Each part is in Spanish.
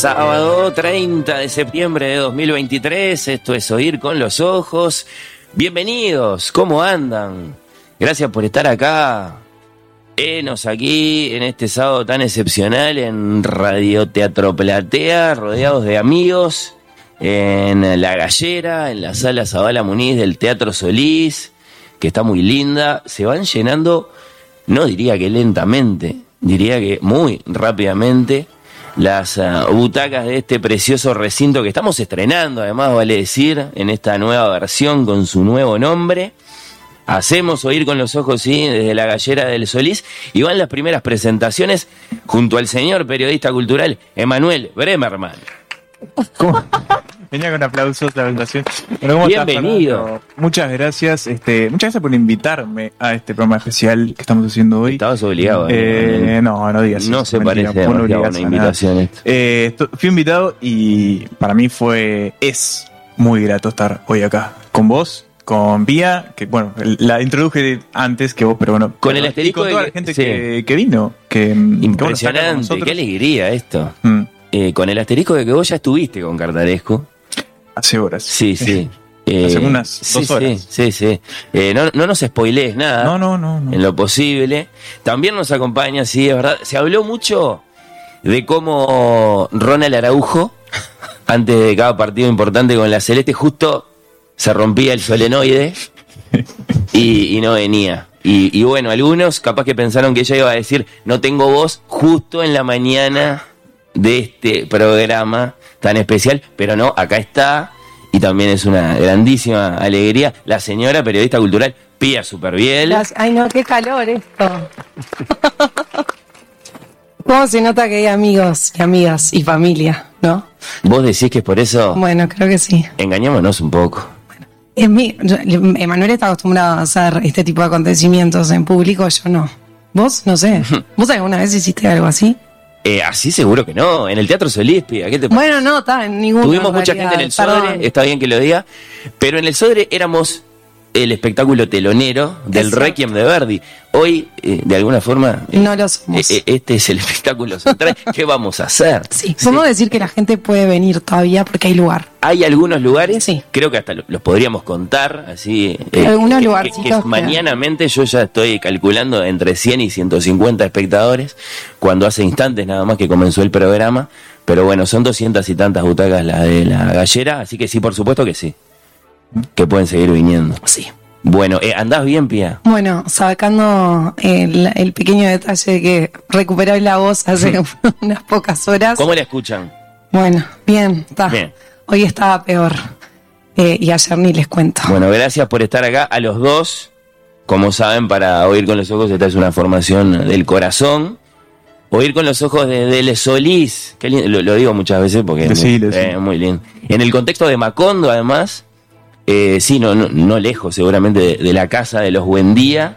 Sábado 30 de septiembre de 2023, esto es Oír con los Ojos. Bienvenidos, ¿cómo andan? Gracias por estar acá. Enos aquí en este sábado tan excepcional en Radio Teatro Platea, rodeados de amigos, en La Gallera, en la sala Zabala Muniz del Teatro Solís, que está muy linda. Se van llenando, no diría que lentamente, diría que muy rápidamente las uh, butacas de este precioso recinto que estamos estrenando, además vale decir, en esta nueva versión con su nuevo nombre. Hacemos oír con los ojos, sí, desde la gallera del Solís. Y van las primeras presentaciones junto al señor periodista cultural Emanuel Bremerman. ¿Cómo? Venía con aplausos la presentación. Bueno, ¿cómo estás, Bienvenido. Fernando? muchas gracias. Este, muchas gracias por invitarme a este programa especial que estamos haciendo hoy. Estabas obligado. Eh, no, no digas No eso, se mentira, parece demasiado a una invitación. Eh, fui invitado y para mí fue, es muy grato estar hoy acá con vos, con Pía, que bueno, la introduje antes que vos, pero bueno. Con el y asterisco con de toda que- la gente sí. que, que vino. Que, bueno, con Impresionante, qué alegría esto. Mm, Eh, con el asterisco de que vos ya estuviste con Cartaresco. Hace horas. Sí, sí. Hace Eh, unas sí, dos horas. Sí, sí, sí. Eh, no, no nos spoilees nada. No, no, no. no. en lo posible. También nos acompaña, sí, es verdad. Se habló mucho de cómo Ronald Araujo, antes de cada partido importante con la Celeste, justo se rompía el solenoide y, y no venía. Y, y bueno, algunos capaz que pensaron que ella iba a decir, no tengo voz justo en la mañana de este programa tan especial, pero no, acá está. Y también es una grandísima alegría la señora periodista cultural Pía Superbiel. Gracias. Ay, no, qué calor esto. ¿Cómo se nota que hay amigos y amigas y familia, no? Vos decís que es por eso. Bueno, creo que sí. Engañémonos un poco. Emanuel está acostumbrado a hacer este tipo de acontecimientos en público, yo no. ¿Vos? No sé. ¿Vos alguna vez hiciste algo así? Eh, así seguro que no. En el Teatro Solís, Pía, ¿qué te? Bueno, no, está en ningún Tuvimos mucha gente en el Sodre, está bien que lo diga, pero en el Sodre éramos el espectáculo telonero del Exacto. Requiem de Verdi. Hoy, eh, de alguna forma, eh, No lo somos. eh, este es el espectáculo central. ¿Qué vamos a hacer? Sí, podemos decir que la gente puede venir todavía porque hay lugar. Hay algunos lugares, Sí. creo que hasta lo- los podríamos contar, así. Algunos que- que que- mañanamente yo ya estoy calculando entre 100 y 150 espectadores, cuando hace instantes nada más que comenzó el programa. Pero bueno, son 200 y tantas butacas la de la gallera, así que sí, por supuesto que sí. Que pueden seguir viniendo. Sí. Bueno, eh, ¿andás bien, Pía? Bueno, sacando el, el pequeño detalle de que recuperé la voz hace unas pocas horas. ¿Cómo la escuchan? Bueno, bien, está. Bien. Hoy estaba peor. Eh, y ayer ni les cuento. Bueno, gracias por estar acá a los dos. Como saben, para oír con los ojos, esta es una formación del corazón. Oír con los ojos de Dele Solís, qué lindo, lo, lo digo muchas veces porque es muy, eh, muy lindo. En el contexto de Macondo, además, eh, sí, no, no, no lejos seguramente de, de la casa de los Buendía.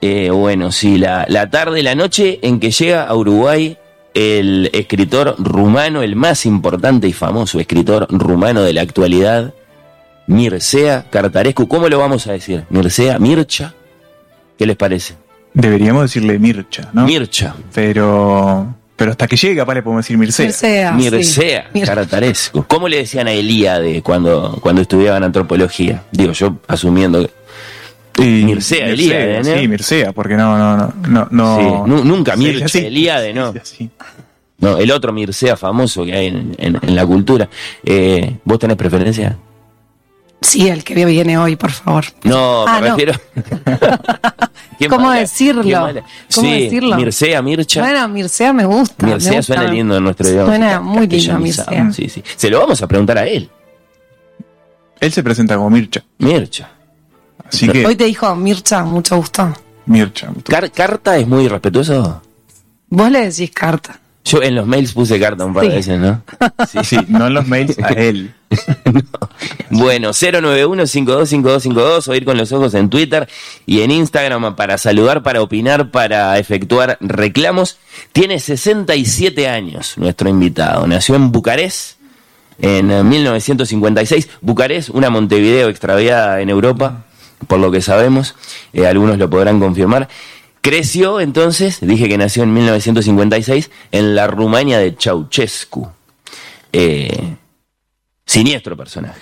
Eh, bueno, sí, la, la tarde, la noche en que llega a Uruguay el escritor rumano, el más importante y famoso escritor rumano de la actualidad, Mircea Cartarescu. ¿Cómo lo vamos a decir? Mircea, Mircha. ¿Qué les parece? Deberíamos decirle Mircha, ¿no? Mircha. pero, pero hasta que llegue capaz le podemos decir Mircea. Mircea, sí. Mircea Mir- Cartarescu. ¿Cómo le decían a Elíade cuando, cuando estudiaban antropología? Digo, yo asumiendo que. Y Mircea, Elíade, ¿no? Sí, Mircea, porque no, no, no, no, no. Sí, nu- nunca Sí, Mircha, así. Elíade, ¿no? Sí. No, el otro Mircea famoso que hay en, en- en la cultura. Eh, ¿Vos tenés preferencia? Sí, el que viene hoy, por favor. No, Ah, me no. refiero. ¿Cómo mala, decirlo? ¿Cómo sí, decirlo? Mircea, Mircha. Bueno, Mircea me gusta. me Mircea gusta. suena lindo en nuestro idioma. Suena muy lindo. Mircea. Sí, sí. Se lo vamos a preguntar a él. Él se presenta como Mircha. Mircha. Así que, Hoy te dijo Mircha, mucho gusto. Mircha. Car- ¿Carta es muy respetuoso? Vos le decís carta. Yo en los mails puse carta un par de Sí. veces, ¿no? Sí, sí, no en los mails, a él. Bueno, 091-525252 o ir con los ojos en Twitter y en Instagram para saludar, para opinar, para efectuar reclamos. Tiene 67 años nuestro invitado. Nació en Bucarest en eh, 1956. Bucarest, una Montevideo extraviada en Europa, por lo que sabemos. Eh, algunos lo podrán confirmar. Creció entonces, dije que nació en 1956, en la Rumania de Ceausescu. Eh, siniestro personaje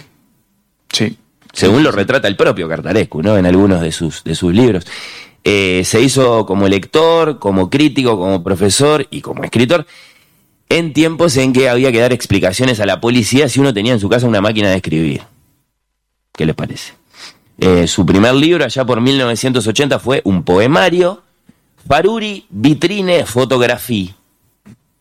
Sí. según lo retrata el propio Cartarescu, ¿no? En algunos de sus, de sus libros. Eh, se hizo como lector, como crítico, como profesor y como escritor en tiempos en que había que dar explicaciones a la policía si uno tenía en su casa una máquina de escribir. ¿Qué les parece? Eh, su primer libro, allá por 1980, fue un poemario, Faruri Vitrine Fotografía.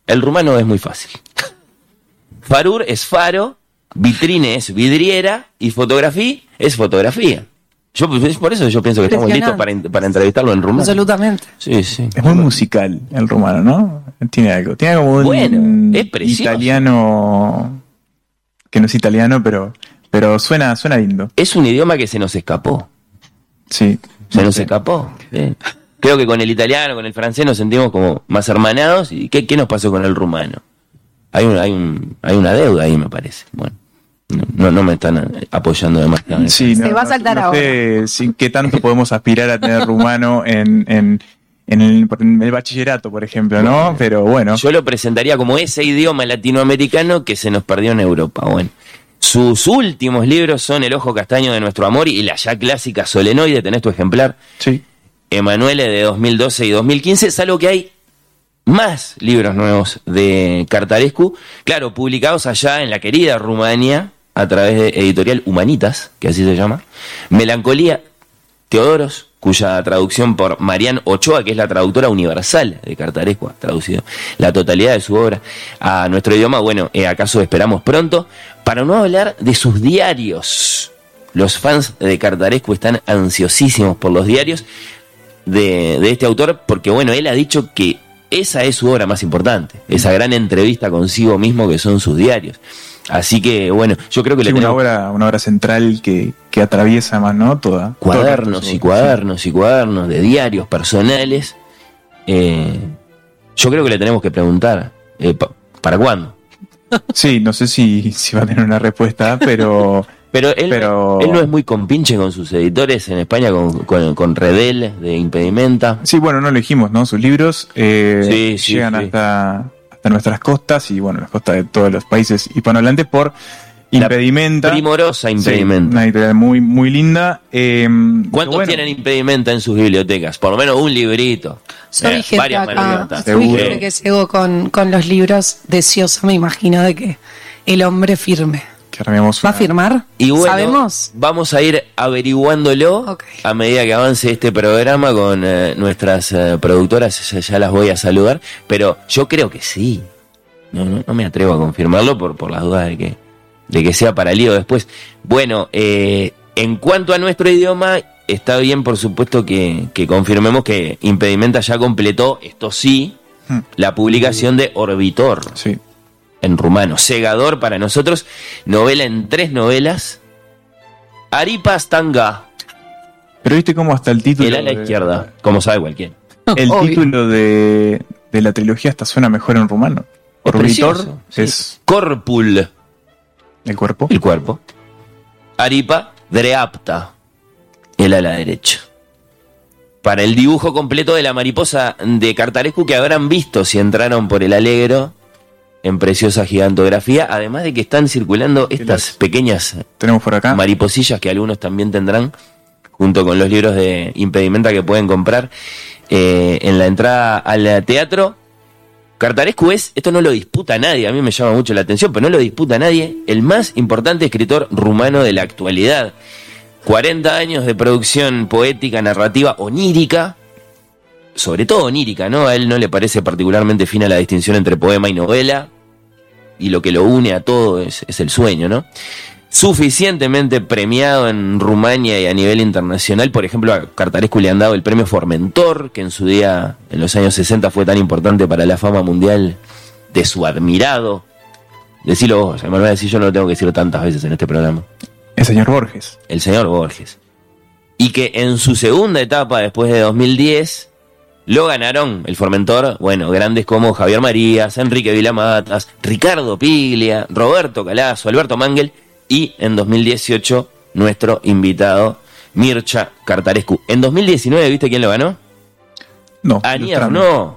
El rumano es muy fácil. Farur es faro, vitrine es vidriera y fotografía es fotografía. Yo, por eso yo pienso que estamos listos para, para entrevistarlo en rumano. Absolutamente. Sí, sí. Es muy musical el rumano, ¿no? Tiene algo. Tiene como un Bueno, es precioso. italiano que no es italiano, pero pero suena suena lindo. Es un idioma que se nos escapó. Sí. Se nos escapó. sí. Creo que con el italiano, con el francés nos sentimos como más hermanados. ¿Y qué, qué nos pasó con el rumano? Hay, un, hay, un, hay una deuda ahí, me parece. Bueno, no, no, no me están apoyando demasiado. Sí, Se va a saltar no sé qué tanto podemos aspirar a tener rumano en, en, en, el, en el bachillerato, por ejemplo, ¿no? Pero bueno. Yo lo presentaría como ese idioma latinoamericano que se nos perdió en Europa. Bueno, sus últimos libros son El ojo castaño de nuestro amor y la ya clásica Solenoide, tenés tu ejemplar. Sí. Emanuele de 2012 y 2015, salvo que hay más libros nuevos de Cartarescu, claro, publicados allá en la querida Rumania a través de editorial Humanitas, que así se llama, Melancolía Teodoros, cuya traducción por Marian Ochoa, que es la traductora universal de Cartarescu, ha traducido la totalidad de su obra a nuestro idioma. Bueno, eh, acaso esperamos pronto, para no hablar de sus diarios. Los fans de Cartarescu están ansiosísimos por los diarios de, de este autor, porque bueno, él ha dicho que esa es su obra más importante, esa gran entrevista consigo mismo que son sus diarios. Así que bueno, yo creo que Sí, le una tenemos obra, una obra central que, que atraviesa más, ¿no? Toda. cuadernos y cuadernos y cuadernos de diarios personales. Eh, yo creo que le tenemos que preguntar, eh, pa- ¿para cuándo? Sí, no sé si, si va a tener una respuesta, pero Pero él, Pero- él no es muy compinche con sus editores en España, con, con, con Redel de Impedimenta. sí, bueno, no elegimos, ¿no? Sus libros eh, Sí, sí, llegan sí. hasta hasta nuestras costas y bueno, las costas de todos los países hispanohablantes por La Impedimenta. Primorosa Sí, Impedimenta. una editorial muy, muy linda. Eh, ¿Cuántos bueno, tienen impedimenta en sus bibliotecas? Por lo menos un librito. Yo Eh, gente varias acá, Seguro. gente que llegó con, con los libros deseosa, me imagino, de que el hombre firme. Que armemos ¿Va a firmar? Y bueno, ¿Sabemos? vamos a ir averiguándolo a medida que avance este programa con eh, nuestras eh, productoras, ya, ya las voy a saludar, pero yo creo que sí. No, no, no me atrevo a confirmarlo por, por las dudas de que, de que sea para lío después. Bueno, eh, en cuanto a nuestro idioma, está bien, por supuesto, que, que confirmemos que Impedimenta ya completó, esto sí, Hmm. la publicación de Orbitor Sí. En rumano. Segador para nosotros, novela en tres novelas. Aripa Stanga, Pero viste cómo hasta el título. el ala de- izquierda, como sabe cualquiera. El Obvio. título de, de la trilogía hasta suena mejor en rumano. Es Orbitor precioso, sí. es Corpul, el cuerpo. el cuerpo. Aripa Dreapta, el ala derecha. Para el dibujo completo de la mariposa de Cartarescu que habrán visto si entraron por el Alegro en preciosa gigantografía, además de que están circulando estas pequeñas Tenemos por acá. mariposillas que algunos también tendrán, junto con los libros de impedimenta que pueden comprar eh, en la entrada al teatro. Cartarescu es, esto no lo disputa nadie, a mí me llama mucho la atención, pero no lo disputa nadie, el más importante escritor rumano de la actualidad. 40 años de producción poética, narrativa, onírica, sobre todo onírica, ¿no? A él no le parece particularmente fina la distinción entre poema y novela, y lo que lo une a todo es, es el sueño, ¿no? Suficientemente premiado en Rumania y a nivel internacional, por ejemplo, a Cartarescu le han dado el premio Formentor, que en su día, en los años 60, fue tan importante para la fama mundial de su admirado. Decilo vos, me lo voy a decir, yo no lo tengo que decir tantas veces en este programa. El señor Borges. El señor Borges. Y que en su segunda etapa, después de 2010, lo ganaron el Formentor, bueno, grandes como Javier Marías, Enrique Vilamatas, Ricardo Piglia, Roberto Calazo, Alberto Mangel y en 2018 nuestro invitado Mircha Cartarescu. En 2019, ¿viste quién lo ganó? No. Annie. Arnaud.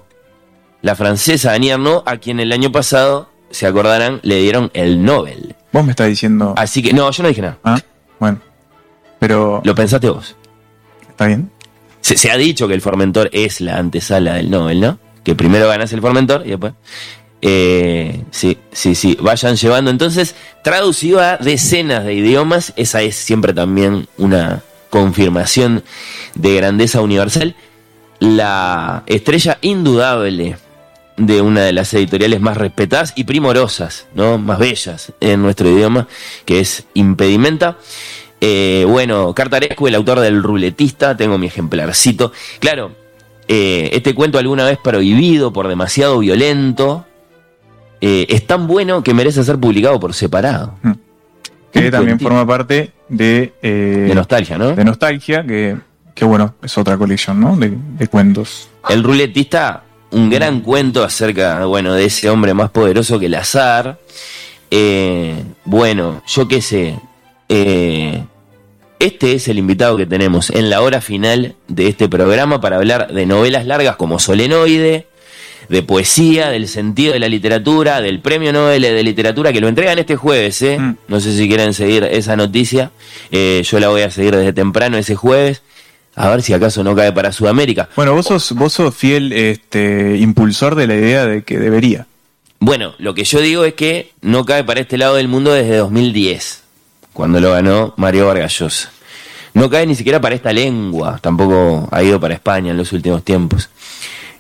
La francesa Annie Arnaud, a quien el año pasado, se acordarán, le dieron el Nobel. Vos me estás diciendo. Así que, no, yo no dije nada. Ah, bueno. Pero. Lo pensaste vos. ¿Está bien? Se, ha dicho que el Formentor es la antesala del Nobel, ¿no? Que primero ganas el Formentor y después. Eh, sí, sí, sí. Vayan llevando. Entonces, traducido a decenas de idiomas, esa es siempre también una confirmación de grandeza universal. La estrella indudable de una de las editoriales más respetadas y primorosas, ¿no? Más bellas en nuestro idioma, que es Impedimenta. Eh, bueno, Cartarescu, el autor del Ruletista, tengo mi ejemplarcito. Claro, eh, este cuento alguna vez prohibido por demasiado violento, eh, es tan bueno que merece ser publicado por separado. Que Un también cuentito. forma parte de. eh, De nostalgia, ¿no? de Nostalgia, que, que bueno, es otra colección, ¿no? De, de cuentos. El ruletista, un gran cuento acerca, bueno, de ese hombre más poderoso que el azar. Bueno, yo qué sé. eh, este es el invitado que tenemos en la hora final de este programa para hablar de novelas largas como Solenoide, de poesía, del sentido de la literatura, del premio Nobel de literatura que lo entregan este jueves. ¿eh? Mm. No sé si quieren seguir esa noticia. Eh, yo la voy a seguir desde temprano ese jueves. A ver si acaso no cae para Sudamérica. Bueno, vos sos, vos sos fiel este, impulsor de la idea de que debería. Bueno, lo que yo digo es que no cae para este lado del mundo desde 2010, cuando lo ganó Mario Vargas Llosa. No cae ni siquiera para esta lengua, tampoco ha ido para España en los últimos tiempos.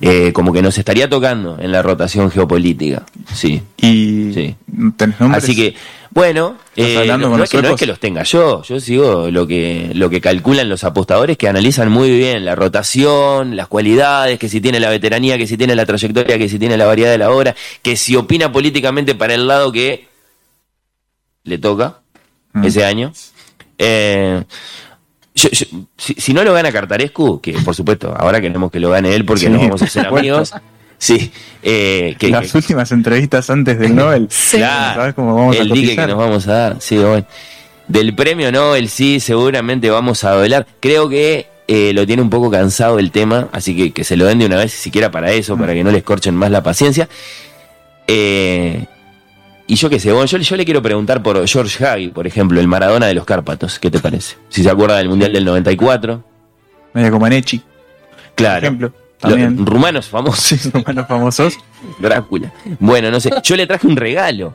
Eh, como que nos estaría tocando en la rotación geopolítica, sí. Y Sí. tenés. Así que, bueno, ¿Estás eh, no, es que, no es que los tenga yo, yo sigo lo que, lo que calculan los apostadores que analizan muy bien la rotación, las cualidades, que si tiene la veteranía, que si tiene la trayectoria, que si tiene la variedad de la obra, que si opina políticamente para el lado que le toca Mm. ese año. Eh, yo- yo- si, si no lo gana Cartarescu, que por supuesto, ahora queremos que lo gane él porque Sí, nos vamos a hacer amigos. Sí, eh, que, Las que- últimas entrevistas antes del Nobel. Sí. ¿Sabes cómo vamos a el dique que nos vamos a dar, sí, bueno. Del premio Nobel, sí, seguramente vamos a hablar. Creo que eh, lo tiene un poco cansado el tema, así que que se lo den de una vez, siquiera para eso, para que no les corchen más la paciencia. Eh, y yo qué sé, bueno, yo, yo le quiero preguntar por George Hagi, por ejemplo, el Maradona de los Cárpatos, ¿qué te parece? Si se acuerda del Mundial del 94, Media Comaneci, por claro. ejemplo. Lo- También. rumanos famosos, Sí, humanos famosos. Drácula. Bueno, no sé, yo le traje un regalo.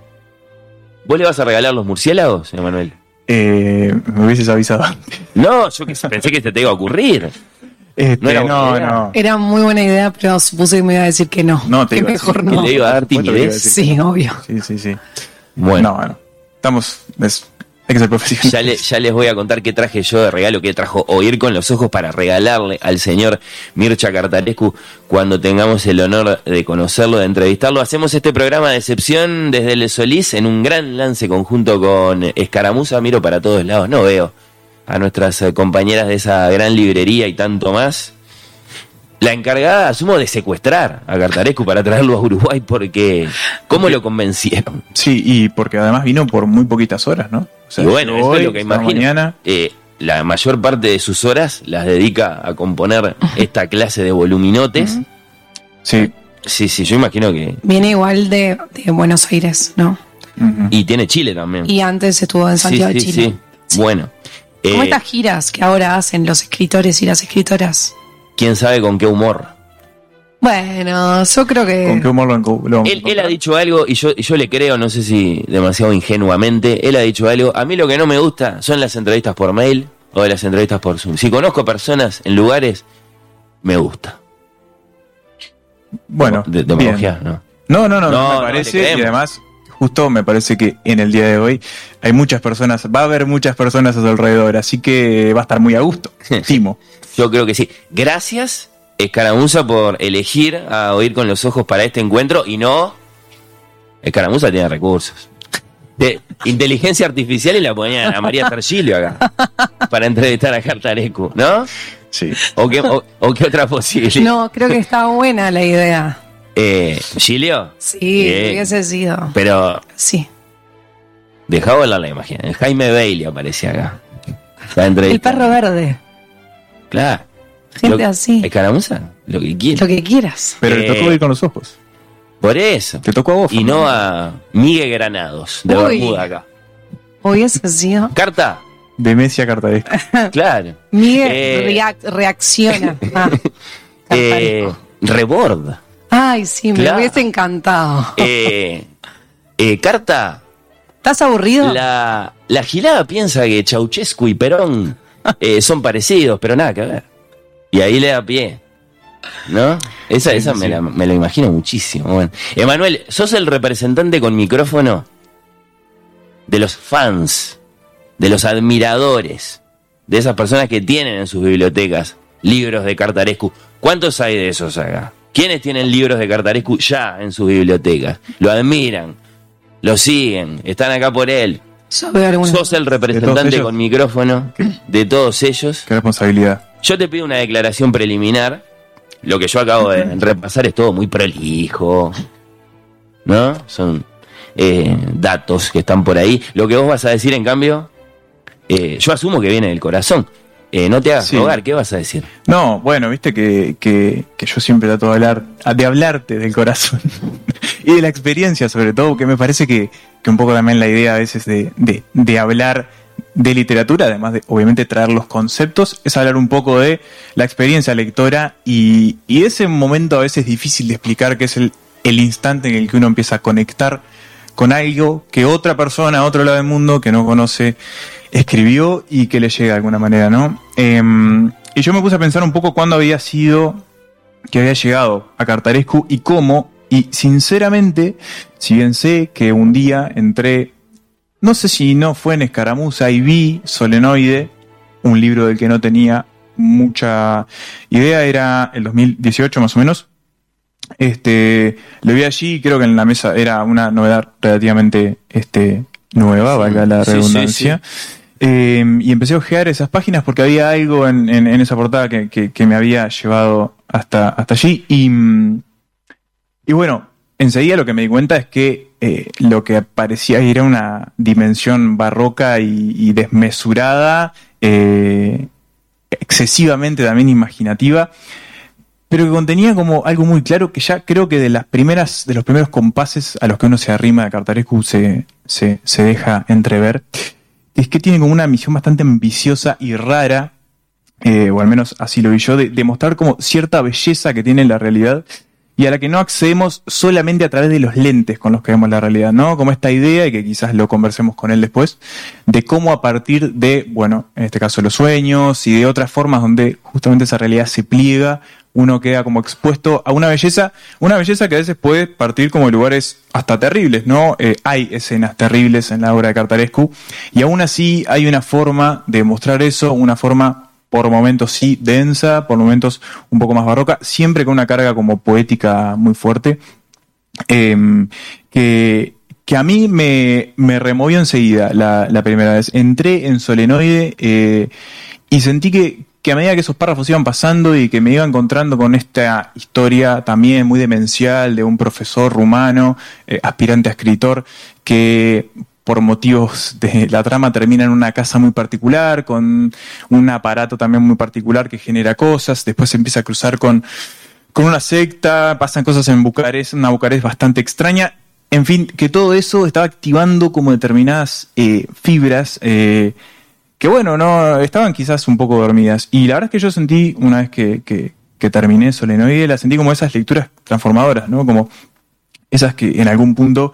¿Vos le vas a regalar los murciélagos, Emanuel? Eh, me hubieses avisado antes. No, yo que pensé que se te iba a ocurrir. Este, No era no, no. Era muy buena idea, pero supuse que me iba a decir que no. No, te que iba a mejor decir Que no. le iba a dar timidez. Sí, obvio. Sí, sí, sí. Bueno, No, bueno. Estamos. es- hay que ser profesionales. ya, le- ya les voy a contar qué traje yo de regalo, qué trajo Oír con los Ojos para regalarle al señor Mircha Cartarescu cuando tengamos el honor de conocerlo, de entrevistarlo. Hacemos este programa de excepción desde el Solís en un gran lance conjunto con Escaramuza. Miro para todos lados, no veo a nuestras eh, compañeras de esa gran librería y tanto más. La encargada, asumo, de secuestrar a Cartarescu para traerlo a Uruguay porque... ¿Cómo lo convencieron? Sí, y porque además vino por muy poquitas horas, ¿no? O sea, y bueno, eso es lo que imagino. Mañana. Eh, la mayor parte de sus horas las dedica a componer esta clase de voluminotes. Sí. Sí, sí, yo imagino que. Viene igual de, de Buenos Aires, ¿no? Y tiene Chile también. Y antes estuvo en sí, Santiago sí, de Chile. sí. Bueno. Como eh, estas giras que ahora hacen los escritores y las escritoras. quién sabe con qué humor. Bueno, yo creo que. ¿Con qué humor lo, lo Él, él ha dicho algo y yo, y yo le creo, no sé si demasiado ingenuamente, él ha dicho algo. A mí lo que no me gusta son las entrevistas por mail o de las entrevistas por Zoom. Si conozco personas en lugares, me gusta. Bueno, De, de bien. no. No, no, no, No, me no, parece. te y además, justo me parece que en el día de hoy hay muchas personas, va a haber muchas personas a su alrededor, así que va a estar muy a gusto. Timo. Yo creo que sí. Gracias, Escaramuza, por elegir a oír con los ojos para este encuentro y no Escaramuza tiene recursos. De inteligencia artificial y la ponían a María Tergilio acá. Para entrevistar a Cartarecu, ¿no? Sí. ¿O qué, o, o qué otra posibilidad? No, creo que está buena la idea. Eh, ¿Gilio? Sí, hubiese sido. Pero Sí. dejá volar la imagen. El Jaime Bailey aparecía acá. El perro verde. Claro. Gente Lo- así. Escaramuza, lo que quiera. Lo que quieras. Pero Eh, le tocó ir con los ojos. Por eso. Te tocó a vos. Y no a Miguel Granados, de Uy. Bermuda acá. Hubiese sido. Carta, De Messi a Cartarescu. claro. Miguel Eh. reac- reacciona. Ah, Eh. Rebord. Ay, sí, me claro. hubiese encantado. Eh, eh, Carta, ¿Estás aburrido? la, la gilada piensa que Ceausescu y Perón eh, son parecidos, pero nada que ver. Y ahí le da pie. ¿No? Esa, Sí, esa sí, me, la, me lo imagino muchísimo. Bueno. Emanuel, sos el representante con micrófono de los fans, de los admiradores, de esas personas que tienen en sus bibliotecas libros de Cartarescu. ¿Cuántos hay de esos acá? ¿Quiénes tienen libros de Cartarescu ya en sus bibliotecas? Lo admiran, lo siguen, están acá por él. Sos el ¿De representante con micrófono de todos ellos. Qué responsabilidad. Yo te pido una declaración preliminar. Lo que yo acabo de repasar es todo muy prolijo. ¿No? Son eh, datos que están por ahí. Lo que vos vas a decir, en cambio, eh, yo asumo que viene del corazón. Eh, no te hagas Sí. rogar, ¿qué vas a decir? No, bueno, viste que, que, que yo siempre trato de hablar, de hablarte del corazón y de la experiencia, sobre todo, que me parece que, que un poco también la idea a veces de, de, de hablar de literatura, además de obviamente traer los conceptos, es hablar un poco de la experiencia lectora y, y ese momento a veces difícil de explicar, que es el, el instante en el que uno empieza a conectar con algo que otra persona a otro lado del mundo que no conoce escribió y que le llega de alguna manera, ¿no? Em, y yo me puse a pensar un poco cuándo había sido que había llegado a Cartarescu y cómo, y sinceramente, si bien sé que un día entré, no sé si no fue en Escaramuza y vi Solenoide, un libro del que no tenía mucha idea, era el 2018 más o menos, este, lo vi allí, creo que en la mesa era una novedad relativamente este, nueva, valga la Sí, sí, redundancia. Eh, y empecé a ojear esas páginas porque había algo en, en- esa portada que, que- me había llevado hasta, hasta allí. Y, mm, y bueno, enseguida lo que me di cuenta es que eh, lo que parecía era una dimensión barroca y, y desmesurada, eh, excesivamente también imaginativa pero que contenía como algo muy claro que ya creo que de las primeras, de los primeros compases a los que uno se arrima de Cartarescu se, se, se deja entrever, es que tiene como una misión bastante ambiciosa y rara, eh, o al menos así lo vi yo, de demostrar como cierta belleza que tiene la realidad y a la que no accedemos solamente a través de los lentes con los que vemos la realidad, ¿no? Como esta idea, y que quizás lo conversemos con él después, de cómo a partir de, bueno, en este caso los sueños y de otras formas donde justamente esa realidad se pliega, uno queda como expuesto a una belleza, una belleza que a veces puede partir como lugares hasta terribles, ¿no? Eh, hay escenas terribles en la obra de Cartarescu, y aún así hay una forma de mostrar eso, una forma por momentos sí densa, por momentos un poco más barroca, siempre con una carga como poética muy fuerte, eh, que, que a mí me, me removió enseguida la, la primera vez. Entré en Solenoide eh, y sentí que, que a medida que esos párrafos iban pasando y que me iba encontrando con esta historia también muy demencial de un profesor rumano, eh, aspirante a escritor, que por motivos de la trama termina en una casa muy particular, con un aparato también muy particular que genera cosas, después se empieza a cruzar con, con una secta, pasan cosas en Bucarest, una Bucarest bastante extraña, en fin, que todo eso estaba activando como determinadas eh, fibras eh, que bueno, no estaban quizás un poco dormidas. Y la verdad es que yo sentí, una vez que, que, que terminé Solenoide, la sentí como esas lecturas transformadoras, ¿no? Como esas que en algún punto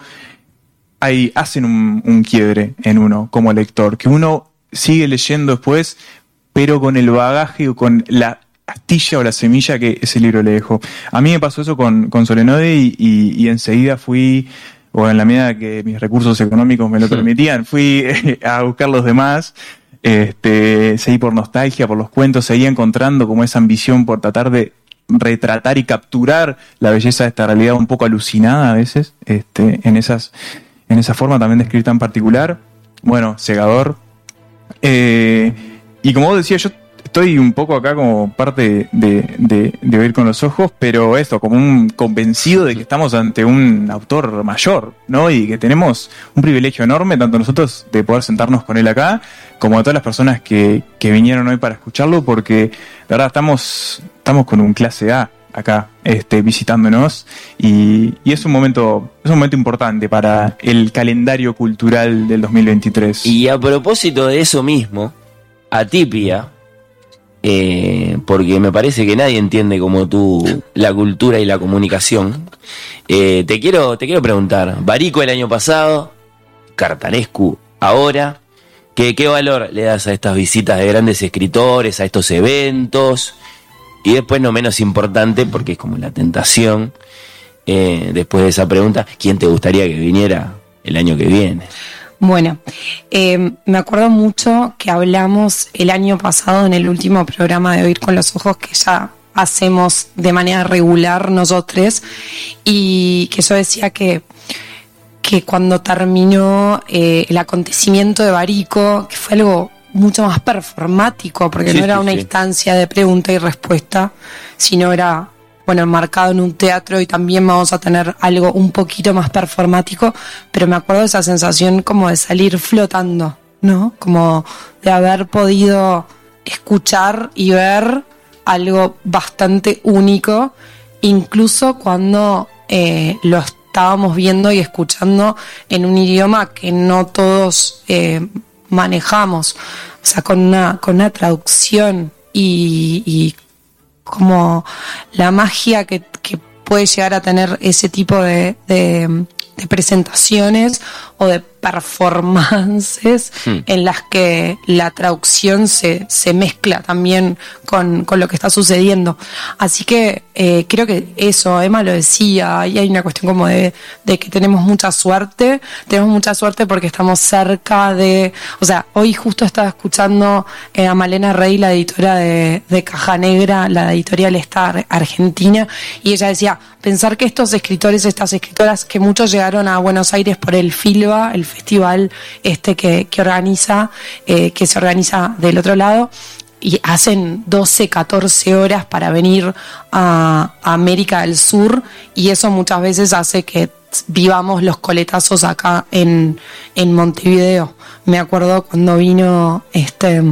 hay, hacen un, un quiebre en uno como lector, que uno sigue leyendo después, pero con el bagaje o con la astilla o la semilla que ese libro le dejó. A mí me pasó eso con, con Solenode y, y- y enseguida fui, o en la medida que mis recursos económicos me lo permitían, fui a buscar los demás. Este, seguí por nostalgia, por los cuentos, seguí encontrando como esa ambición por tratar de retratar y capturar la belleza de esta realidad un poco alucinada a veces, este, en esas, en esa forma también de escribir tan particular. Bueno, cegador. Eh, y como vos decías, yo estoy un poco acá como parte de, de, de oír con los ojos, pero esto, como un convencido de que estamos ante un autor mayor, ¿no? Y que tenemos un privilegio enorme, tanto nosotros de poder sentarnos con él acá, como a todas las personas que, que vinieron hoy para escucharlo, porque de verdad estamos, estamos con un clase A acá este, visitándonos y, y, es un momento es un momento importante para el calendario cultural del 2023. Y a propósito de eso mismo, Atipia, eh, porque me parece que nadie entiende como tú la cultura y la comunicación. Eh, te quiero te quiero preguntar, Barico el año pasado, Cartarescu ahora, ¿qué, ¿qué valor le das a estas visitas de grandes escritores, a estos eventos? Y después, no menos importante, porque es como la tentación, eh, después de esa pregunta, ¿quién te gustaría que viniera el año que viene? Bueno, eh, me acuerdo mucho que hablamos el año pasado en el último programa de Oír con los Ojos que ya hacemos de manera regular nosotros y que yo decía que que cuando terminó eh, el acontecimiento de Barico, que fue algo mucho más performático, porque Sí, no era sí, una sí. instancia de pregunta y respuesta, sino era, bueno, enmarcado en un teatro y también vamos a tener algo un poquito más performático, pero me acuerdo de esa sensación como de salir flotando, ¿no? Como de haber podido escuchar y ver algo bastante único, incluso cuando eh, lo estábamos viendo y escuchando en un idioma que no todos eh, manejamos, o sea, con una, con una traducción y, y como la magia que, que puede llegar a tener ese tipo de, de- de presentaciones o de performances Hmm. en las que la traducción se, se mezcla también con, con lo que está sucediendo. Así que eh, creo que eso, Emma lo decía, y hay una cuestión como de, de que tenemos mucha suerte, tenemos mucha suerte porque estamos cerca de, o sea, hoy justo estaba escuchando eh, a Malena Rey, la editora de, de Caja Negra, la editorial esta ar- argentina, y ella decía, pensar que estos escritores, estas escritoras, que muchos llegaron a Buenos Aires por el FILBA, el festival este que, que organiza, eh, que se organiza del otro lado, y hacen 12, 14 horas para venir a, América del Sur y eso muchas veces hace que vivamos los coletazos acá en, en Montevideo. Me acuerdo cuando vino este,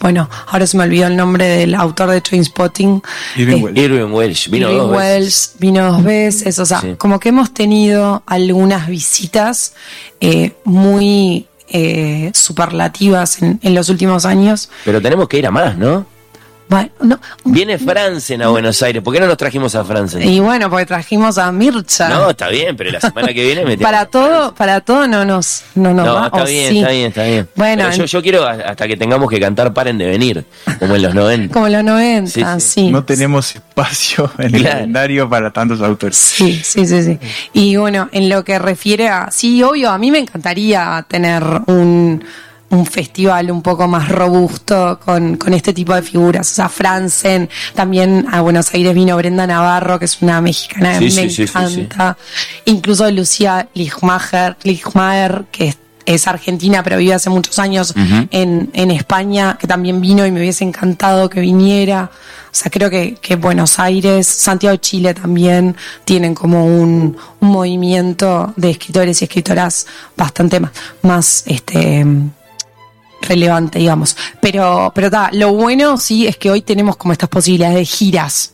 bueno, ahora se me olvidó el nombre del autor de Trainspotting. Irving Eh, Welsh. Irving Welsh vino Irving dos veces. Welsh vino dos veces, o sea, Sí. como que hemos tenido algunas visitas eh, muy eh, superlativas en, en los últimos años. Pero tenemos que ir a más, ¿no? Bueno, no, Viene Franzen a Buenos Aires. ¿Por qué no nos trajimos a Franzen? y bueno, porque trajimos a Mircha. No, está bien, pero la semana que viene me para todo, para todo no nos, no nos No, va, está bien, sí. está bien, está bien. Bueno, Pero yo, en- yo quiero hasta que tengamos que cantar Paren de venir, como en los 90. como los 90, Sí, sí. sí. No tenemos espacio en el calendario para tantos autores. Sí, sí, sí, sí. Y bueno, en lo que refiere a, sí, obvio, a mí me encantaría tener un, un festival un poco más robusto con, con este tipo de figuras. O sea, Franzen, también a Buenos Aires vino Brenda Navarro, que es una mexicana que Sí, me sí, sí, sí, encanta. Incluso Lucía Lichmacher, Lichmacher, que es, es argentina, pero vive hace muchos años en, en España, que también vino y me hubiese encantado que viniera. O sea, creo que, que Buenos Aires, Santiago Chile también tienen como un, un movimiento de escritores y escritoras bastante más, más este, relevante, digamos. Pero, pero ta, lo bueno sí es que hoy tenemos como estas posibilidades de giras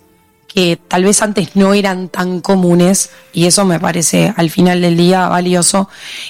que tal vez antes no eran tan comunes y eso me parece al final del día valioso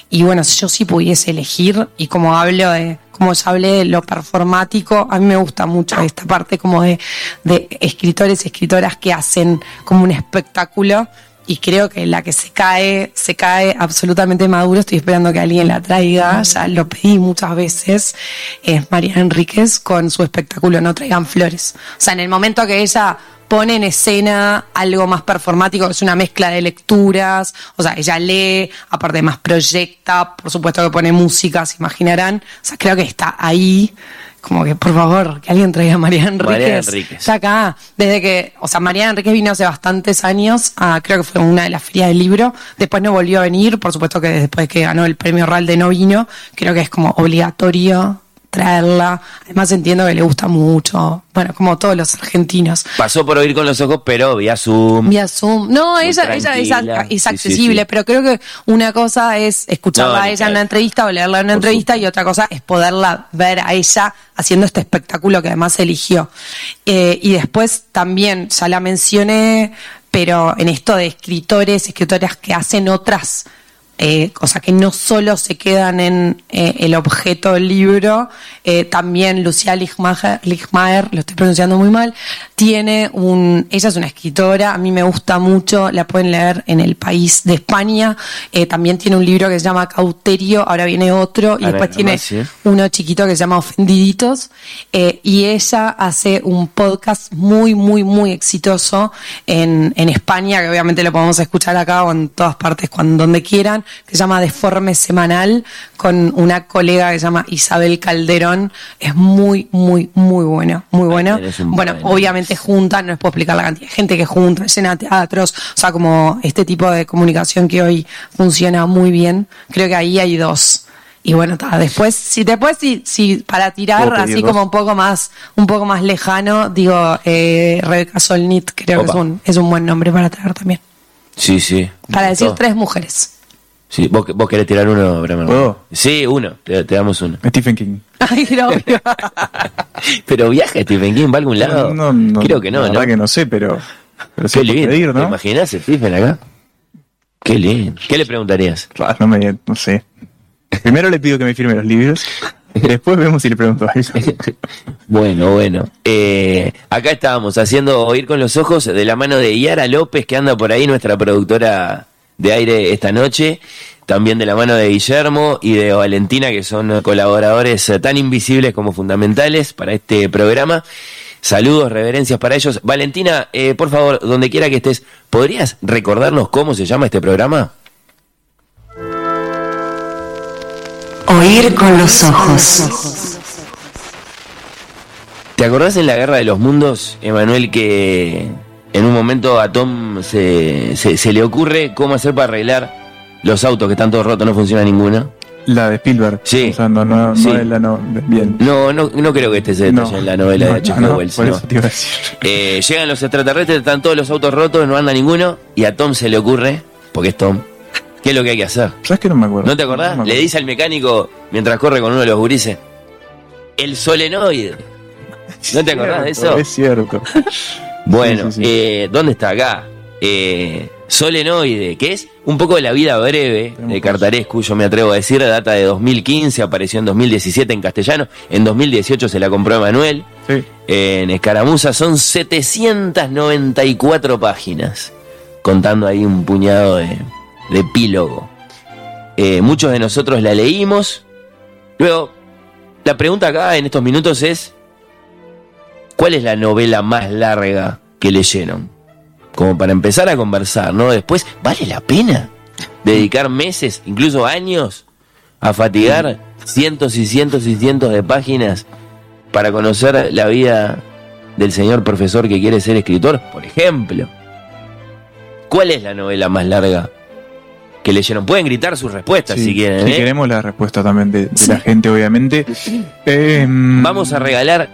y bueno si yo sí pudiese elegir y como hablo de como ya hablé de lo performático a mí me gusta mucho esta parte como de, de escritores escritoras que hacen como un espectáculo y creo que la que se cae, se cae absolutamente maduro. Estoy esperando que alguien la traiga. Ya lo pedí muchas veces. Es María Enríquez con su espectáculo No Traigan Flores. O sea, en el momento que ella pone en escena algo más performático, que es una mezcla de lecturas, o sea, ella lee, aparte más proyecta, por supuesto que pone música, se imaginarán. O sea, creo que está ahí como que por favor, que alguien traiga a Mariana Enríquez. Mariana Enríquez. Está acá, desde que, o sea, Mariana Enríquez vino hace bastantes años, a, creo que fue una de las ferias del libro, después no volvió a venir, por supuesto que después que ganó el premio Ralde no vino, creo que es como obligatorio traerla, además entiendo que le gusta mucho, bueno, como todos los argentinos. Pasó por oír con los ojos, pero vía Zoom. Vía Zoom. No, ella, ella es, a- es accesible, sí, sí. pero creo que una cosa es escucharla No, a ella en una entrevista o leerla en una entrevista y otra cosa es poderla ver a ella haciendo este espectáculo que además eligió. Eh, y después también, ya la mencioné, pero en esto de escritores, escritoras que hacen otras eh, cosas que no solo se quedan en eh, el objeto del libro, eh, también Lucía Lichmaer, lo estoy pronunciando muy mal, tiene un, ella es una escritora, a mí me gusta mucho, la pueden leer en el país de España, eh, también tiene un libro que se llama Cauterio, ahora viene otro, y Ahora después tiene uno chiquito que se llama Ofendiditos, eh, y ella hace un podcast muy, muy, muy exitoso en, en España, que obviamente lo podemos escuchar acá o en todas partes, cuando, donde quieran, que se llama Deforme Semanal, con una colega que se llama Isabel Calderón. Es muy, muy, muy bueno, muy un Bueno, buen- obviamente juntan, no les puedo explicar la cantidad de gente que junta, llena teatros, o sea, como este tipo de comunicación que hoy funciona muy bien. Creo que ahí hay dos. Y bueno, ta, después, si después si, si para tirar ¿Puedo pedir así dos? como un poco más, un poco más lejano, digo eh, Rebeca Solnit, creo que es un, es un buen nombre para traer también. Sí, sí. Para decir tres mujeres. Sí, ¿Vos, vos querés tirar uno, Bremer? ¿Puedo? Sí, uno. Te, te damos uno. Stephen King. Ay, no, no. Pero viaja Stephen King, ¿va a algún lado? No, no, Creo que no, la ¿no? verdad que no sé, pero, pero Qué lindo. pedir, ¿Te ¿no? imaginás Stephen acá? Qué lindo. ¿Qué le preguntarías? No, me, no sé. Primero le pido que me firme los libros. Después vemos si le pregunto algo. Bueno, bueno. Eh, acá estábamos haciendo Oír con los Ojos de la mano de Yara López, que anda por ahí, nuestra productora de aire esta noche. También de la mano de Guillermo y de Valentina, que son colaboradores eh, tan invisibles como fundamentales para este programa. Saludos, reverencias para ellos. Valentina, eh, por favor, donde quiera que estés, ¿podrías recordarnos cómo se llama este programa? Oír con los ojos. ¿Te acordás en la Guerra de los Mundos, Emanuel, que en un momento a Tom se, se, se le ocurre cómo hacer para arreglar los autos que están todos rotos, no funciona ninguno? La de Spielberg. Sí. O sea, no, no, Sí. no es la no. Bien. No, no, no creo que este se detalle No. en la novela No, de H.G. no, Wells. Por no. eso te iba a decir. Eh, llegan los extraterrestres, están todos los autos rotos, no anda ninguno, y a Tom se le ocurre, porque es Tom, ¿qué es lo que hay que hacer? ¿Sabes que no me acuerdo? ¿No te acordás? Me Le dice al mecánico mientras corre con uno de los gurises, el solenoide. ¿No te acordás de eso? Es cierto. Bueno, Sí, sí, sí. eh, ¿dónde está acá? Eh, Solenoide, que es un poco de la vida breve de Cartarescu, yo me atrevo a decir, data de 2015, apareció en 2017 en castellano, en 2018 se la compró Emanuel, en Escaramuza son 794 páginas, contando ahí un puñado de, de epílogo. Eh, muchos de nosotros la leímos. Luego, la pregunta acá en estos minutos es, ¿cuál es la novela más larga que leyeron? Como para empezar a conversar, ¿no? Después, ¿vale la pena dedicar meses, incluso años, a fatigar cientos y cientos y cientos de páginas para conocer la vida del señor profesor que quiere ser escritor? Por ejemplo, ¿cuál es la novela más larga que leyeron? Pueden gritar sus respuestas Sí, si quieren. sí, ¿eh? queremos la respuesta también de, de la gente, obviamente. Eh, Vamos a regalar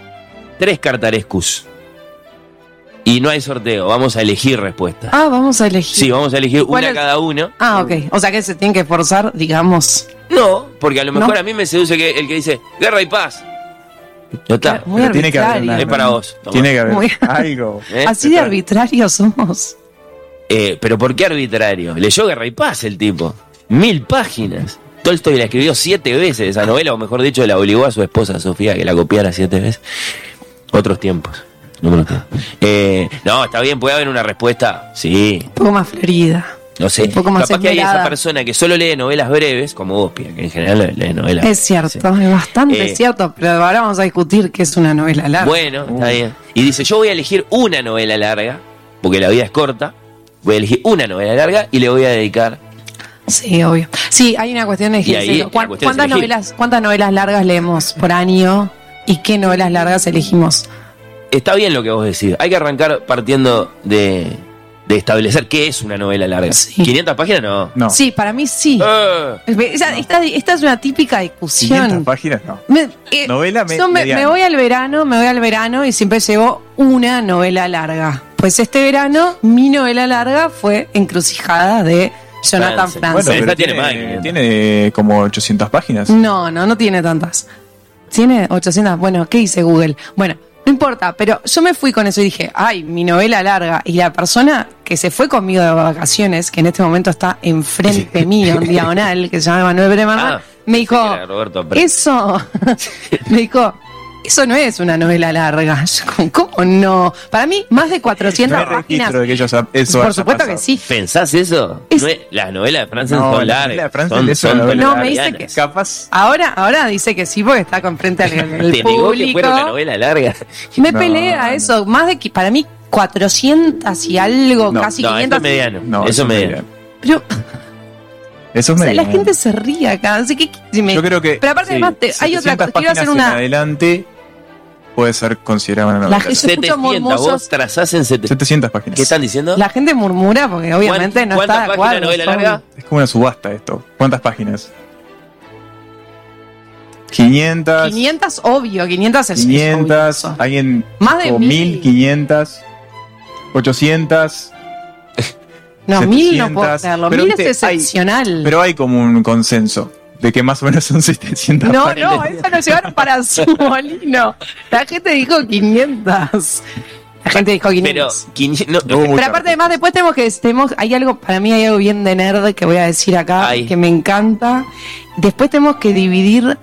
tres cartarescus. Y no hay sorteo, vamos a elegir respuestas. Ah, vamos a elegir. Sí, vamos a elegir ¿Cuál una es? cada uno. Ah, ok. O sea que se tienen que esforzar, digamos. No, porque a lo mejor ¿No? a mí me seduce que el que dice guerra y paz. No está. Muy Pero tiene que haber arbitrario. Es para vos. Tiene que haber Muy- algo. ¿eh? Así de arbitrarios somos. Eh, pero ¿por qué arbitrario? Leyó Guerra y Paz el tipo. Mil páginas. Tolstoy la escribió siete veces esa novela, o mejor dicho, la obligó a su esposa Sofía que la copiara siete veces. Otros tiempos. Tres. Eh, no, está bien, puede haber una respuesta. Sí, Un poco más florida. no sé. Un poco más Capaz que hay esa esmerada. persona que solo lee novelas breves, como vos, Pia, que en general lee novelas. Es cierto, Sí. es bastante Eh, cierto, pero ahora vamos a discutir qué es una novela larga. Bueno, está bien. Y dice, yo voy a elegir una novela larga, porque la vida es corta. Voy a elegir una novela larga y le voy a dedicar Sí, obvio. Sí, hay una cuestión de Y ahí ejemplo. la ¿Cuán- cuestión es ¿Cuántas novelas, ¿Cuántas novelas largas leemos por año? Y qué novelas largas elegimos. Está bien lo que vos decís. Hay que arrancar partiendo de, de establecer qué es una novela larga. Sí. 500 páginas no. No. Sí, para mí sí. Eh, Esa- esta, esta es una típica 500 discusión. páginas, no. Me- eh, Novela me- me, me voy al verano, me voy al verano y siempre llevo una novela larga. Pues este verano mi novela larga fue Encrucijada de Jonathan Franzen. Bueno, esta tiene, tiene 500. tiene como 800 páginas. No, no, no tiene tantas. Tiene 800. Bueno, ¿qué dice Google? Bueno, no importa, pero yo me fui con eso y dije, ay, mi novela larga. Y la persona que se fue conmigo de vacaciones, que en este momento está enfrente mío, en diagonal, que se llama Manuel Bremerman, Ah, me dijo, Roberto eso, me dijo, eso no es una novela larga. ¿Cómo, no? Para mí, más de No 400 hay páginas. registro de que ellos, eso Por supuesto que pasado. sí. ¿Pensás eso? Es- No es- las novelas de Franzen No, son la novela largas. de Franzen son, son No, me dice que- Capaz. Ahora, ahora dice que sí porque está con frente al, al Te negó que fuera una público. novela larga. Me No, pelea no. eso. Más de que para mí 400 y algo, No, casi No, eso 500. es mediano. No, eso es mediano. Pero Eso es o sea, la mediano. gente se ríe acá. Así que, si me- Yo creo que. Pero aparte, sí, además, te- hay otra 700 cosa. Quiero hacer una. adelante puede ser considerada una La novela. gente- Yo escucho 700, murmullos. vos trazás en 700. 700 páginas. ¿Qué están diciendo? La gente murmura porque obviamente no ¿Cuántas está de acuerdo. novela son- larga? Es como una subasta esto. ¿Cuántas páginas? 500. 500, obvio. 500 es. es 500. obvio. Alguien. Más de o mil. 1500. 800. No, mil no puedo 700, pero Mil es viste, hay- excepcional. Pero hay como un consenso de que más o menos son 700 No, no, eso lo llevaron para su molino. La gente dijo 500. La gente dijo 500. Pero, 500 no, Hubo Pero aparte, además, después tenemos que. Tenemos, hay algo, para mí hay algo bien de nerd que voy a decir acá, Ay. que me encanta. Después tenemos que dividir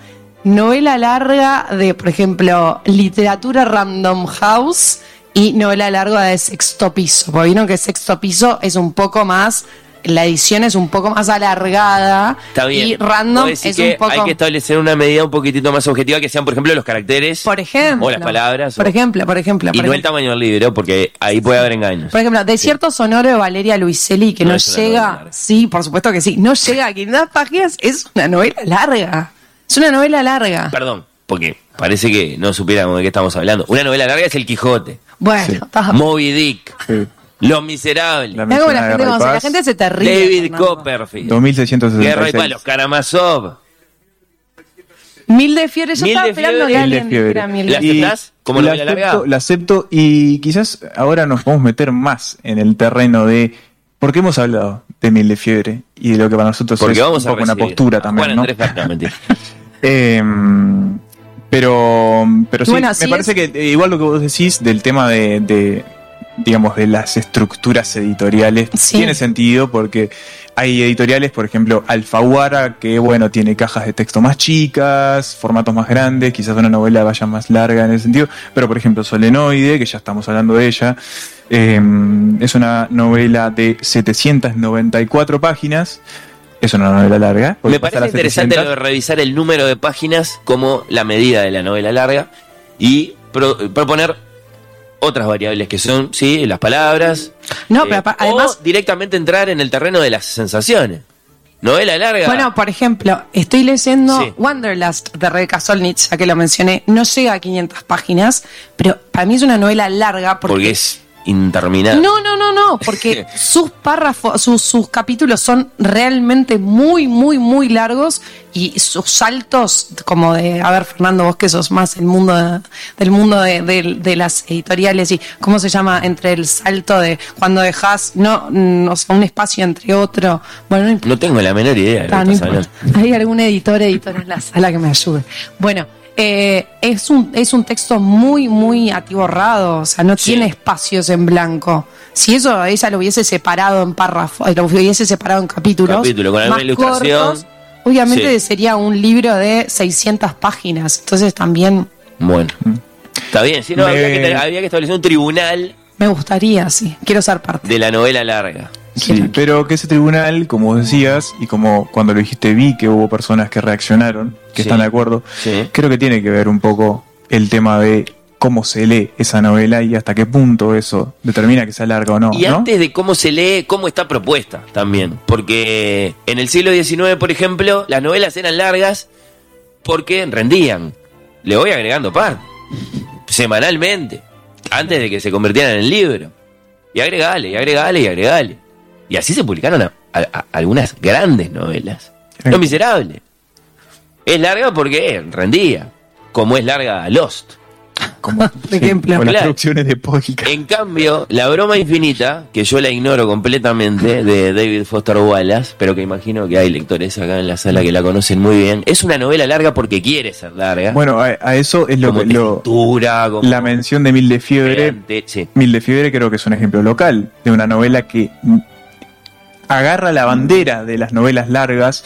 novela larga de, por ejemplo, literatura Random House y novela larga de sexto piso. Porque vieron que sexto piso es un poco más. La edición es un poco más alargada. Está bien. Y random es que un poco. Hay que establecer una medida un poquitito más objetiva que sean, por ejemplo, los caracteres Por ejemplo. o las palabras. Por o- ejemplo, por ejemplo. y por no el tamaño del libro, porque ahí puede haber engaños. Por ejemplo, Desierto Sonoro de Valeria Luiselli, que No novela llega, larga. sí, por supuesto que sí, no llega a 500 páginas, es una novela larga. Es una novela larga. Perdón, porque parece que no supiéramos de qué estamos hablando. Una novela larga es El Quijote, Bueno, Sí. Moby Dick, Sí. Los Miserables, La cómo la gente, la se te ríe. David Fernando. Copperfield, 2666. Guerra y Paz, Los Karamazov. Mil de fiebre, yo Mil estaba de esperando que alguien dijera mil ¿La de fiebre. aceptás como la acepto, la acepto y quizás ahora nos podemos meter más en el terreno de porque hemos hablado de Mil de Fiebre y de lo que para nosotros Porque es vamos un a poco una postura a también, Juan ¿no? Eh, pero pero sí, Bueno, me parece es- que eh, igual lo que vos decís del tema de, de, digamos de las estructuras editoriales Sí. tiene sentido porque hay editoriales, por ejemplo, Alfaguara, que bueno, tiene cajas de texto más chicas, formatos más grandes, quizás una novela vaya más larga en ese sentido, pero por ejemplo Solenoide, que ya estamos hablando de ella, eh, es una novela de 794 páginas, es una novela larga. Me parece interesante 700. lo de revisar el número de páginas como la medida de la novela larga y pro- proponer otras variables que son, sí, las palabras. No, eh, pero además, O directamente entrar en el terreno de las sensaciones. Novela larga. bueno, por ejemplo, estoy leyendo Sí. Wanderlust de Rebecca Solnit, ya que lo mencioné, no llega a 500 páginas, pero para mí es una novela larga porque, porque es interminable. No, no, no, no, porque sus párrafos, sus, sus capítulos son realmente muy, muy, muy largos y sus saltos, como de, a ver, Fernando, vos que sos más el mundo de- del mundo de, de- de las editoriales y cómo se llama entre el salto de cuando dejas no, mm, o sea, un espacio entre otro. Bueno, no. No tengo la menor idea de lo Ah, que no estás. Hay algún editor, editor en la sala que me ayude. Bueno, eh, es, un, es un texto muy, muy atiborrado, o sea, no Sí. tiene espacios en blanco. Si eso ella lo hubiese separado en párrafos, lo hubiese separado en capítulos, Capítulo, con alguna más ilustración. cortos, obviamente Sí. sería un libro de 600 páginas. Entonces también Bueno. Está bien, sí, no, Me- había, que, había que establecer un tribunal me gustaría, sí, quiero ser parte. de la novela larga. Sí, pero que ese tribunal, como decías, y como cuando lo dijiste vi que hubo personas que reaccionaron, que Sí. están de acuerdo, Sí. creo que tiene que ver un poco el tema de cómo se lee esa novela y hasta qué punto eso determina que sea larga o no. Y ¿no? antes de cómo se lee, cómo está propuesta también. Porque en el siglo XIX, por ejemplo, las novelas eran largas porque rendían. le voy agregando parte. Semanalmente. Antes de que se convirtieran en libro. Y agregale, y agregale, y agregale. Y así se publicaron a- a- a- algunas grandes novelas. Los Miserables. Es larga porque rendía. Como es larga Lost. Como, Por ejemplo. con las producciones de podcast. En cambio, La broma infinita, que yo la ignoro completamente, de David Foster Wallace, pero que imagino que hay lectores acá en la sala que la conocen muy bien, es una novela larga porque quiere ser larga. Bueno, a, a eso es lo como que lo, textura, como la mención de Mil de Fiebre. sí. Mil de Fiebre creo que es un ejemplo local de una novela que agarra la bandera de las novelas largas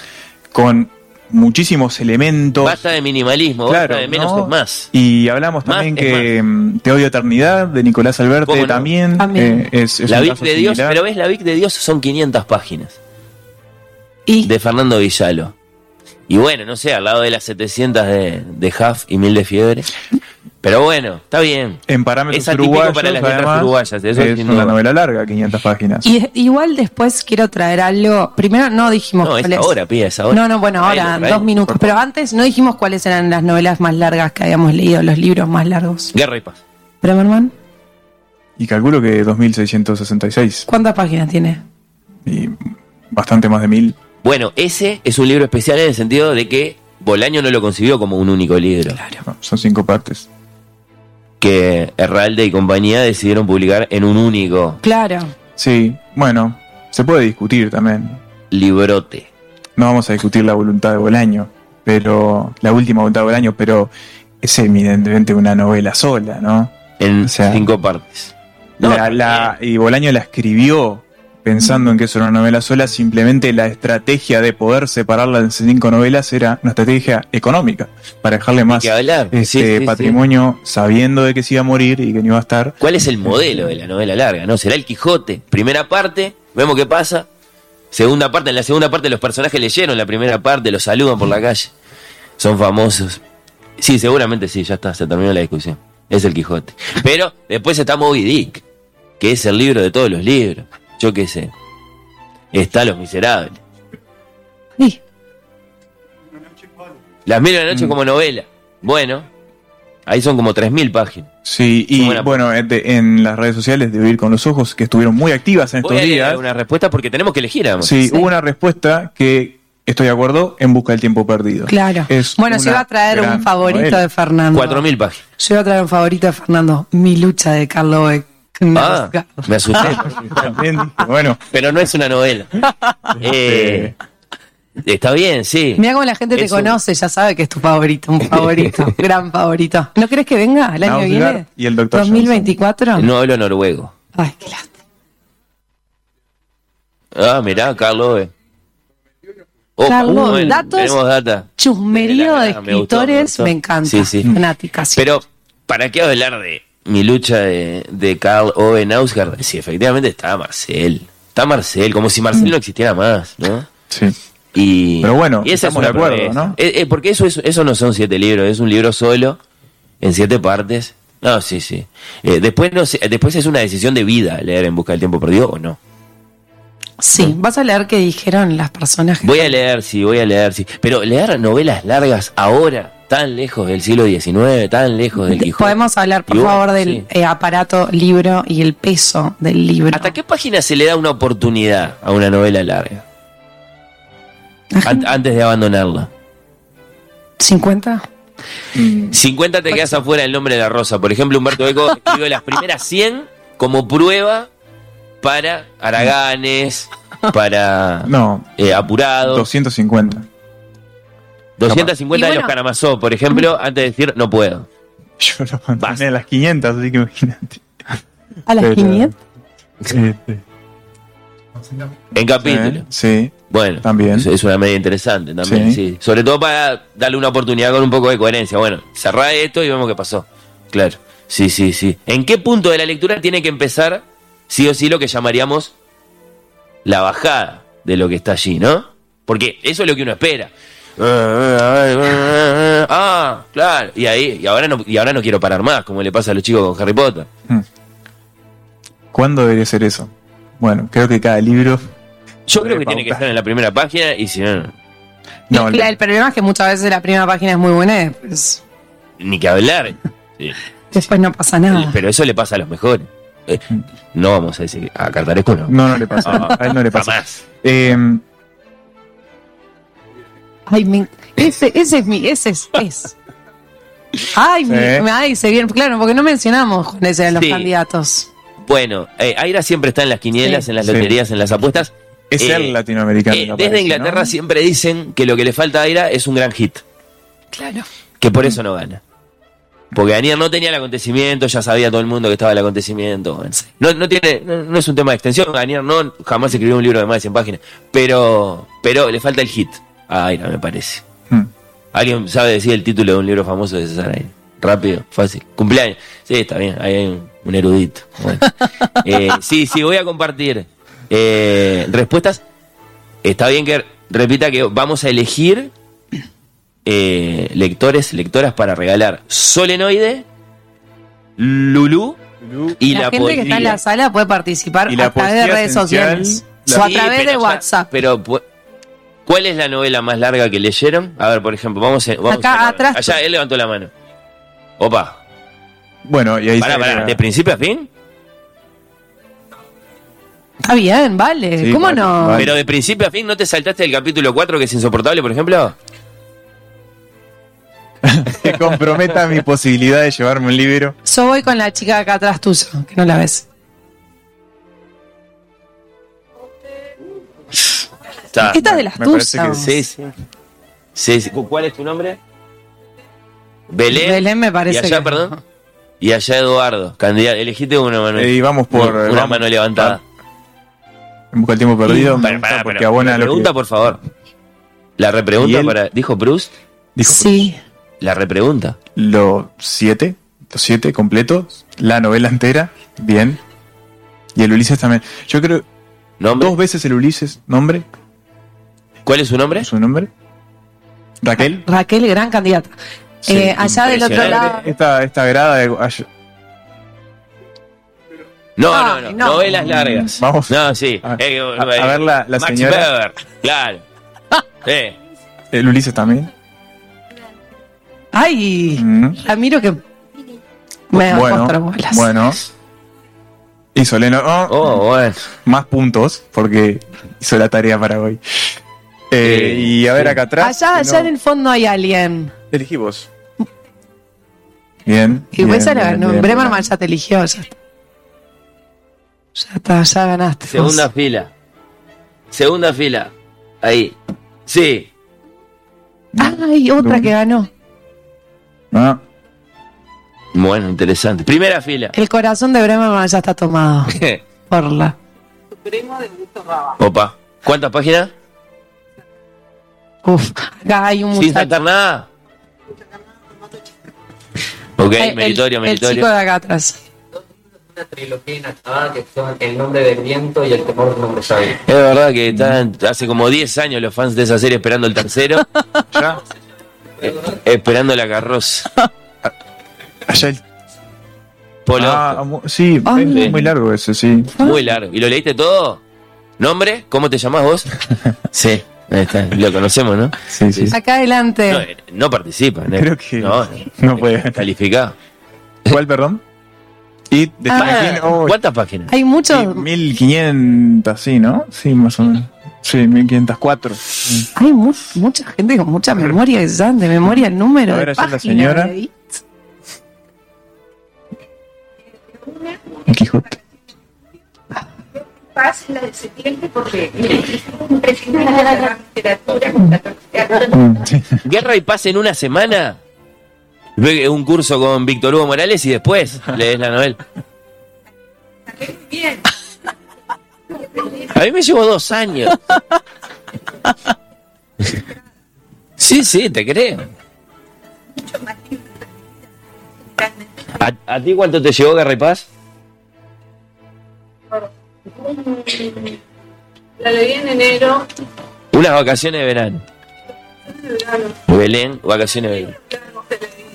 con muchísimos elementos. Basta de minimalismo, Claro, basta de menos ¿no? es más. Y hablamos también que mm, Te odio eternidad de Nicolás Alberte ¿Cómo no? también, eh, es, es La Vic de Dios, similar. pero ves, la Vic de Dios son 500 páginas Y de Fernando Villalo. Y bueno, no sé, al lado de las 700 de, de Huff y Mil de Fiebre. Pero bueno, está bien. En parámetros Es uruguayos, para las además, uruguayas, eso es una duda. novela larga, 500 páginas. Y igual después quiero traer algo. Primero no dijimos No, es cuáles- ahora, pía, es ahora. No, no, bueno, ahora, dos minutos. Pero antes no dijimos cuáles eran las novelas más largas que habíamos leído, los libros más largos. Guerra y paz. Bremerman, Y calculo que 2666 ¿cuántas páginas tiene? y bastante más de mil. Bueno, ese es un libro especial en el sentido de que Bolaño no lo concibió como un único libro. No, son cinco partes. Que Herralde y compañía decidieron publicar en un único Claro. Sí, bueno, se puede discutir también. librote. No vamos a discutir la voluntad de Bolaño, pero la última voluntad de Bolaño, pero es evidentemente una novela sola, ¿no? En O sea, cinco partes. No, La- la- y Bolaño la escribió pensando en que eso era una novela sola, simplemente la estrategia de poder separarla en cinco novelas era una estrategia económica, para dejarle más este Sí, sí, sí. patrimonio sabiendo de que se iba a morir y que no iba a estar. ¿Cuál es el modelo de la novela larga? ¿No? Será el Quijote. Primera parte, vemos qué pasa. Segunda parte, en la segunda parte los personajes leyeron la primera parte, los saludan por la calle. Son famosos. Sí, seguramente sí, ya está, se terminó la discusión. Es el Quijote. Pero después está Moby Dick, que es el libro de todos los libros. Yo qué sé. Está Los Miserables. Sí. Las mil de la noche como novela. Bueno, ahí son como 3.000 páginas. Sí, y bueno, en de- en las redes sociales de Vivir con los Ojos, que estuvieron muy activas en Voy estos a días, una respuesta porque tenemos que elegir. además. sí, Sí. hubo una respuesta que estoy de acuerdo en busca del tiempo perdido. Claro. Es bueno, yo una iba a traer un favorito novela. de Fernando. 4.000 páginas. Yo iba a traer un favorito de Fernando. Mi lucha de Carlo Beck. Ah, me asusté. También dije, bueno, pero no es una novela. Eh, está bien, sí. Mira cómo la gente te Eso- conoce, ya sabe que es tu favorito, un favorito, gran favorito. ¿No crees que venga el año que viene? y el Dr. 2024. No hablo noruego. Ay, qué lástima. Ah, mirá, Carlos. eh. Oh, Carlos, bueno, datos, Tenemos data. Chusmerío de Me gustó, me escritores, gustó. me, encanta. Sí, sí. Fanática, sí. Pero, ¿para qué hablar de mi lucha de, de Carl Ove Nausgaard? Sí, efectivamente está Marcel. Está Marcel, como si Marcel no existiera más, ¿no? sí. Y, Pero bueno, y estamos es de acuerdo, promesa. ¿no? Eh, eh, porque eso, es- eso no son siete libros, es un libro solo, en siete partes. No, sí, sí. Eh, después, no sé, después es una decisión de vida leer En Busca del Tiempo Perdido o no. sí, vas a leer qué dijeron las personas que... Voy a leer, sí, voy a leer, sí. Pero leer novelas largas ahora, tan lejos del siglo XIX, tan lejos del Quijote. Podemos hablar, por bueno, favor, del sí. eh, aparato libro y el peso del libro. ¿Hasta qué página se le da una oportunidad a una novela larga? An- antes de abandonarla. ¿50? 50 te quedas afuera del nombre de la rosa. Por ejemplo, Humberto Eco escribió las primeras 100 como prueba para Araganes, para No, eh, Apurados. 250. 250 Y de bueno- los Karamazov, por ejemplo, antes de decir no puedo. Yo lo mantenía Basta. a las 500, así que imagínate. ¿A las Pero- 500? Este, En capítulo. Sí, Bueno, También. Es, es una medida interesante también, sí. Sí. Sobre todo para darle una oportunidad con un poco de coherencia. Bueno, cerrá esto y vemos qué pasó. Claro. Sí, sí, sí. ¿En qué punto de la lectura tiene que empezar, sí o sí, lo que llamaríamos la bajada de lo que está allí, ¿no? Porque eso es lo que uno espera. Ah, claro. Y ahí, y ahora no, y ahora no quiero parar más, como le pasa a los chicos con Harry Potter. ¿cuándo debería ser eso? Bueno, creo que cada libro. Yo creo que tiene que estar en la primera página y si no, no. El, el problema es que muchas veces la primera página es muy buena y después ni que hablar. Sí. Después no pasa nada. Pero eso le pasa a los mejores. Eh, no vamos a decir a Cartaresco no. No, no le pasa. A él no le pasa. Jamás. Eh, Ay, me- ese, ese es mi, ese es, es. Ay, Sí. me- ay, se viene, claro, porque no mencionamos con ese de los Sí. candidatos. Bueno, eh, Aira siempre está en las quinielas, Sí. en las Sí. loterías, en las apuestas. es Eh, el latinoamericano. Eh, desde parece, Inglaterra ¿no? siempre dicen que lo que le falta a Aira es un gran hit, Claro. que por eso no gana. Porque Daniel no tenía el acontecimiento, ya sabía todo el mundo que estaba el acontecimiento. No, no tiene, no, no es un tema de extensión, Daniel no jamás escribió un libro de más de 100 páginas, pero, pero le falta el hit Aira, me parece. Hmm. ¿Alguien sabe decir el título de un libro famoso de César Aira? Rápido, fácil. Cumpleaños. Sí, está bien, ahí hay un, un erudito. Bueno. Eh, sí, sí, voy a compartir eh, respuestas. Está bien que repita que vamos a elegir eh, lectores, lectoras para regalar Solenoide, Lulú y la, la, gente que está en la sala puede participar a través de redes esencial, sociales la- o a través de ya- WhatsApp. Pero, pu- ¿cuál es la novela más larga que leyeron? A ver, por ejemplo, vamos, a, vamos Acá a- atrás. Allá él levantó la mano. Opa, Bueno, y ahí pará, se pará, ¿de principio a fin? Está bien, vale. Sí, ¿Cómo vale, no? vale. Pero de principio a fin, ¿no te saltaste el capítulo 4 que es insoportable, por ejemplo? que comprometa mi posibilidad de llevarme un libro. Yo voy con la chica de acá atrás tuya, que no la ves. Está. Esta es de las tuyas. que Sí, sí. Sí, sí. ¿Cuál es tu nombre? Belén. Belén me parece Y allá, que- perdón. Y allá Eduardo, candidato. Elegiste una mano. Y vamos por. una vamos- mano levantada. En busca del tiempo perdido. Para, para, porque para. abona La lo pregunta, que por favor. La ¿Y repregunta para. ¿Dijo Bruce? dijo. Sí. La repregunta. Los siete, los siete completos, la novela entera, bien. Y el Ulises también. Yo creo ¿Nombre? dos veces el Ulises, nombre, ¿Cuál es su nombre? su nombre. Raquel. Raquel, gran candidata. Sí, Eh, allá del otro lado. Esta, esta grada de. No, no, no, no. Novelas largas. Vamos. No, sí. A- Eh, a- a ver la- la Max señora. Weber, Claro. Sí. El Ulises también. Ay, Mm. Ramiro que me Bueno, bueno. Y Soleno, oh, Oh, bueno. más puntos, porque hizo la tarea para hoy. Eh, y a ver acá atrás. Allá, allá no- en el fondo hay alguien. Elegí vos. Bien. Y bien, esa la bien, ganó. bien, Bremerman ya te eligió. Ya está. Ya está, ya ganaste. Segunda vos. fila. Segunda fila. Ahí. Sí. Ay, otra que ganó. Ah, Bueno, interesante. Primera fila. El corazón de Bremerman ya está tomado. Por la. Opa. ¿Cuántas páginas? Uf, acá hay un Sin muchacho. saltar nada. Ok, el- meritorio, el, meritorio. chico de acá atrás. una trilogía inacabada que son El nombre del viento y El temor de un hombre sabio. Es verdad que están hace como 10 años los fans de esa serie esperando el tercero. ya. eh, esperando la carroza. Allá el. Polo. Ah, sí, es muy largo ese, sí. Muy largo. ¿Y lo leíste todo? ¿Nombre? ¿Cómo te llamás vos? Sí, ahí está. Lo conocemos, ¿no? Sí, sí. Acá adelante. No, eh, no participa. ¿no? Creo que No, no puede. calificado. ¿Cuál, perdón? Y de Ah, oh, ¿Cuántas páginas? Hay muchos. sí, 1500, sí, ¿no? Sí, más o menos. Sí, 1504. Hay mu- mucha gente con mucha memoria, que de memoria el número A ver, de allá la páginas. señora. de paz en la de septiembre porque impresionante la literatura con la literatura. Mm, sí. Guerra y paz en una semana. Ve Un curso con Víctor Hugo Morales y después lees la novela. Bien, A mí me llevó dos años. Sí, sí, te creo. ¿A, a ti cuánto te llevó Guerra y Paz? La leí en enero, Unas vacaciones de verano. Belén, vacaciones de verano.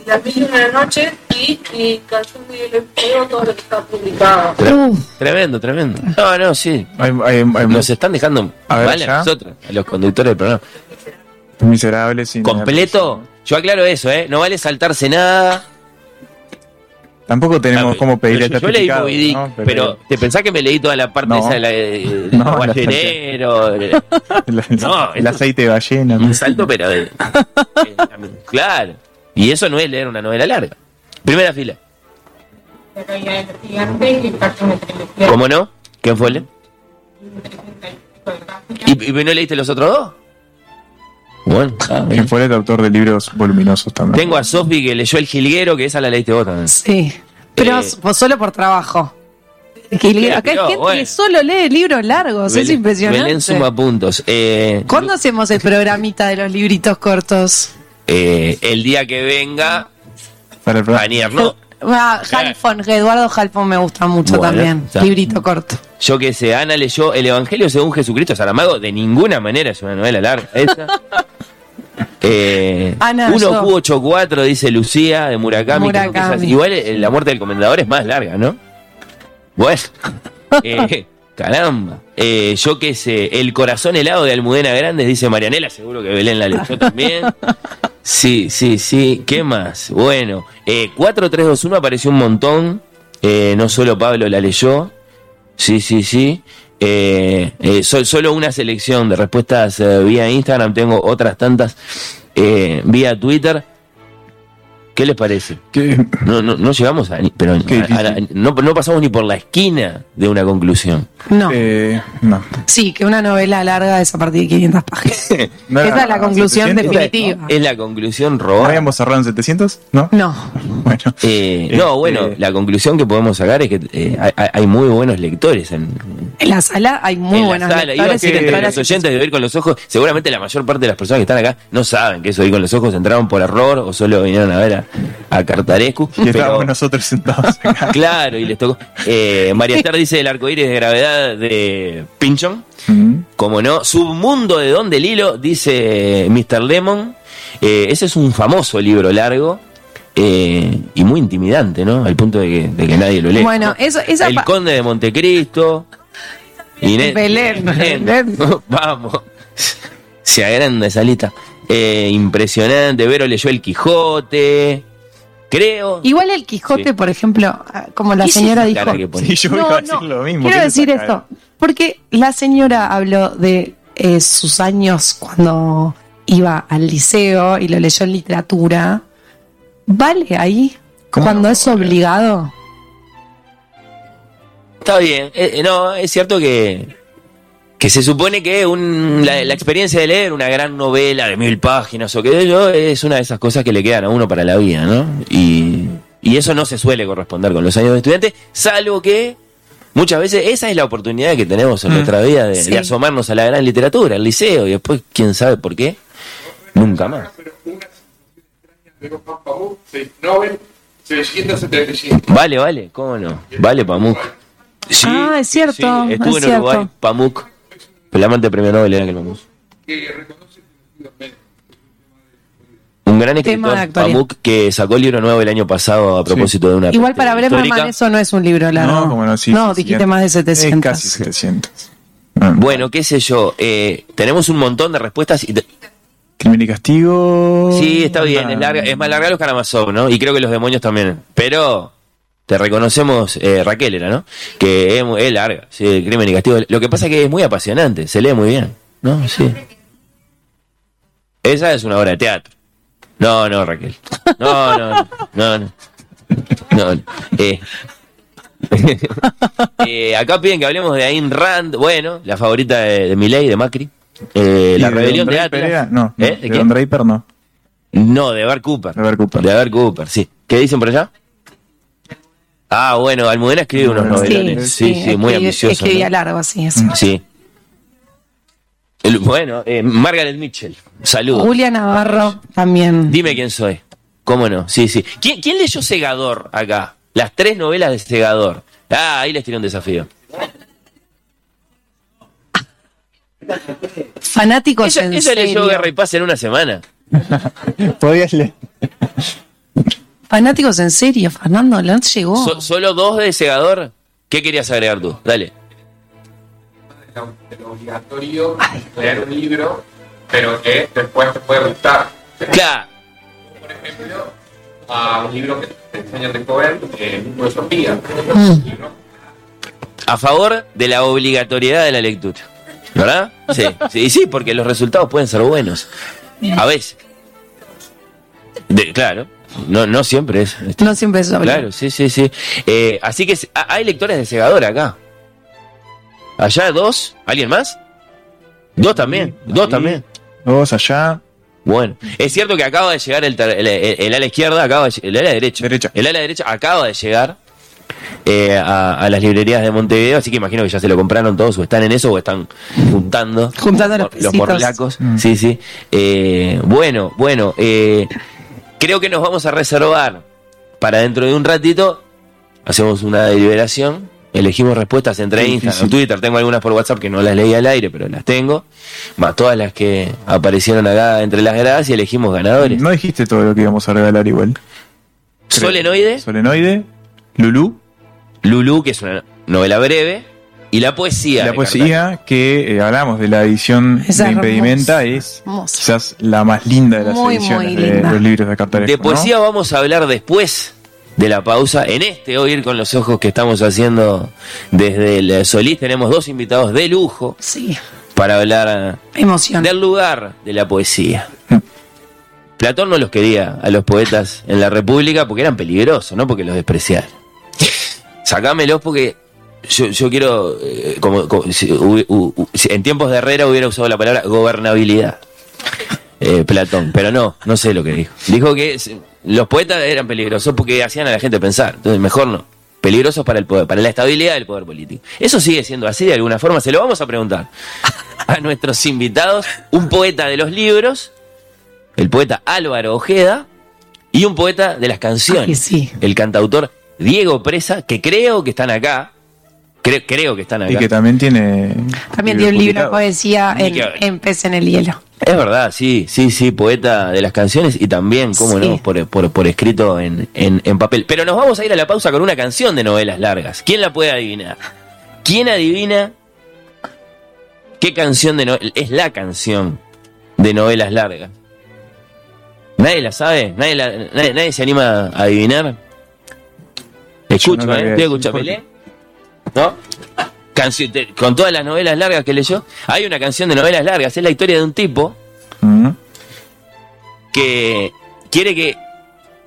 las mil y una noche y, y Canción de Fuego, todo lo que está publicado. Tre- Uf. Tremendo, tremendo. No, no, sí. Hay, hay, hay Nos están dejando A ver, mal a nosotros, a los conductores del programa. miserables. ¿Completo? yo aclaro eso, ¿eh? No vale saltarse nada. Tampoco tenemos Ah, cómo pedir yo, yo leí Moby Dick, ¿no? pero, ¿te pensás que me leí toda la parte No. esa de la, de- No, la? El, No, el aceite de ballena. Un salto, pero de. claro. Y eso no es leer una novela larga. Primera fila. ¿Cómo no? ¿Quién fue el? ¿Y, ¿Y no leíste los otros dos? Bueno, ah, fue el autor de libros voluminosos también. tengo a Sofi que leyó El Jilguero, que esa la leíste vos también. Sí. Pero Eh, vos solo por trabajo. Le- acá hay gente bueno. que solo lee libros largos, es impresionante. Belén suma puntos. Eh, ¿Cuándo hacemos el programita de los libritos cortos? eh, el día que venga, Para el programa. Anier, ¿no? Ah, Halfon, que Eduardo Halfon me gusta mucho Bueno, también. está. Librito corto. Yo que sé, Ana leyó El Evangelio según Jesucristo Saramago, de ninguna manera es una novela larga. Esa. Eh, Ana, yo. 1Q84 dice Lucía de Murakami. que igual eh, la muerte del comendador es más larga, ¿no? Bueno, eh, caramba. Eh, yo qué sé, El corazón helado de Almudena Grandes dice Marianela, seguro que Belén la leyó también. Sí, sí, sí. ¿Qué más? Bueno, eh, 4321 apareció un montón. Eh, no solo Pablo la leyó. Sí, sí, sí. Eh, so- solo una selección de respuestas vía Instagram. Tengo otras tantas vía Twitter. ¿Qué les parece? ¿Qué? No, no, no llegamos a, pero Qué a- a la- difícil. no, no pasamos ni por la esquina de una conclusión. No. Eh, no. Sí, que una novela larga es a partir de 500 páginas. ¿No era Esa es la conclusión 700? definitiva. Es la conclusión ¿No robada. habíamos cerrado en 700? ¿No? No. Bueno. Eh, Este- No, bueno, la conclusión que podemos sacar es que eh, hay, muy buenos lectores en, En la sala hay muy en buenos la sala. Iba a lectores decir entre los oyentes de Oír con los Ojos, seguramente la mayor parte de las personas que están acá no saben que es Oír con los Ojos, entraron por error o solo vinieron a ver a, a Cartarescu. Y pero- estábamos nosotros sentados acá. Claro, y les tocó. Eh, María Esther dice el arcoíris de gravedad de Pinchon. Mm. Como no, Submundo de Don del Hilo, dice Mr. Lemon. Eh, ese es un famoso libro largo eh, y muy intimidante, ¿no? Al punto de que, de que nadie lo lee. Bueno, eso- esa El Conde de Montecristo. Inés- Belén, Belén. Vamos. Se agranda esa lista. Eh, impresionante. Vero leyó El Quijote. Creo. Igual el Quijote, Sí. por ejemplo, ah, como la ¿Qué es señora dijo. Sí, yo iba a decir lo mismo. Quiero ¿qué es decir esto, porque la señora habló de eh, sus años cuando iba al liceo y lo leyó en literatura. ¿Vale ahí? ¿Cómo Cuando no? es obligado. Está bien. Eh, eh, no, es cierto que, que se supone que un, la, la experiencia de leer una gran novela de mil páginas o qué sé yo es una de esas cosas que le quedan a uno para la vida, ¿no? Y, y eso no se suele corresponder con los años de estudiante, salvo que muchas veces esa es la oportunidad que tenemos en Mm. nuestra vida de, Sí. de asomarnos a la gran literatura, al liceo, y después, quién sabe por qué, nunca más. de Juan Pablo, sí, Nobel 675. Vale, vale, ¿cómo no? Vale, Pamuk. Sí, Ah, es cierto, sí, estuvo es en Uruguay, cierto. Pamuk. Flamante premio Nobel era aquel famoso. Un gran escritor. Pamuk, que sacó el libro nuevo el año pasado a propósito de una. Igual para Bremerman eso no es un libro largo. No, como no, sí. No, sí, dijiste sí. más de Es 700. casi 700. Ah. Bueno, qué sé yo, eh, tenemos un montón de respuestas. Y te- Crimen y castigo. Sí, está bien, es, larga, es más larga los Karamazov, ¿no? Y creo que los demonios también. Pero te reconocemos, eh, Raquel era, ¿no? Que es, muy- es larga, sí, el crimen y castigo. Lo que pasa es que es muy apasionante, se lee muy bien, ¿no? Sí. Esa es una obra de teatro. No, no, Raquel. No, no, no, no. no. No, no. Eh. Eh, acá piden que hablemos de Ayn Rand, bueno, la favorita de, de Milei, de Macri. Eh, ¿Y la de rebelión de Atlas. era? No, no, ¿Eh? de ¿De Don quién? Draper no. No, de Bar Cooper. De Bar Cooper. De Bar Cooper, sí. ¿Qué dicen por allá? Ah, bueno, Almudena escribe unos novelones. Sí, sí, muy ambicioso. Escribía ¿no? largo, así es. Sí. El- bueno, eh, Margaret Mitchell, saludos. Julia Navarro también. Dime quién soy. ¿Cómo no? Sí, sí. ¿Quién, quién leyó Segador acá? Las tres novelas de Segador. Ah, ahí les tiré un desafío. Fanáticos Ella, en ella leyó serio. Guerra y Paz en una semana. Podías leer. Fanáticos en serio, Fernando, no llegó. So- solo dos de Segador. ¿Qué querías agregar tú? Dale. obligatorio leer un libro, pero que después te puede gustar. Claro. ejemplo, a un libro que te enseñan de Cohen, eh, Mundo de Sofía. ¿no? A favor de la obligatoriedad de la lectura. ¿Verdad? Sí, sí, sí, porque los resultados pueden ser buenos. A veces. De- claro, no, no siempre es. No siempre es. Claro, sí, sí, sí. Eh, así que ah, hay lectores de segadora acá. Allá dos, ¿alguien más? Dos también, dos Ahí. también. Dos allá. Bueno, es cierto que acaba de llegar el, el, el- el ala izquierda, acaba de el ala derecha. Derecha. El ala derecha acaba de llegar eh, a, a las librerías de Montevideo, así que imagino que ya se lo compraron todos, o están en eso, o están juntando. Juntando los los morlacos. Mm. Sí, sí. Eh, bueno, bueno, eh, creo que nos vamos a reservar para dentro de un ratito. Hacemos una deliberación. Elegimos respuestas entre Instagram. Twitter. Tengo algunas por WhatsApp que no las leí al aire, pero las tengo. Más todas las que aparecieron acá entre las gradas y elegimos ganadores. No dijiste todo lo que íbamos a regalar igual. Creo. Solenoide, Solenoide, Lulú, Lulú, que es una novela breve, y la poesía. la poesía que eh, hablamos de la edición Esa de Impedimenta hermosa, es hermosa. quizás la más linda de las Muy, ediciones muy de linda. los libros de. Cartarescu. De ¿no? poesía vamos a hablar después de la pausa. En este Oír con los Ojos que estamos haciendo desde el Solís, tenemos dos invitados de lujo Sí, para hablar emoción. del lugar de la poesía. Platón no los quería a los poetas en la República porque eran peligrosos, no porque los despreciaran. Sacámelos porque yo, yo quiero, eh, como, como si si en tiempos de Herrera hubiera usado la palabra gobernabilidad. eh, Platón, pero no, no sé lo que dijo. Dijo que los poetas eran peligrosos porque hacían a la gente pensar, entonces mejor no. Peligrosos para el poder, para la estabilidad del poder político. Eso sigue siendo así de alguna forma, se lo vamos a preguntar a nuestros invitados, un poeta de los libros, el poeta Álvaro Ojeda, y un poeta de las canciones, Ay, sí. el cantautor Diego Presa, que creo que están acá, cre- creo que están acá. Y que también tiene. También tiene un libro de poesía en, en Pez en el Hielo. Es verdad, sí, sí, sí, poeta de las canciones y también, cómo Sí. no, por, por, por escrito en, en, en papel. Pero nos vamos a ir a la pausa con una canción de novelas largas. ¿Quién la puede adivinar? ¿Quién adivina qué canción de novelas? Es la canción de novelas largas. ¿Nadie la sabe? ¿Nadie, la- nadie, nadie se anima a adivinar? Escucho, no ¿eh? Estoy escuchando. ¿No? Te- con todas las novelas largas que leyó, hay una canción de novelas largas. Es la historia de un tipo que quiere que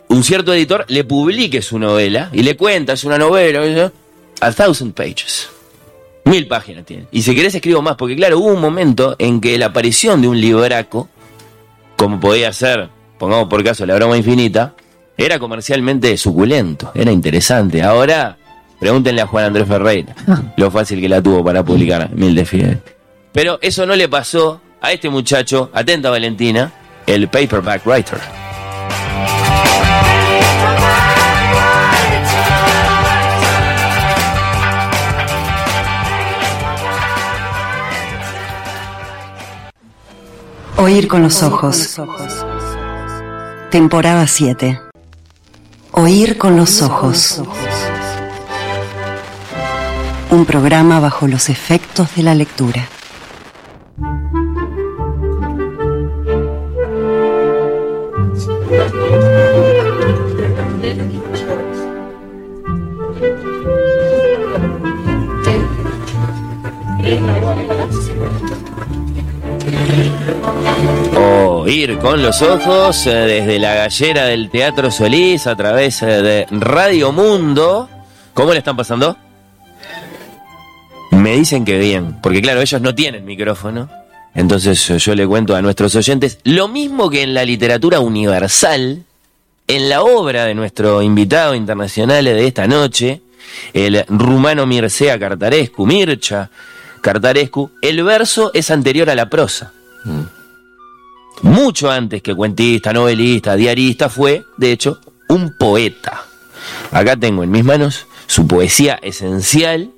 un cierto editor le publique su novela y le cuenta, es una novela, ¿no? a thousand pages. Mil páginas tiene. Y si querés escribo más, porque claro, hubo un momento en que la aparición de un libraco, como podía ser, pongamos por caso la broma infinita, era comercialmente suculento, era interesante. Ahora, pregúntenle a Juan Andrés Ferreira lo fácil que la tuvo para publicar Mil de Fidel. Pero eso no le pasó a este muchacho, atenta Valentina, el paperback writer. Oír con los ojos. Temporada 7. Oír con los ojos. Un programa bajo los efectos de la lectura. Oír con los ojos eh, desde la gallera del Teatro Solís a través eh, de Radio Mundo. ¿Cómo le están pasando? Me dicen que bien, porque claro, ellos no tienen micrófono. Entonces eh, yo le cuento a nuestros oyentes lo mismo que en la literatura universal, en la obra de nuestro invitado internacional de esta noche, el rumano Mircea Cartarescu, Mircha Cartarescu, el verso es anterior a la prosa. Mucho antes que cuentista, novelista, diarista, fue, de hecho, un poeta. Acá tengo en mis manos su poesía esencial,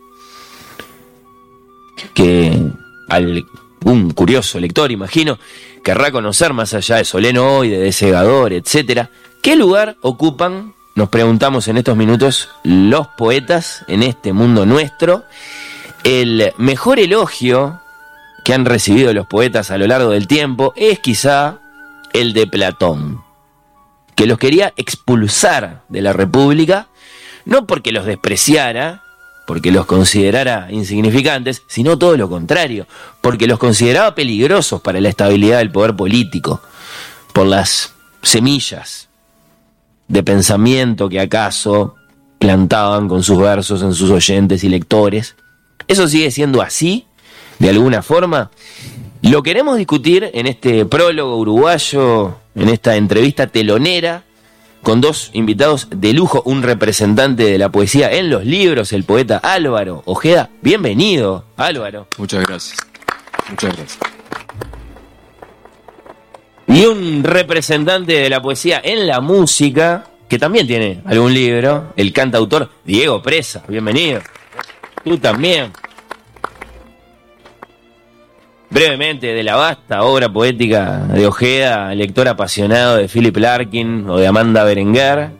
que algún curioso lector, imagino, querrá conocer más allá de Solenoide, de Segador, etcétera. ¿Qué lugar ocupan, nos preguntamos en estos minutos, los poetas en este mundo nuestro? El mejor elogio que han recibido los poetas a lo largo del tiempo es quizá el de Platón, que los quería expulsar de la República, no porque los despreciara, porque los considerara insignificantes, sino todo lo contrario, porque los consideraba peligrosos para la estabilidad del poder político, por las semillas de pensamiento que acaso plantaban con sus versos en sus oyentes y lectores. ¿Eso sigue siendo así, de alguna forma? Lo queremos discutir en este prólogo uruguayo, en esta entrevista telonera, con dos invitados de lujo, un representante de la poesía en los libros, el poeta Álvaro Ojeda. Bienvenido, Álvaro. Muchas gracias. Muchas gracias. Y un representante de la poesía en la música, que también tiene algún libro, el cantautor Diego Presa. Bienvenido. Tú también. Brevemente, de la vasta obra poética de Ojeda, lector apasionado de Philip Larkin o de Amanda Berenguer.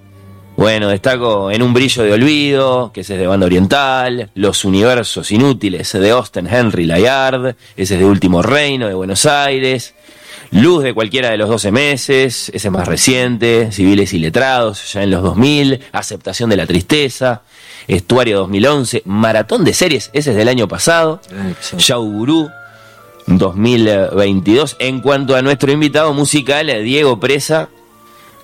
Bueno, destaco En un brillo de olvido, que ese es de banda oriental, Los universos inútiles de Austin Henry Layard, ese es de Último Reino de Buenos Aires, Luz de cualquiera de los 12 meses, ese es más reciente, Civiles y Letrados, ya en los 2000, Aceptación de la Tristeza, Estuario 2011, Maratón de Series, ese es del año pasado, Yaugurú 2022. En cuanto a nuestro invitado musical, Diego Presa,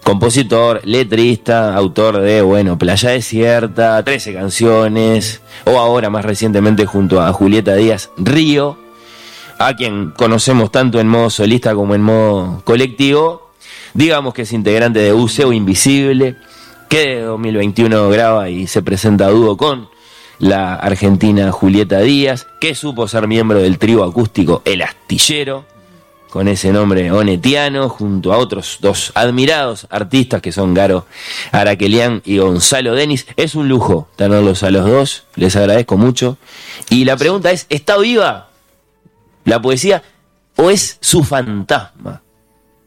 compositor, letrista, autor de, bueno, Playa Desierta, 13 canciones, o ahora más recientemente junto a Julieta Díaz Río, a quien conocemos tanto en modo solista como en modo colectivo. Digamos que es integrante de Buceo Invisible, que de 2021 graba y se presenta a dúo con la argentina Julieta Díaz, que supo ser miembro del trío acústico El Astillero, con ese nombre onetiano, junto a otros dos admirados artistas que son Garo Araquelian y Gonzalo Denis. Es un lujo tenerlos a los dos, les agradezco mucho. Y la pregunta es, ¿está viva la poesía o es su fantasma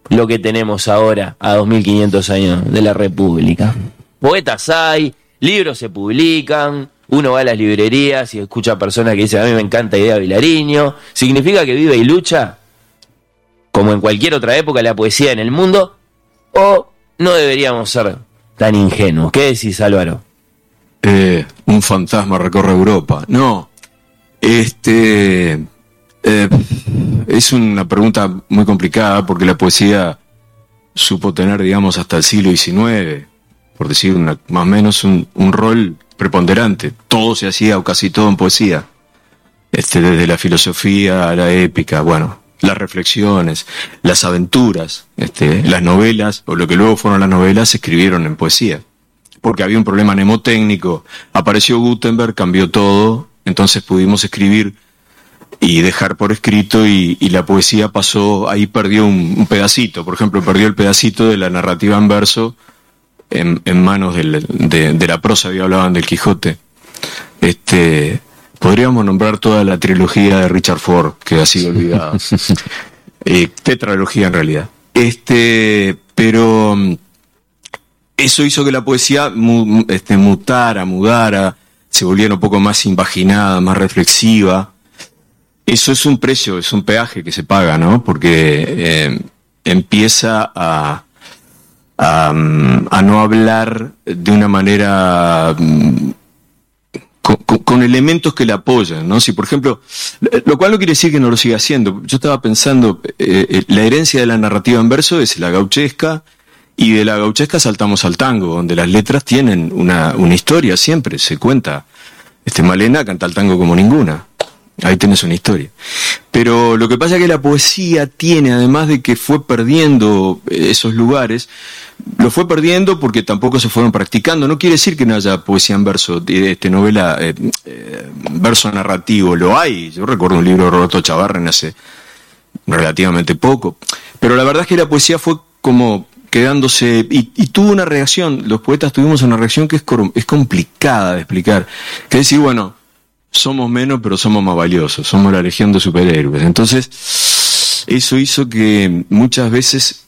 lo que tenemos ahora a 2500 años de la República? Poetas hay, libros se publican, uno va a las librerías y escucha a personas que dicen, a mí me encanta Idea Vilariño. ¿Significa que vive y lucha, como en cualquier otra época, la poesía en el mundo? ¿O no deberíamos ser tan ingenuos? ¿Qué decís, Álvaro? Eh, un fantasma recorre Europa. No, este eh, es una pregunta muy complicada porque la poesía supo tener, digamos, hasta el siglo XIX, por decir más o menos un rol preponderante. Todo se hacía, o casi todo en poesía. Este, desde la filosofía a la épica, bueno, las reflexiones, las aventuras, este, las novelas, o lo que luego fueron las novelas, se escribieron en poesía. Porque había un problema mnemotécnico. Apareció Gutenberg, cambió todo, entonces pudimos escribir y dejar por escrito y, la poesía pasó, ahí perdió un, un, pedacito, por ejemplo, perdió el pedacito de la narrativa en verso en, en manos del, de, de, la prosa, había hablaban del Quijote. Este, podríamos nombrar toda la trilogía de Richard Ford, que ha sido olvidada. eh, tetralogía en realidad. Este, pero mm, eso hizo que la poesía mu, este, mutara, mudara, se volviera un poco más imaginada, más reflexiva. Eso es un precio, es un peaje que se paga, ¿no? Porque eh, empieza a, a, a, no hablar de una manera mm, con, elementos que le apoyan, ¿no? Si, por ejemplo, lo cual no quiere decir que no lo siga haciendo. Yo estaba pensando, eh, la herencia de la narrativa en verso es la gauchesca, y de la gauchesca saltamos al tango, donde las letras tienen una, una historia siempre, se cuenta. Este Malena canta el tango como ninguna. Ahí tenés una historia. Pero lo que pasa es que la poesía tiene, además de que fue perdiendo esos lugares, lo fue perdiendo porque tampoco se fueron practicando. No quiere decir que no haya poesía en verso, este, novela, eh, eh, verso narrativo, lo hay. Yo recuerdo un libro de Roberto Chavarren hace relativamente poco. Pero la verdad es que la poesía fue como quedándose y, tuvo una reacción, los poetas tuvimos una reacción que es, es complicada de explicar, que es decir, bueno, somos menos pero somos más valiosos, somos la legión de superhéroes. Entonces, eso hizo que muchas veces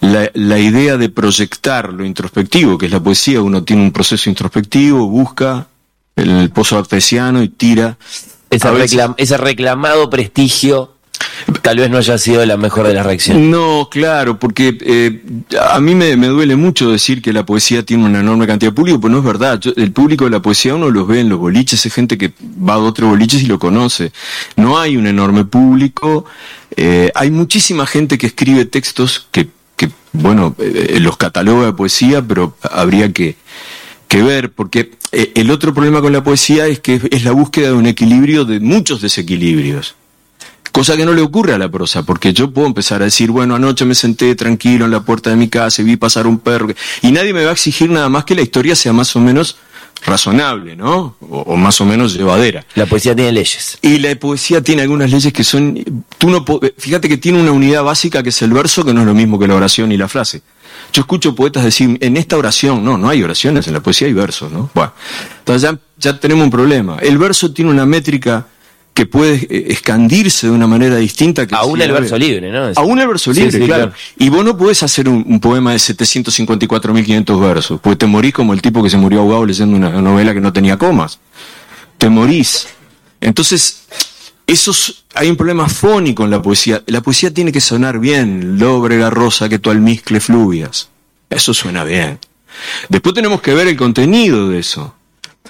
la, la, idea de proyectar lo introspectivo, que es la poesía, uno tiene un proceso introspectivo, busca el pozo artesiano y tira. Ese, reclam, ese reclamado prestigio tal vez no haya sido la mejor de las reacciones. No, claro, porque eh, a mí me, duele mucho decir que la poesía tiene una enorme cantidad de público, pues no es verdad. Yo- el público de la poesía uno los ve en los boliches, es gente que va a otros boliches y lo conoce. No hay un enorme público. eh, hay muchísima gente que escribe textos que, que bueno, eh, los cataloga de poesía, pero habría que, que ver, porque eh, el otro problema con la poesía es que es la búsqueda de un equilibrio de muchos desequilibrios. Cosa que no le ocurre a la prosa, porque yo puedo empezar a decir, bueno, anoche me senté tranquilo en la puerta de mi casa y vi pasar un perro, y nadie me va a exigir nada más que la historia sea más o menos razonable, ¿no? O, o más o menos llevadera. La poesía tiene leyes. Y la poesía tiene algunas leyes que son, tú no fíjate que tiene una unidad básica que es el verso, que no es lo mismo que la oración y la frase. Yo escucho poetas decir, en esta oración, no, no hay oraciones, en la poesía hay versos, ¿no? Bueno, entonces ya, ya tenemos un problema. El verso tiene una métrica que puede eh, escandirse de una manera distinta que Aún si el verso ve- libre, ¿no? Aún el verso Sí, libre, sí, claro. claro. Y vos no podés hacer un, un poema de 754.500 versos, porque te morís como el tipo que se murió ahogado leyendo una novela que no tenía comas. Te morís. Entonces, esos, hay un problema fónico en la poesía. La poesía tiene que sonar bien. Lóbrega rosa que tu almizcle fluvias. Eso suena bien. Después tenemos que ver el contenido de eso.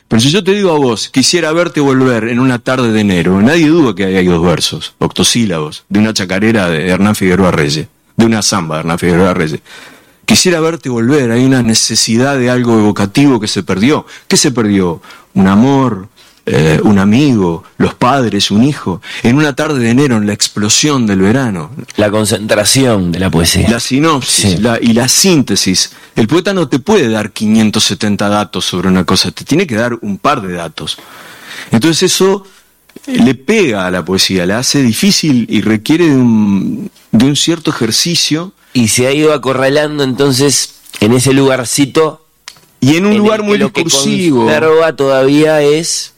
Pero si yo te digo a vos, quisiera verte volver en una tarde de enero, nadie duda que hay dos versos, octosílabos, de una chacarera de Hernán Figueroa Reyes, de una samba de Hernán Figueroa Reyes. Quisiera verte volver, hay una necesidad de algo evocativo que se perdió. ¿Qué se perdió? Un amor, eh, un amigo, los padres, un hijo, en una tarde de enero, en la explosión del verano. La concentración de la poesía. La sinopsis Sí. la- y la síntesis. El poeta no te puede dar 570 datos sobre una cosa, te tiene que dar un par de datos. Entonces eso eh, le pega a la poesía, la hace difícil y requiere de un, de un cierto ejercicio Y se ha ido acorralando entonces en ese lugarcito. y en un en lugar muy lo que discursivo. conserva todavía es.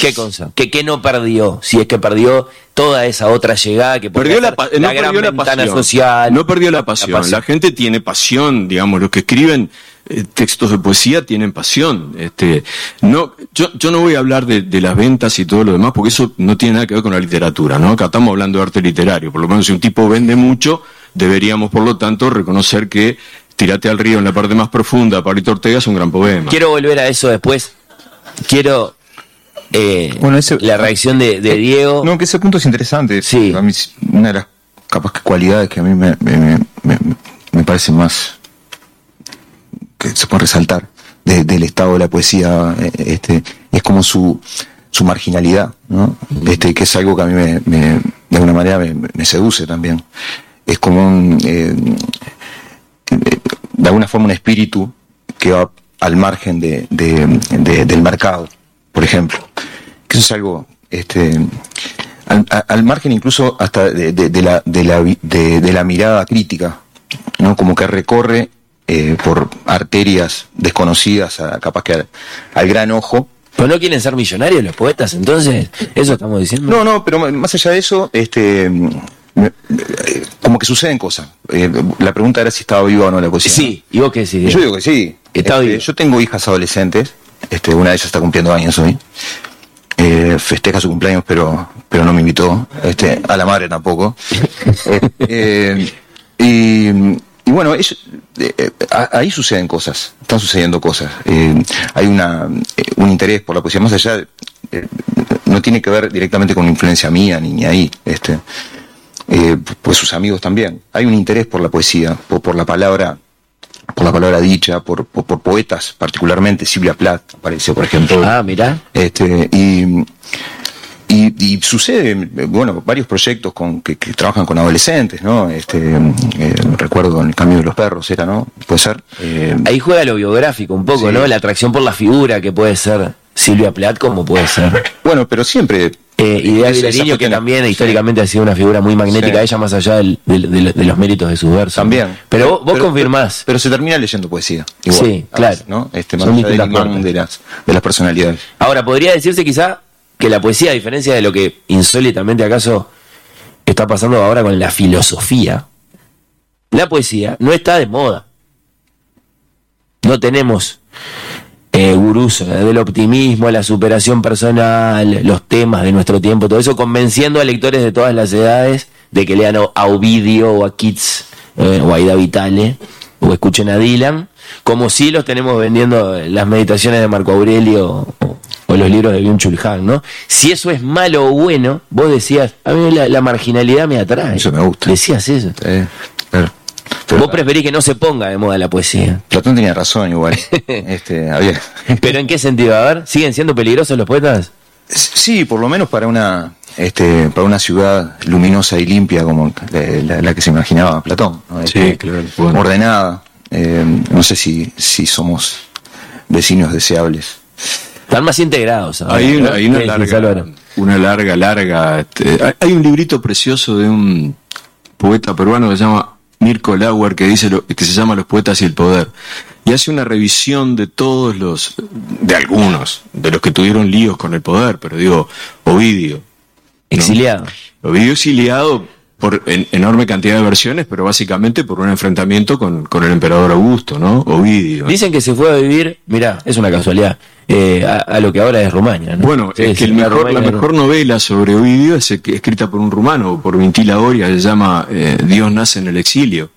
¿Qué cosa? ¿Qué, qué no perdió? Si es que perdió toda esa otra llegada que Perdió la, no la gran perdió la pasión. social. No perdió la pasión. La, gente tiene pasión, digamos, los que escriben eh, textos de poesía tienen pasión. Este, no, yo, yo no voy a hablar de, de las ventas y todo lo demás, porque eso no tiene nada que ver con la literatura, ¿no? Acá estamos hablando de arte literario. Por lo menos si un tipo vende mucho, deberíamos, por lo tanto, reconocer que Tirate al río en la parte más profunda, Pablito Ortega es un gran poema. Quiero volver a eso después. Quiero eh, Bueno, ese- la reacción de, de Diego. No, que ese punto es interesante. Sí. A mí, es una de las capaz que cualidades que a mí me, me, me, me parece más que se puede resaltar de- del estado de la poesía eh, este es como su su marginalidad ¿no? este que es algo que a mí me, me- de alguna manera me, seduce también es como un eh, eh, de alguna forma un espíritu que va al margen de, de- de- del mercado, por ejemplo. Que eso es algo, este, al, margen incluso hasta de, de- de la, de, la, de- la mirada crítica, ¿no? Como que recorre eh, por arterias desconocidas, a- capaz que al, al gran ojo, ¿Pero no quieren ser millonarios los poetas entonces? ¿Eso estamos diciendo? No, no, pero más allá de eso, este, eh, como que suceden cosas. Eh, la pregunta era si estaba viva o no la poesía. Sí, ¿y vos qué decís? Yo digo que sí. Este, yo tengo hijas adolescentes. Este, una de ellas está cumpliendo años hoy. Eh, festeja su cumpleaños, pero, pero no me invitó. Este, a la madre tampoco. Eh, eh, y, y bueno, es- eh, ahí suceden cosas, están sucediendo cosas. Hay una, un interés por la poesía, más allá, no tiene que ver directamente con influencia mía ni, ni ahí, este, pues sus amigos también. Hay un interés por la poesía, por, por la palabra, por la palabra dicha, por, por, por poetas particularmente, Silvia Plath apareció, por ejemplo. Ah, mirá. Este, y, y, y sucede, bueno, varios proyectos con, que, que trabajan con adolescentes, ¿no? Este, eh, recuerdo en el cambio de los perros, era, ¿no? Puede ser. Eh, Ahí juega lo biográfico un poco, Sí. ¿no? La atracción por la figura que puede ser Silvia Plath, como puede ser bueno, pero siempre. Eh, esa- esa Vilariño, que también sí. históricamente ha sido una figura muy magnética, Sí. ella más allá del- del- del- de, los méritos de sus versos. También. Pero vos, vos confirmás. Pero, se termina leyendo poesía. Sí, a veces, claro. ¿no? Este, más Son de las, de las personalidades. Ahora, podría decirse quizá que la poesía, a diferencia de lo que insólitamente acaso está pasando ahora con la filosofía, la poesía no está de moda. No tenemos eh, gurús del optimismo, la superación personal, los temas de nuestro tiempo, todo eso, convenciendo a lectores de todas las edades de que lean a Ovidio o a Keats eh, o a Ida Vitale o escuchen a Dylan, como si los tenemos vendiendo las meditaciones de Marco Aurelio o, o los libros de Byung-Chul Han, ¿no? Si eso es malo o bueno, vos decías, a mí la, la marginalidad me atrae. Eso me gusta. Decías eso. Eh, claro. Pero Vos preferís que no se ponga de moda la poesía. Platón tenía razón igual. este, había, ¿Pero en qué sentido? A ver, ¿siguen siendo peligrosos los poetas? Sí, por lo menos para una este, para una ciudad luminosa y limpia como la, la- la que se imaginaba Platón. ¿no? Este, claro, bueno. Ordenada. Eh, no sé si, si somos vecinos deseables. Están más integrados. Hay una, ¿no? hay una ¿Qué decís, larga, una larga, larga. este, hay- hay un librito precioso de un poeta peruano que se llama Mirko Lauer que dice lo- que se llama Los poetas y el poder y hace una revisión de todos los, de algunos, de los que tuvieron líos con el poder, pero digo Ovidio, Exiliado. Ovidio exiliado por en- enorme cantidad de versiones, pero básicamente por un enfrentamiento con, con el emperador Augusto, ¿no? Ovidio. Dicen que se fue a vivir, mirá, es una casualidad, eh, a, a lo que ahora es Rumania. ¿no? Bueno, Sí, es que sí, el mejor, la mejor novela sobre Ovidio es escrita por un rumano, por Vintila Oria, se llama eh, Dios nace en el exilio,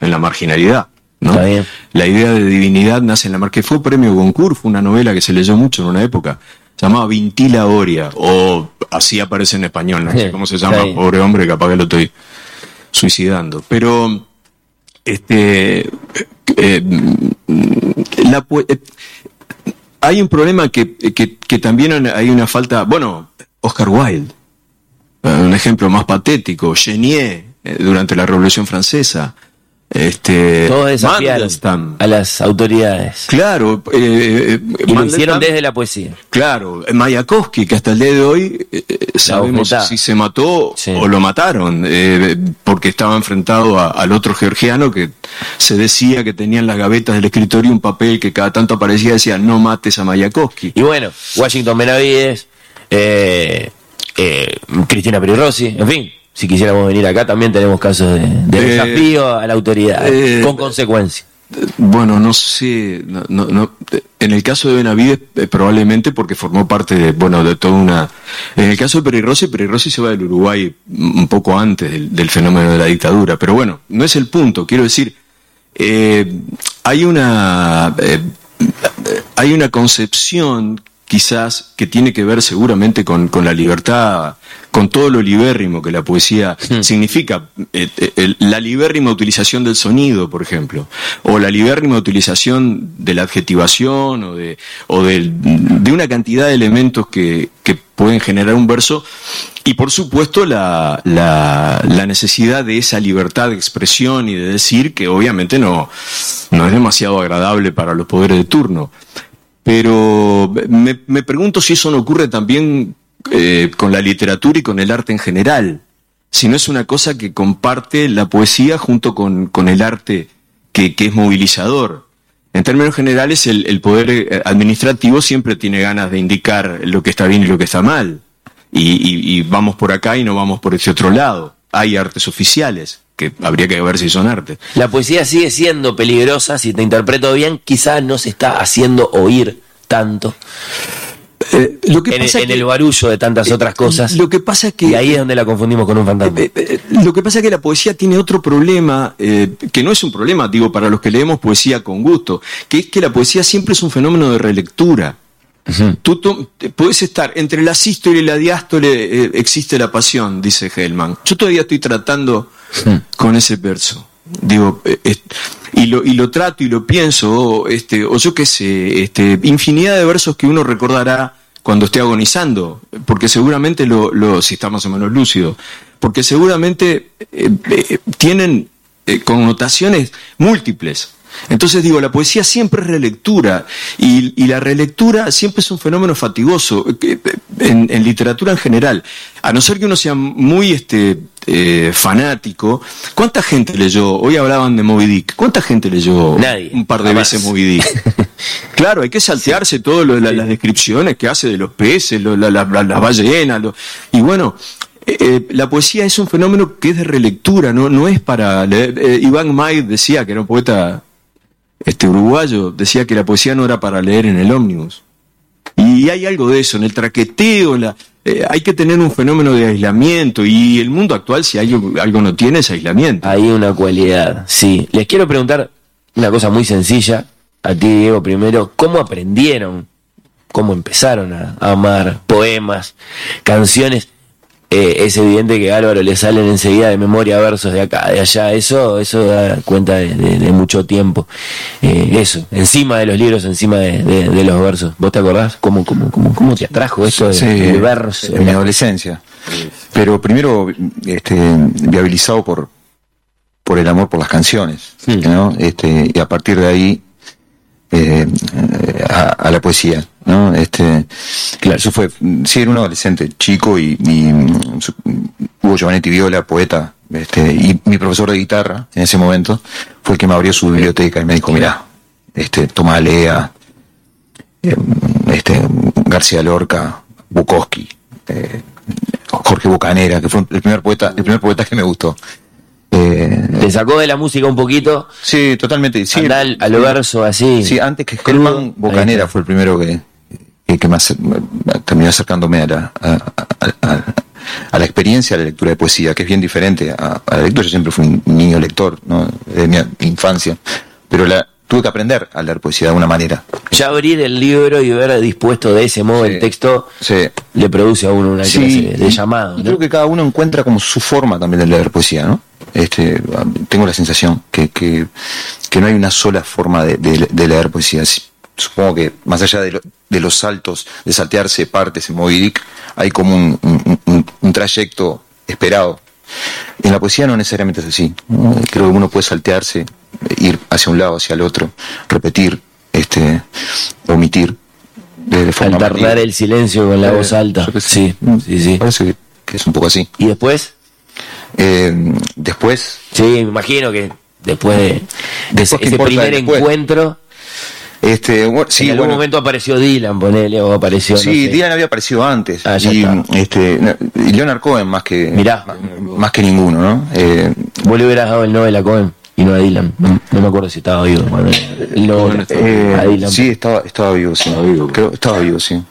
en la marginalidad. ¿no? Está bien. La idea de divinidad nace en la mar que fue premio Goncourt, fue una novela que se leyó mucho en una época. Se llamaba Vintila Oria, o así aparece en español, no sé cómo se llama, pobre hombre, capaz que lo estoy suicidando. Pero, este, eh, la, eh, hay un problema que, que, que también hay una falta, bueno, Oscar Wilde, eh, un ejemplo más patético, Chenier, eh, durante la Revolución Francesa, este, Todos desafiaron Mandelstam. a las autoridades. Claro, eh, eh, Y lo hicieron desde la poesía. Claro, Mayakovsky, que hasta el día de hoy eh, eh, sabemos si se mató Sí. o lo mataron, eh, porque estaba enfrentado a- al otro georgiano que se decía que tenía en las gavetas del escritorio un papel que cada tanto aparecía y decía no mates a Mayakovsky. Y bueno, Washington Benavides, eh, eh, Cristina Peri Rossi, en fin, si quisiéramos venir acá también tenemos casos de, de Eh, desafío a la autoridad, eh, con consecuencias. Bueno, no sé, no, no- no- en el caso de Benavides eh, probablemente porque formó parte de, bueno, de toda una... En el caso de Peri Rossi, Peri Rossi se va del Uruguay un poco antes del, del fenómeno de la dictadura, pero bueno, no es el punto, quiero decir, eh, hay una... hay una concepción quizás que tiene que ver seguramente con, con la libertad, con todo lo libérrimo que la poesía significa. Eh, eh, la libérrima utilización del sonido, por ejemplo, o la libérrima utilización de la adjetivación o de, o del- de una cantidad de elementos que, que pueden generar un verso. Y por supuesto la, la, la necesidad de esa libertad de expresión y de decir que obviamente no, no es demasiado agradable para los poderes de turno. Pero me, me pregunto si eso no ocurre también eh, con la literatura y con el arte en general. Si no es una cosa que comparte la poesía junto con, con el arte que, que es movilizador. En términos generales, el, el poder eh, administrativo siempre tiene ganas de indicar lo que está bien y lo que está mal. Y, y- y vamos por acá y no vamos por ese otro lado. Hay artes oficiales, que habría que ver si son artes. La poesía sigue siendo peligrosa, si te interpreto bien, quizás no se está haciendo oír tanto Eh, lo que en, el- pasa en que- el barullo de tantas otras cosas. Lo que pasa es que y ahí es donde la confundimos con un fantasma. Eh, eh, lo que pasa es que la poesía tiene otro problema, eh, que no es un problema, digo, para los que leemos poesía con gusto, que es que la poesía siempre es un fenómeno de relectura. Tú puedes estar entre la sístole y la diástole, eh, existe la pasión, dice Hellman. Yo todavía estoy tratando con ese verso. Digo, eh, es- y, lo, y lo trato y lo pienso, este, o yo qué sé, este, infinidad de versos que uno recordará cuando esté agonizando, porque seguramente lo, lo si está más o menos lúcido, porque seguramente eh, eh, tienen eh, connotaciones múltiples. Entonces digo, la poesía siempre es relectura y, y la relectura siempre es un fenómeno fatigoso eh, en, en literatura en general. A no ser que uno sea muy este, eh, fanático, ¿cuánta gente leyó? Hoy hablaban de Moby Dick. ¿Cuánta gente leyó Nadie, un par de jamás. veces Moby Dick? Claro, hay que saltearse todo lo de la- las descripciones que hace de los peces, lo- la- la- la- las ballenas. lo- y bueno, eh, eh, la poesía es un fenómeno que es de relectura, no, no es para leer. Eh, Iván May decía que era un poeta este uruguayo, decía que la poesía no era para leer en el ómnibus. Y hay algo de eso, en el traqueteo, la, eh, hay que tener un fenómeno de aislamiento y el mundo actual si algo, algo no tiene es aislamiento. Hay una cualidad, sí. Les quiero preguntar una cosa muy sencilla, a ti Diego primero, ¿cómo aprendieron? ¿Cómo empezaron a, a amar poemas, canciones? Eh, es evidente que a Álvaro le salen enseguida de memoria versos de acá, de allá, eso, eso da cuenta de, de- de mucho tiempo. Eh, eso, encima de los libros, encima de, de- de los versos. ¿Vos te acordás cómo, cómo, cómo, cómo te atrajo esto de, Sí, del verso? en mi adolescencia. Pero primero este, viabilizado por, por el amor por las canciones, ¿no? Este, y a partir de ahí eh, eh, a, a la poesía, ¿no? Este, claro, eso fue, sí, era un adolescente chico y, y, mm, Hugo Giovanetti Viola, poeta, este, y mi profesor de guitarra en ese momento fue el que me abrió su biblioteca y me dijo, mira, este, toma, lea, eh, este, García Lorca, Bukowski, eh, Jorge Bocanera, que fue el primer poeta, el primer poeta que me gustó. Eh, ¿Te sacó de la música un poquito? Sí, totalmente. Sí, al, verso así. Sí, antes que Hellman, Bocanera fue el primero que, que, que más terminó acercándome a la, a, a- a- la experiencia de la lectura de poesía, que es bien diferente a, la lectura. Yo siempre fui un niño lector, ¿no? de mi infancia, pero la, tuve que aprender a leer poesía de alguna manera. Ya abrir el libro y ver dispuesto de ese modo Sí. el texto Sí. le produce a uno una Sí, clase de llamado. ¿no? creo que cada uno encuentra como su forma también de leer poesía, ¿no? Este, tengo la sensación que, que, que no hay una sola forma de, de- de leer poesía. Supongo que más allá de, lo- de los saltos, de saltearse partes en Moby Dick, hay como un, un- un- un trayecto esperado. En la poesía no necesariamente es así. Creo que uno puede saltearse, ir hacia un lado, hacia el otro, repetir, este, omitir. De, forma el silencio con la Eh, voz alta. sé. Sí, sí, sí. Parece que, es un poco así. Y después, Eh, después, sí, me imagino que después de, ese, ¿qué ese importa primer después? encuentro, este, bueno, sí, en algún bueno, momento apareció Dylan, ponele, o apareció. no sí, sé. Dylan había aparecido antes. Ah, y, este, no, y Leonard Cohen más que, Mirá. más, más que ninguno, ¿no? Eh, Vos le hubieras dado el Nobel a Cohen y no a Dylan. No, no me acuerdo si estaba vivo. Bueno, eh, a Dylan. sí, estaba, estaba vivo, sí. Creo, estaba vivo, sí.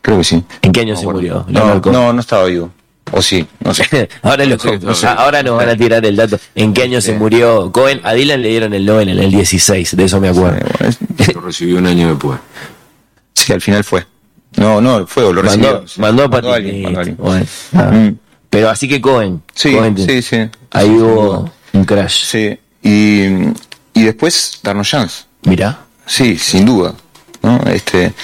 Creo que sí. ¿En qué año se murió? No, no, no estaba vivo. O sí, no sé. ahora, lo- no sé. ahora nos van a tirar el dato. ¿En qué año se murió Cohen? A Dylan le dieron el Nobel en el 16, de eso me acuerdo. Bueno, es- Lo recibió un año después. sí, al final fue. No, no, fue lo recibió. mandó a Mandó a alguien, mandó alguien. Bueno, ah. Mm. Pero así que Cohen. Sí, Cohen, sí, sí. Ahí hubo un crash. Sí, y, y después darnos chance. Mirá. Sí, sin duda. ¿no? Este,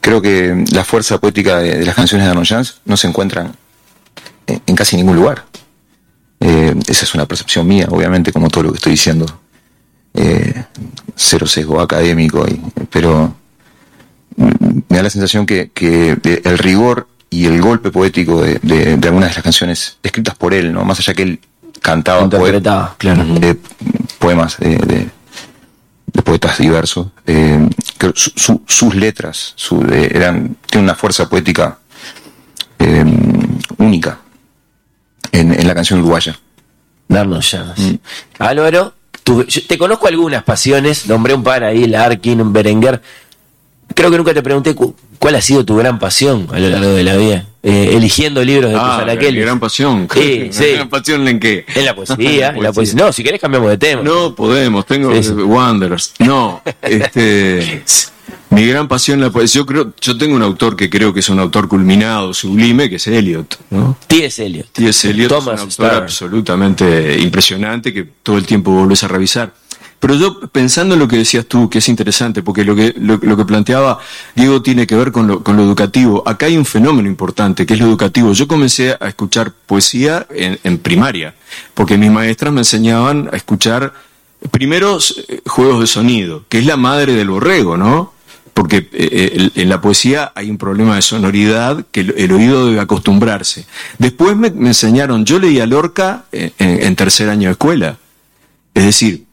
creo que la fuerza poética de, de las canciones de Arnold Jans no se encuentran en, casi ningún lugar. Eh, esa es una percepción mía, obviamente, como todo lo que estoy diciendo. Eh, cero sesgo académico, y, pero me da la sensación que, el rigor y el golpe poético de, de- de algunas de las canciones escritas por él, ¿no? más allá que él cantaba Interpretaba, claro. de poemas de, de- poetas diversos. eh, que su- su- sus letras su, eran tienen una fuerza poética eh, única en, en la canción uruguaya. Darnos llamas. Mm. Álvaro, tú- yo te conozco algunas pasiones, nombré un par ahí, Larkin, un Berenguer. Creo que nunca te pregunté cu- cuál ha sido tu gran pasión a lo largo de la vida, eh, eligiendo libros de tus Ah, anaqueles. mi gran pasión. Sí, ¿Una sí. gran pasión en qué? En la poesía, en la poesía. No, si querés cambiamos de tema. No, podemos, tengo Sí, Wanderers. No, este mi gran pasión la poesía. Yo creo, yo tengo un autor que creo que es un autor culminado, sublime, que es Eliot, ¿no? T.S. Eliot. T.S. Eliot Thomas es un autor Starr. absolutamente impresionante que todo el tiempo volvés a revisar. Pero yo pensando en lo que decías tú, que es interesante, porque lo que, lo, lo que planteaba Diego tiene que ver con lo, con lo educativo. Acá hay un fenómeno importante, que es lo educativo. Yo comencé a escuchar poesía en, en primaria, porque mis maestras me enseñaban a escuchar primero eh, juegos de sonido, que es la madre del borrego, ¿no? Porque eh, eh, en la poesía hay un problema de sonoridad que el, el oído debe acostumbrarse. Después me, me enseñaron, yo leía Lorca en, en- tercer año de escuela. Es decir,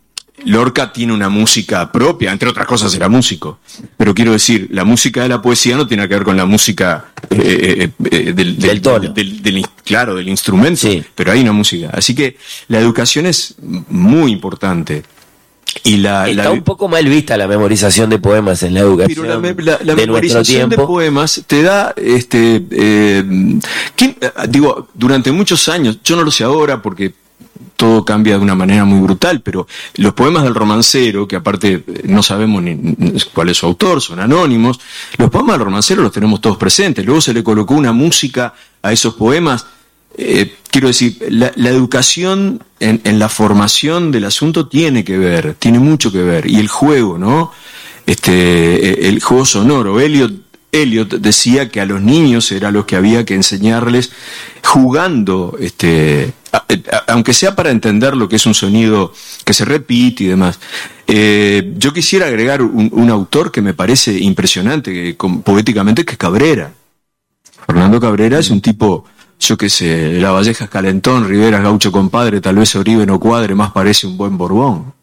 Lorca tiene una música propia, entre otras cosas era músico. Pero quiero decir, la música de la poesía no tiene que ver con la música eh, eh, eh, del, Del claro, del instrumento, Sí. pero hay una música. Así que la educación es muy importante. Y la, Está la- un poco mal vista la memorización de poemas en la educación pero la, me- la- la de nuestro memorización de poemas te da, este, eh, ¿quién- eh, digo, durante muchos años, yo no lo sé ahora porque todo cambia de una manera muy brutal, pero los poemas del romancero, que aparte eh, no sabemos ni cuál es su autor, son anónimos, los poemas del romancero los tenemos todos presentes. Luego se le colocó una música a esos poemas. Eh, quiero decir, la, educación en, la formación del asunto tiene que ver, tiene mucho que ver. Y el juego, ¿no? Este, eh, el juego sonoro. Eliot, Eliot decía que a los niños era lo que había que enseñarles jugando, este, a- aunque sea para entender lo que es un sonido que se repite y demás. Eh, yo quisiera agregar un, autor que me parece impresionante poéticamente, que es Cabrera. Fernando Cabrera es un tipo, yo qué sé, La Valleja Calentón, Rivera Gaucho Compadre, tal vez Oribe no cuadre, más parece un buen Borbón.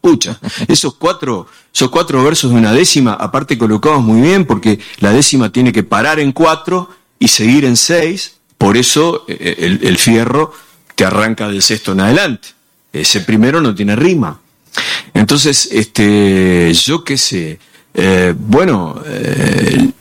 Pucha, esos cuatro, esos cuatro versos de una décima, aparte colocados muy bien, porque la décima tiene que parar en cuatro y seguir en seis, por eso eh, el, el fierro te arranca del sexto en adelante. Ese primero no tiene rima. Entonces, este, yo qué sé, eh, bueno, eh,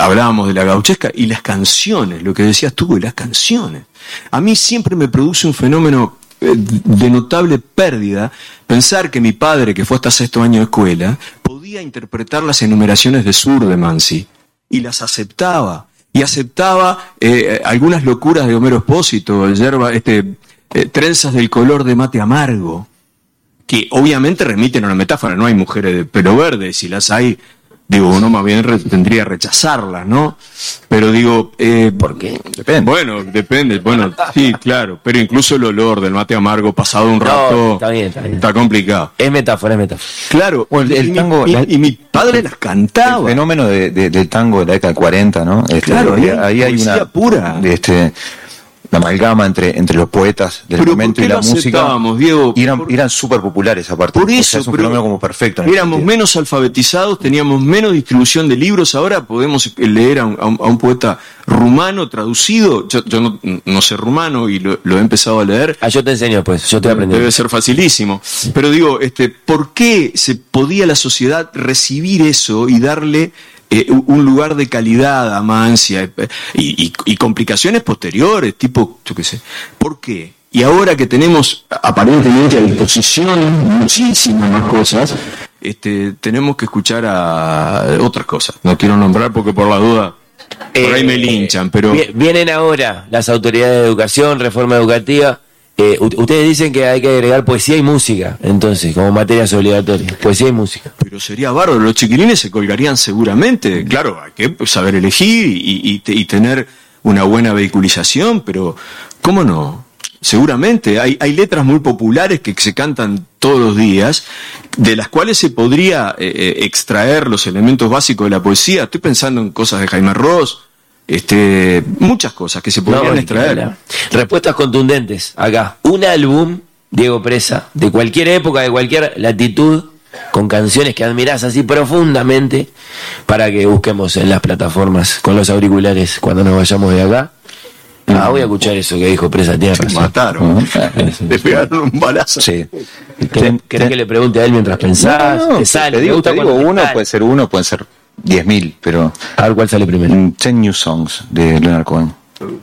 hablábamos de la gauchesca y las canciones, lo que decías tú, las canciones. A mí siempre me produce un fenómeno eh, de notable pérdida pensar que mi padre, que fue hasta sexto año de escuela, podía interpretar las enumeraciones de Sur de Mansi y las aceptaba. Y aceptaba algunas locuras de Homero Espósito, yerba, este, trenzas del color de mate amargo que obviamente remiten a una metáfora, no hay mujeres de pelo verde, si las hay, digo, uno más bien re- tendría que rechazarlas, ¿no? Pero digo, eh, ¿Por qué? Depende. bueno, depende, bueno, sí, claro, pero incluso el olor del mate amargo pasado un No, rato está bien, está bien. está complicado. Es metáfora, es metáfora. Claro, Bueno, el- el y mi- tango, y, la- y mi padre las El cantaba. fenómeno de- de- del tango de la década del 40, ¿no? Este, Claro, ahí hay ahí hay poesía una pura. Este, la amalgama entre, entre los poetas del Pero momento ¿por y la lo música. Diego? Y eran, Por- eran súper populares aparte. Por O sea, eso, es un pero fenómeno como perfecto. ese Éramos sentido. menos alfabetizados, teníamos menos distribución de libros. Ahora podemos leer a un, a un- a un poeta rumano traducido. Yo, yo no, no sé rumano y lo, lo he empezado a leer. Ah, yo te enseño, pues, yo estoy aprendiendo. Debe ser facilísimo. Pero digo, este, ¿por qué se podía la sociedad recibir eso y darle eh, un- lugar de calidad a Mancia eh, y, y- y complicaciones posteriores, tipo, yo qué sé? ¿Por qué? Y ahora que tenemos aparentemente a disposición muchísimas más cosas, este, tenemos que escuchar a otras cosas. No quiero nombrar porque por la duda, por ahí me Eh, linchan, pero... vi- Vienen ahora las autoridades de educación, reforma educativa. Eh, ustedes dicen que hay que agregar poesía y música, entonces, como materias obligatorias. Poesía y música. Pero sería bárbaro, los chiquilines se colgarían seguramente. Claro, hay que saber elegir y, y- y tener una buena vehiculización, pero ¿cómo no? Seguramente hay, hay letras muy populares que se cantan todos los días, de las cuales se podría eh, eh, extraer los elementos básicos de la poesía. Estoy pensando en cosas de Jaime Ross, este, muchas cosas que se podrían No, extraer. Respuestas contundentes. Acá. Un álbum, Diego Presa, de cualquier época, de cualquier latitud, con canciones que admirás así profundamente, para que busquemos en las plataformas con los auriculares cuando nos vayamos de acá. Ah, voy a escuchar eso que dijo Presa Tierra. Se mataron. Le pegaron un balazo. Sí. ¿Querés, que le pregunte a él mientras pensás? No, no, ¿Te sale? te ¿Te digo, gusta te digo cuando te uno, puede ser uno, pueden ser 10.000, pero. A ver cuál sale primero. mm, 10 New Songs de Leonard Cohen.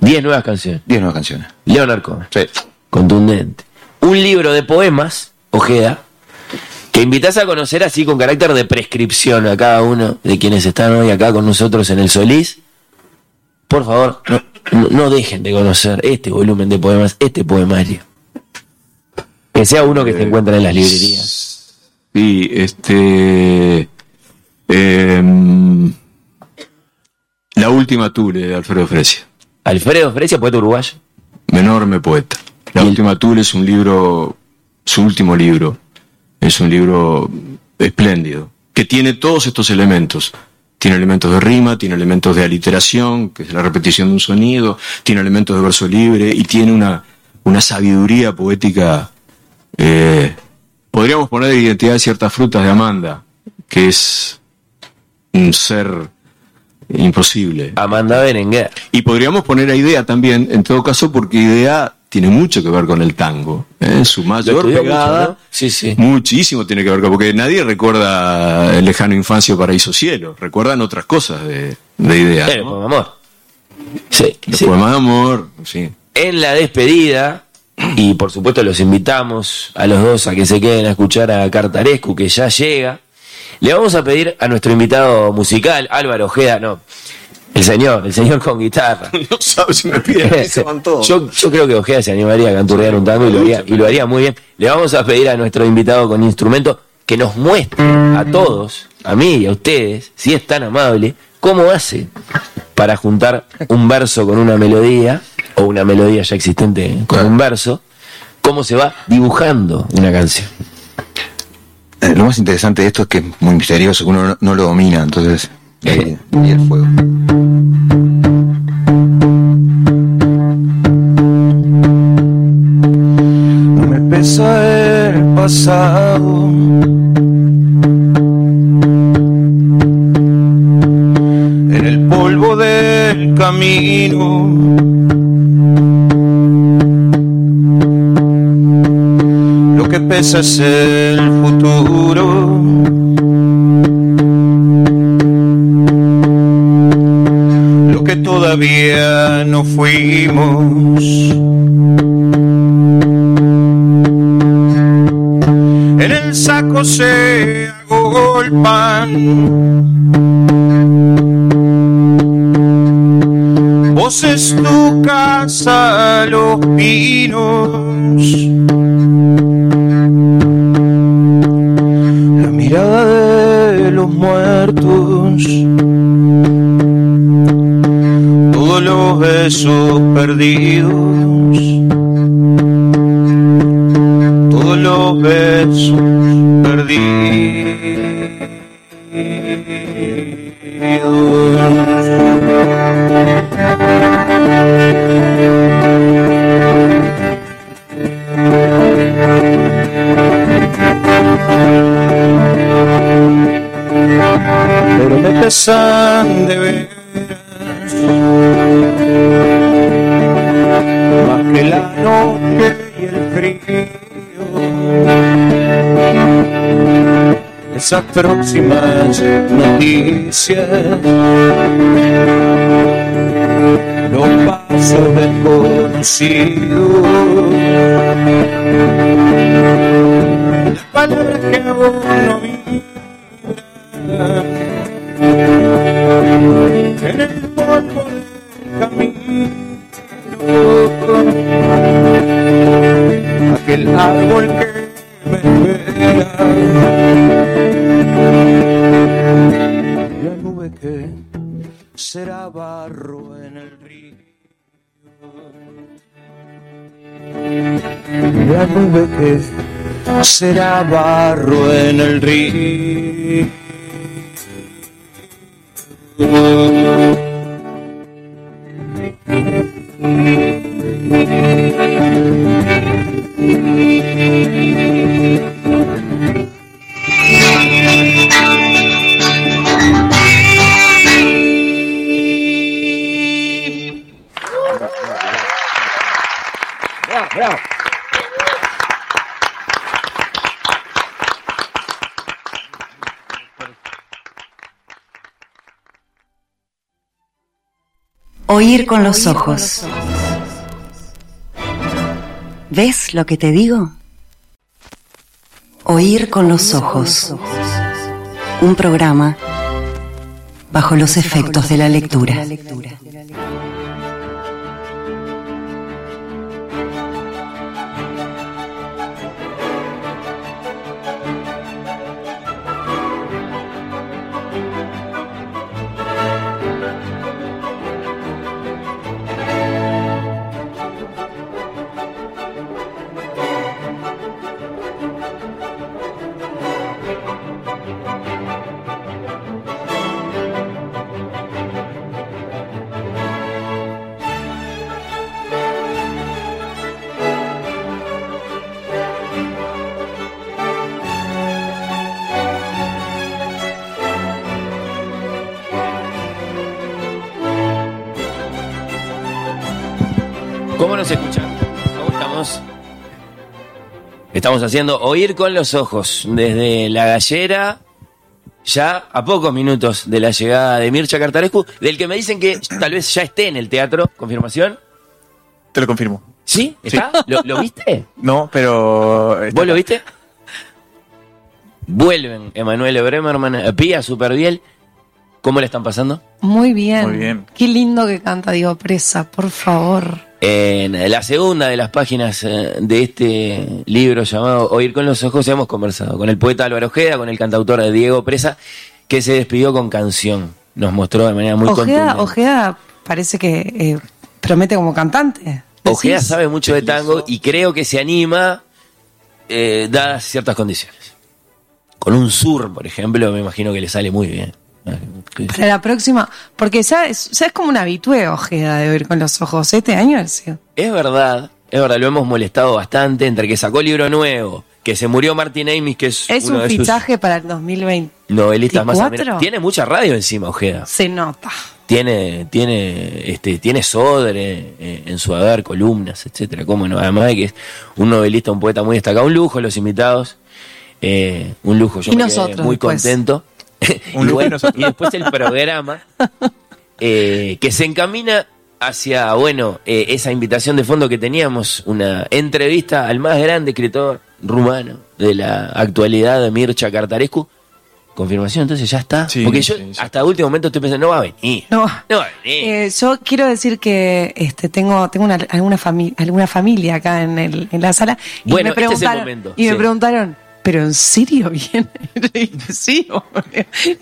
10 nuevas canciones. 10 nuevas canciones. Leonard Cohen. Sí. Contundente. Un libro de poemas, Ojeda, que invitas a conocer así con carácter de prescripción a cada uno de quienes están hoy acá con nosotros en el Solís. Por favor, no, dejen de conocer este volumen de poemas, este poemario. Que sea uno que se encuentra en las librerías. Sí, este. Em, la última Tule de Alfredo Fresia. Alfredo Fresia, poeta uruguayo. Enorme poeta. La el- última Tule es un libro. Su último libro. Es un libro espléndido. Que tiene todos estos elementos. Tiene elementos de rima, tiene elementos de aliteración, que es la repetición de un sonido, tiene elementos de verso libre y tiene una, una sabiduría poética. eh, podríamos poner de identidad de ciertas frutas de Amanda, que es un ser imposible. Amanda Berenguer. Y podríamos poner a Idea también, en todo caso, porque Idea tiene mucho que ver con el tango. ¿eh? Su mayor pegada, mucho, ¿no? Sí, sí. muchísimo tiene que ver con, porque nadie recuerda el lejano infancia paraíso cielo, recuerdan otras cosas de, de ¿no? con amor. Sí, poemas de amor, sí. En la despedida, y por supuesto los invitamos a los dos a que se queden a escuchar a Cartarescu, que ya llega. Le vamos a pedir a nuestro invitado musical, Álvaro Ojeda, no, el señor, el señor con guitarra. No sabes si me aquí se van todos. Yo, yo creo que Ojeda se animaría a canturrear un tango y lo, haría, y lo haría muy bien. Le vamos a pedir a nuestro invitado con instrumento que nos muestre a todos, a mí y a ustedes, si es tan amable, cómo hace para juntar un verso con una melodía, o una melodía ya existente con un verso, cómo se va dibujando una canción. Eh, lo más interesante de esto es que es muy misterioso, que uno no, no lo domina, entonces. eh, y el fuego. No me pesa el pasado. En el polvo del camino. Pesa es el futuro. Lo que todavía no fuimos. en el saco se agolpan. Vos es tu casa, los pinos. Muertos. Todos los besos perdidos todos los besos perdidos. Pesan de veras más que la noche y el frío. Esas próximas noticias, los pasos desconocidos, las palabras que aún no barro en el río Con los ojos. ¿Ves lo que te digo? Oír con los ojos. Un programa bajo los efectos de la lectura. Estamos haciendo Oír con los Ojos desde la gallera, ya a pocos minutos de la llegada de Mircha Cartarescu, del que me dicen que tal vez ya esté en el teatro. ¿Confirmación? Te lo confirmo. ¿Sí? ¿Está? ¿Lo, lo viste? No, pero. está ¿Vos lo viste? Vuelven Emanuel Bremerman, Pía Superbiel. ¿Cómo le están pasando? Muy bien. Muy bien. Qué lindo que canta Diego Presa, por favor. En la segunda de las páginas eh, de este libro llamado Oír con los ojos hemos conversado con el poeta Álvaro Ojeda, con el cantautor Diego Presa, que se despidió con canción. Nos mostró de manera muy Ojeda, contundente. Ojeda parece que eh, promete como cantante. Ojeda sabe mucho de tango y creo que se anima eh, dadas ciertas condiciones. Con un sur, por ejemplo, me imagino que le sale muy bien. Para la próxima, porque ya es, ya es como una habitué Ojeda de oír con los ojos. Este año ha sido. Es verdad, es verdad, lo hemos molestado bastante entre que sacó libro nuevo, que se murió Martin Amis, que es, Es uno un de sus fichaje para el 2020. novelistas más ¿24? admirados. Tiene mucha radio encima, Ojeda. Se nota. Tiene, tiene, este, tiene Sodre eh, en su haber, columnas, etcétera. Cómo no, además de que es un novelista, un poeta muy destacado, un lujo los invitados, eh, un lujo. Yo Y me quedé nosotros muy contento. Un y, lujo y bueno, nosotros. y después el programa eh, que se encamina hacia, bueno, eh, esa invitación de fondo que teníamos, una entrevista al más grande escritor rumano de la actualidad de Mircha Cartarescu. Confirmación, entonces ya está. Sí, Porque yo sí, sí. hasta último momento estoy pensando, no va a venir. No. No va a venir. Eh, yo quiero decir que este, tengo, tengo una, alguna, fami- alguna familia acá en, el, en la sala. Y Bueno, me este es el momento, Y me preguntaron, ¿pero en serio viene? Sí,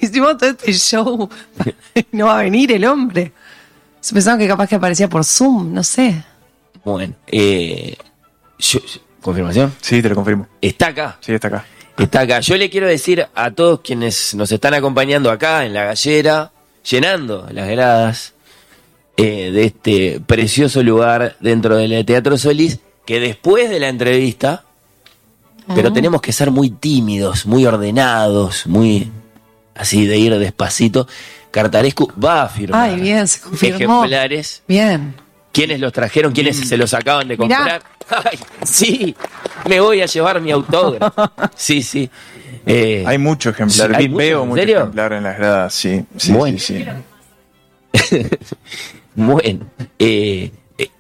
hicimos todo este show. no va a venir el hombre. Se pensaban que capaz que aparecía por Zoom, no sé. Bueno, eh, yo- confirmación. Sí, te lo confirmo. Está acá. Sí, está acá. Está acá. Yo le quiero decir a todos quienes nos están acompañando acá en la gallera, llenando las gradas eh, de este precioso lugar dentro del Teatro Solís, que después de la entrevista, pero tenemos que ser muy tímidos, muy ordenados, muy así de ir despacito. Cartarescu va a firmar Ay, bien, se confirmó. ejemplares. Bien. ¿Quiénes los trajeron? ¿Quiénes se los acaban de comprar? Ay, sí, me voy a llevar mi autógrafo. Sí, sí. Eh, Hay mucho ejemplar. Sí, ¿hay Vi- mucho? Veo ¿En mucho serio? ejemplar en las gradas, sí. sí, Bueno. sí, sí. Bueno, eh,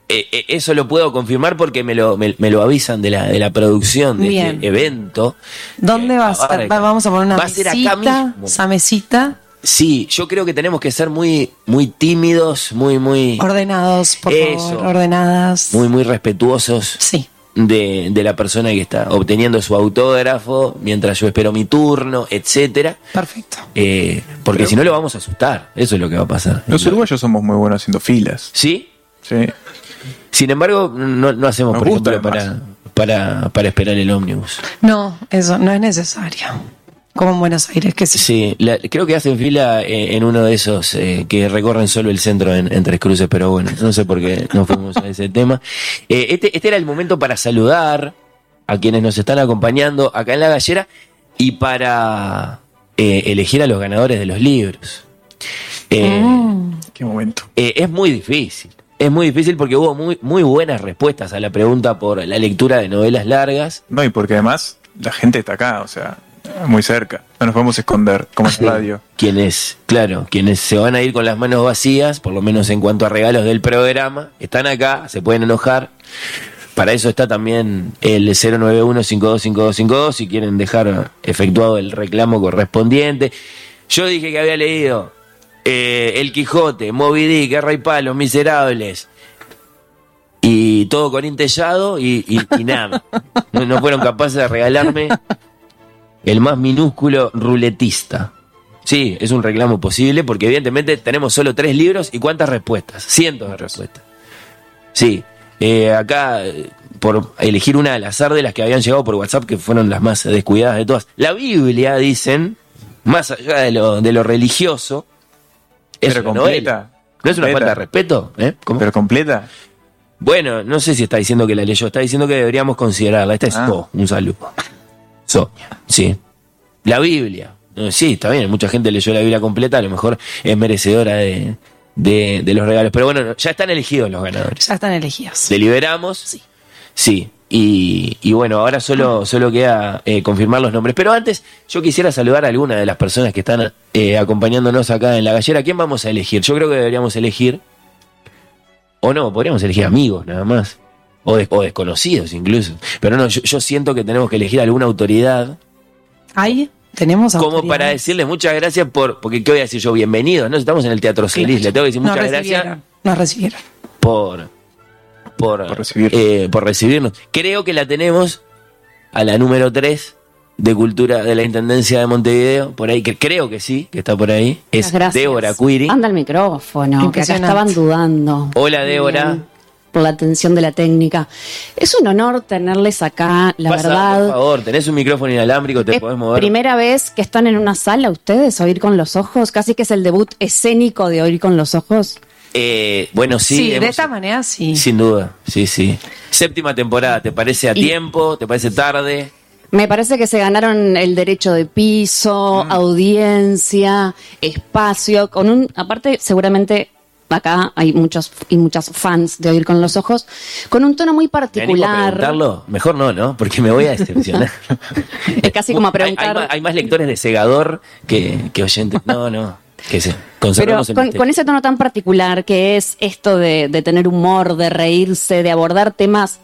eh, eh, eso lo puedo confirmar porque me lo, me, me lo avisan de la, de la producción de Bien. este evento. ¿Dónde Eh, va a estar? abarca. Va- Vamos a poner una Va a ser acá mesita, mismo. esa mesita, Sí, yo creo que tenemos que ser muy, muy tímidos, muy, muy, ordenados, por Eso. favor, ordenadas. muy, muy respetuosos Sí. de, de la persona que está obteniendo su autógrafo mientras yo espero mi turno, etcétera. Perfecto. Eh, porque si no lo vamos a asustar, eso es lo que va a pasar. Los uruguayos somos muy buenos haciendo filas. ¿Sí? Sí. Sin embargo, no, no hacemos, ejemplo, para, para, para esperar el ómnibus. No, eso no es necesario. Como en Buenos Aires, que sí. Sí, la- creo que hacen fila eh, en uno de esos eh, que recorren solo el centro en, en Tres Cruces, pero bueno, no sé por qué no fuimos a ese tema. Eh, este, este era el momento para saludar a quienes nos están acompañando acá en la gallera y para eh, elegir a los ganadores de los libros. Eh, Mm. Qué momento. eh, es muy difícil. Es muy difícil porque hubo muy, muy buenas respuestas a la pregunta por la lectura de novelas largas. No, y porque además la gente está acá, o sea, muy cerca. No nos podemos esconder, como en radio. Quienes, claro, quienes se van a ir con las manos vacías, por lo menos en cuanto a regalos del programa, están acá, se pueden enojar. Para eso está también el 091-525252 si quieren dejar efectuado el reclamo correspondiente. Yo dije que había leído eh, El Quijote, Moby Dick, Guerra y Palos, Miserables. Y todo con intellado y, y- nada. No, fueron capaces de regalarme el más minúsculo ruletista. Sí, es un reclamo posible porque evidentemente tenemos solo tres libros y cuántas respuestas, cientos de respuestas. Sí, eh, acá eh, por elegir una al azar de las que habían llegado por WhatsApp que fueron las más descuidadas de todas. La Biblia, dicen, más allá de lo, de lo religioso, Pero una completa. novela. ¿No es una falta de respeto? ¿Eh? ¿Cómo? Pero completa. Bueno, no sé si está diciendo que la leyó, está diciendo que deberíamos considerarla. Esta es Ah. So, un saludo. Sonia, sí. La Biblia. Sí, está bien, mucha gente leyó la Biblia completa, a lo mejor es merecedora de, de- de los regalos. Pero bueno, ya están elegidos los ganadores. Ya están elegidos. ¿Deliberamos? Sí. Sí. Y, y bueno, ahora solo, solo queda eh, confirmar los nombres. Pero antes, yo quisiera saludar a alguna de las personas que están eh, acompañándonos acá en la gallera. ¿Quién vamos a elegir? Yo creo que deberíamos elegir. O no, podríamos elegir amigos nada más. O, des- o desconocidos incluso. Pero no, yo, yo siento que tenemos que elegir alguna autoridad Ahí tenemos como autoridad. para decirles muchas gracias por. Porque, ¿qué voy a decir yo? Bienvenidos, ¿no? Estamos en el Teatro Solís. Le tengo que decir Nos muchas gracias recibieron, Nos recibieron. por, por, Por recibirnos. eh, por recibirnos. Creo que la tenemos a la número 3 de Cultura de la Intendencia de Montevideo, por ahí, que creo que sí, que está por ahí. Es gracias. Débora Cuiri. Anda el micrófono, que acá estaban dudando. Hola, Débora. bien, Por la atención de la técnica. Es un honor tenerles acá, la Pasa, verdad. Por favor, tenés un micrófono inalámbrico, te Es podés mover. primera vez que están en una sala ustedes, Oír con los Ojos. Casi que es el debut escénico de Oír con los Ojos. Eh, bueno, sí. Sí, de esta manera sí. Sin duda, sí, sí. Séptima temporada, ¿te parece a Y- tiempo? ¿Te parece tarde? Me parece que se ganaron el derecho de piso, Mm. audiencia, espacio, con un, aparte seguramente acá hay muchos y muchas fans de Oír con los Ojos, con un tono muy ¿Me animo a particular. preguntarlo? Mejor no, ¿no? Porque me voy a decepcionar. Es casi como a Hay- hay, preguntar. más, hay más lectores de segador que, que oyentes. No, no. Que Pero el con, ese tono tan particular que es esto de, de tener humor, de reírse, de abordar temas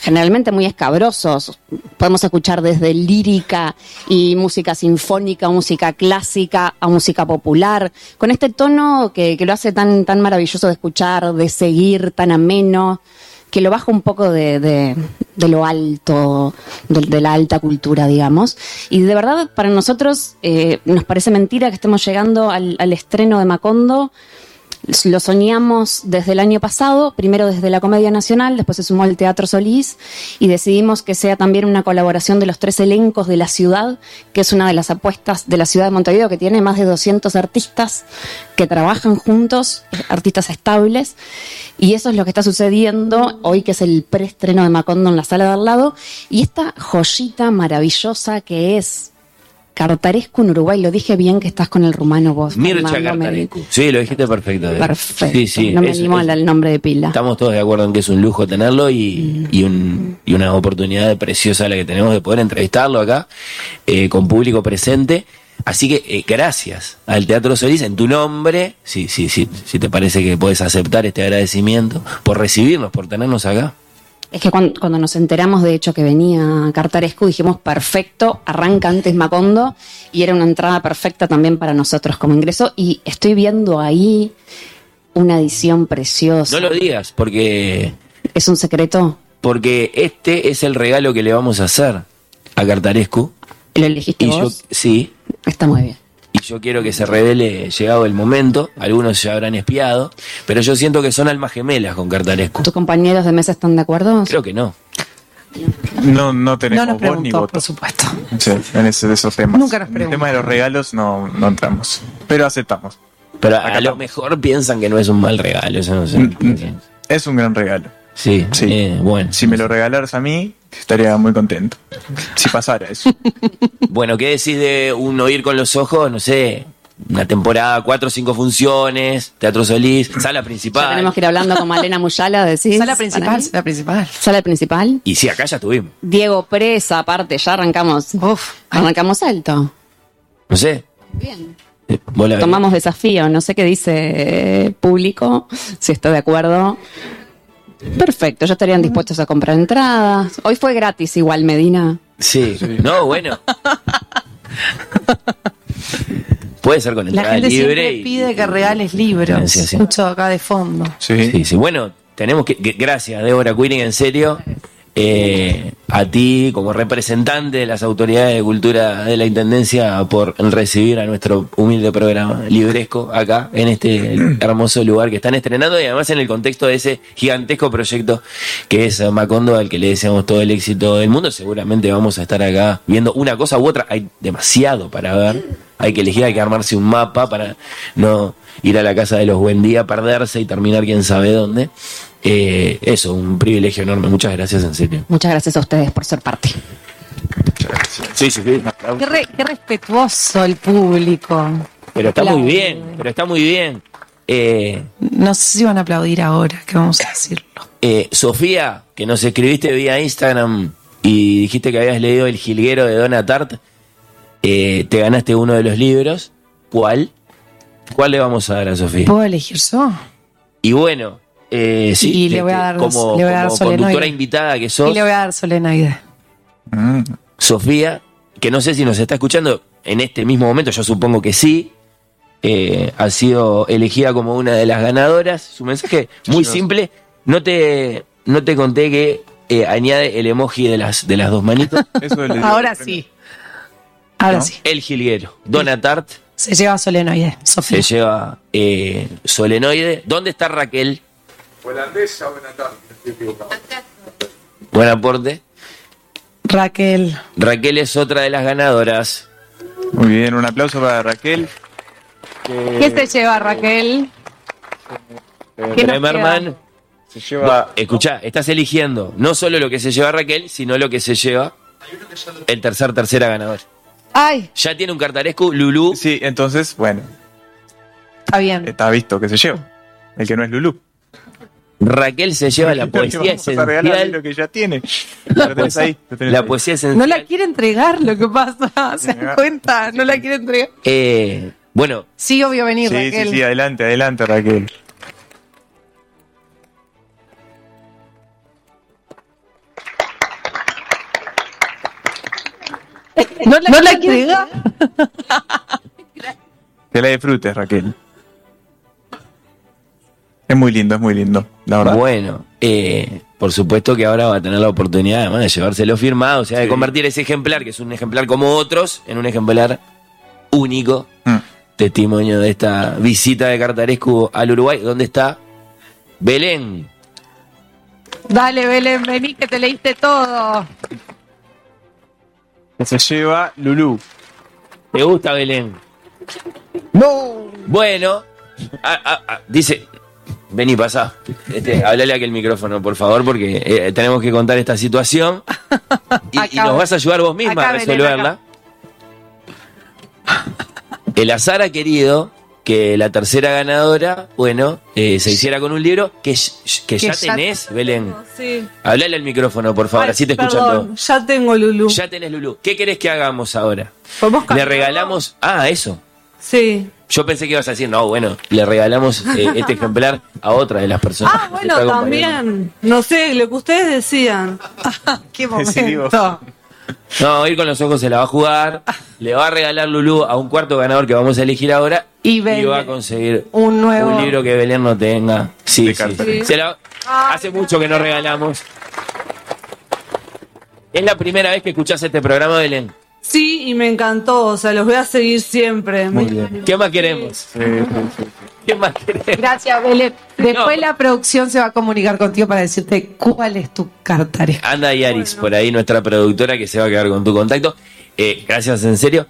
generalmente muy escabrosos. Podemos escuchar desde lírica y música sinfónica, música clásica, a música popular, con este tono que, que lo hace tan, tan maravilloso de escuchar, de seguir, tan ameno, que lo baja un poco de, de- de lo alto, de, de la alta cultura, digamos. Y de verdad, para nosotros eh, nos parece mentira que estemos llegando al, al estreno de Macondo. Lo soñamos desde el año pasado, primero desde la Comedia Nacional, después se sumó el Teatro Solís y decidimos que sea también una colaboración de los tres elencos de la ciudad, que es una de las apuestas de la ciudad de Montevideo, que tiene más de 200 artistas que trabajan juntos, artistas estables, y eso es lo que está sucediendo hoy, que es el preestreno de Macondo en la sala de al lado, y esta joyita maravillosa que es Cartarescu en Uruguay, lo dije bien que estás con el rumano vos. Mircha Cartarescu. Sí, lo dijiste perfecto. Débora. Perfecto. Sí, sí. no me animo al nombre de pila. Estamos todos de acuerdo en que es un lujo tenerlo Mm. y, un- y una oportunidad preciosa la que tenemos de poder entrevistarlo acá eh, con público presente. Así que eh, gracias al Teatro Solís en tu nombre, si, sí, sí, si te parece que puedes aceptar este agradecimiento por recibirnos, por tenernos acá. Es que cuando, cuando nos enteramos, de hecho, que venía Cartarescu, dijimos, perfecto, arranca antes Macondo, y era una entrada perfecta también para nosotros como ingreso, y estoy viendo ahí una edición preciosa. No lo digas, porque, ¿Es un secreto? porque este es el regalo que le vamos a hacer a Cartarescu. ¿Lo elegiste Y yo, vos? sí, Está muy bien. Y yo quiero que se revele llegado el momento. Algunos ya habrán espiado, pero yo siento que son almas gemelas con Cartarescu. ¿Tus compañeros de mesa están de acuerdo? Creo que no. No, no tenemos No nos voz ni voto. por supuesto. Sí, en ese, de esos temas. Nunca nos en el tema de los regalos no, no entramos. Pero aceptamos. Pero a lo mejor piensan que no es un mal regalo, eso no sé. Mm, mm. Es un gran regalo. Sí, Sí. eh, bueno. Si me lo regalaras a mí, estaría muy contento. Si pasara eso. Bueno, ¿qué decís de un oír con los ojos? No sé, una temporada, cuatro o cinco funciones, Teatro Solís, sala Ya principal. tenemos que ir hablando con Malena Muyala, decís. Sala principal, sala principal. Sala principal. Y sí, acá ya estuvimos. Diego Presa, aparte, ya arrancamos. Uf, Arrancamos alto. No sé. Bien. eh, Tomamos desafío, no sé qué dice eh, público, si está de acuerdo. Perfecto, ya estarían dispuestos a comprar entradas. Hoy fue gratis igual, Medina. Sí. No, bueno. Puede ser con la entrada gente libre. siempre y- pide que regales libros. Sí, sí. Escucho acá de fondo. Sí. Sí, sí. Bueno, tenemos que. gracias, Débora Quiring, en serio. Eh, a ti, como representante de las autoridades de cultura de la intendencia, por recibir a nuestro humilde programa libresco acá, en este hermoso lugar que están estrenando y además en el contexto de ese gigantesco proyecto que es Macondo, al que le deseamos todo el éxito del mundo. Seguramente vamos a estar acá viendo una cosa u otra. Hay demasiado para ver. Hay que elegir, hay que armarse un mapa para no ir a la casa de los buen día, perderse y terminar quién sabe dónde. Eh, eso, un privilegio enorme. Muchas gracias, en serio. Muchas gracias a ustedes por ser parte. Sí, sí, sí. Qué, re- qué respetuoso el público. Pero está muy bien, pero está muy bien. Eh, No sé si van a aplaudir ahora, que vamos a decirlo. eh, Sofía, que nos escribiste vía Instagram y dijiste que habías leído El Jilguero de Donna Tart, eh, te ganaste uno de los libros. ¿Cuál? ¿Cuál le vamos a dar a Sofía? ¿Puedo elegir yo? Y bueno, eh, sí, Y le te- voy a te- dar- como, le voy a dar como solenoide. conductora invitada que sos, Y le voy a dar solenoide. Mm. Sofía, que no sé si nos está escuchando en este mismo momento, yo supongo que sí, eh, ha sido elegida como una de las ganadoras. Su mensaje muy simple, no te, no te conté que eh, añade el emoji de las, de las dos manitos. Eso le- Ahora sí. Ahora ¿No? sí. El jilguero, Donna Tart, Se lleva solenoide, se Sofía. lleva eh, solenoide. ¿Dónde está Raquel? Holandesa, equivocado. Buen aporte. Raquel. Raquel es otra de las ganadoras. Muy bien, un aplauso para Raquel. ¿Qué se lleva, Raquel? ¿Qué nos Bremerman, Se lleva escucha, estás eligiendo no solo lo que se lleva Raquel, sino lo que se lleva el tercer tercera ganador. Ay, Ya tiene un cartaresco, Lulú. Sí, entonces, bueno, está bien. está visto que se lleva. El que no es Lulú. Raquel se lleva la No le poesía vamos a regalar esencial. lo que ya tiene. Lo tenés ahí, La ahí. poesía No esencial. la quiere entregar, lo que pasa. ¿Se dan cuenta? No la quiere entregar. Eh, bueno, Sí, obvio, venir, Sí, Raquel. sí, sí, adelante, adelante, Raquel. No la, no la entregar. Que la disfrutes, Raquel. Es muy lindo, es muy lindo, la verdad. bueno, eh, por supuesto que ahora va a tener la oportunidad además de llevárselo firmado, o sea, de convertir ese ejemplar, que es un ejemplar como otros, en un ejemplar único. Mm. Testimonio de esta visita de Cartarescu al Uruguay. ¿Dónde está? Belén. Dale, Belén, vení que te leíste todo. Que se lleva Lulú. ¿Te gusta Belén? ¡No! Bueno, ah, ah, ah, dice, vení, pasá. Este, hablale aquí el micrófono, por favor, porque eh, tenemos que contar esta situación. Y, nos vas a ayudar vos misma acá, a Belén, resolverla. El azar ha querido que la tercera ganadora, bueno, eh, se hiciera con un libro que, que, Que ya ya- tenés, Belén. Sí. Hablale al micrófono, por favor, Ay, así te escuchan. Ya tengo Lulu. Ya tenés, Lulu. ¿Qué querés que hagamos ahora? ¿Podemos Le regalamos. Ah, eso. Sí. Yo pensé que ibas a decir, no, bueno, le regalamos eh, este ejemplar a otra de las personas. Ah, bueno, también. No sé, lo que ustedes decían. Qué Decidimos. No, ir con los ojos se la va a jugar. Le va a regalar Lulú a un cuarto ganador que vamos a elegir ahora. Y va a conseguir Un nuevo. un libro que Belén no tenga. Sí, sí, sí. Se la- hace mucho que no regalamos. Es la primera vez que escuchás este programa, Belén. Sí, y me encantó. O sea, los voy a seguir siempre. Muy Me- bien. ¿Qué más queremos? Sí, sí, sí. ¿Qué más queremos? Gracias, Belén. Después No. la producción se va a comunicar contigo para decirte cuál es tu cartaresco. Anda Yaris, por ahí nuestra productora que se va a quedar con tu contacto. Eh, gracias, en serio.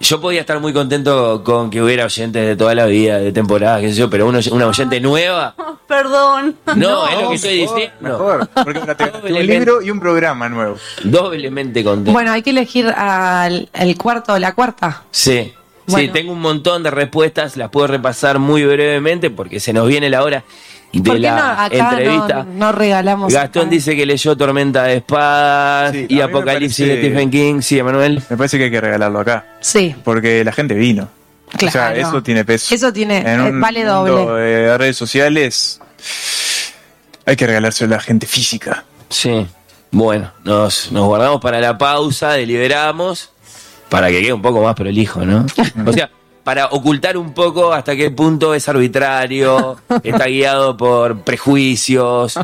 Yo podía estar muy contento con que hubiera oyentes de toda la vida, de temporada, qué sé yo, pero uno, una oyente nueva. Perdón. No, es lo que estoy diciendo. Mejor, porque un libro y un programa nuevo. Doblemente contento. Bueno, hay que elegir al el cuarto o la cuarta. Sí, sí, Bueno. tengo un montón de respuestas, las puedo repasar muy brevemente porque se nos viene la hora de ¿Por qué no? la Acá entrevista. no, no regalamos. Gastón acá. dice que leyó Tormenta de Espadas Sí, y Apocalipsis parece- de Stephen King. Sí, Emanuel. Me parece que hay que regalarlo acá. Sí, Porque la gente vino. O sea, Claro. eso tiene peso. Eso tiene- En eh, un vale mundo doble. de redes sociales hay que regalárselo a la gente física. Sí. Bueno, nos, nos guardamos para la pausa, deliberamos, para que quede un poco más prolijo, ¿no? O sea, para ocultar un poco hasta qué punto es arbitrario, está guiado por prejuicios,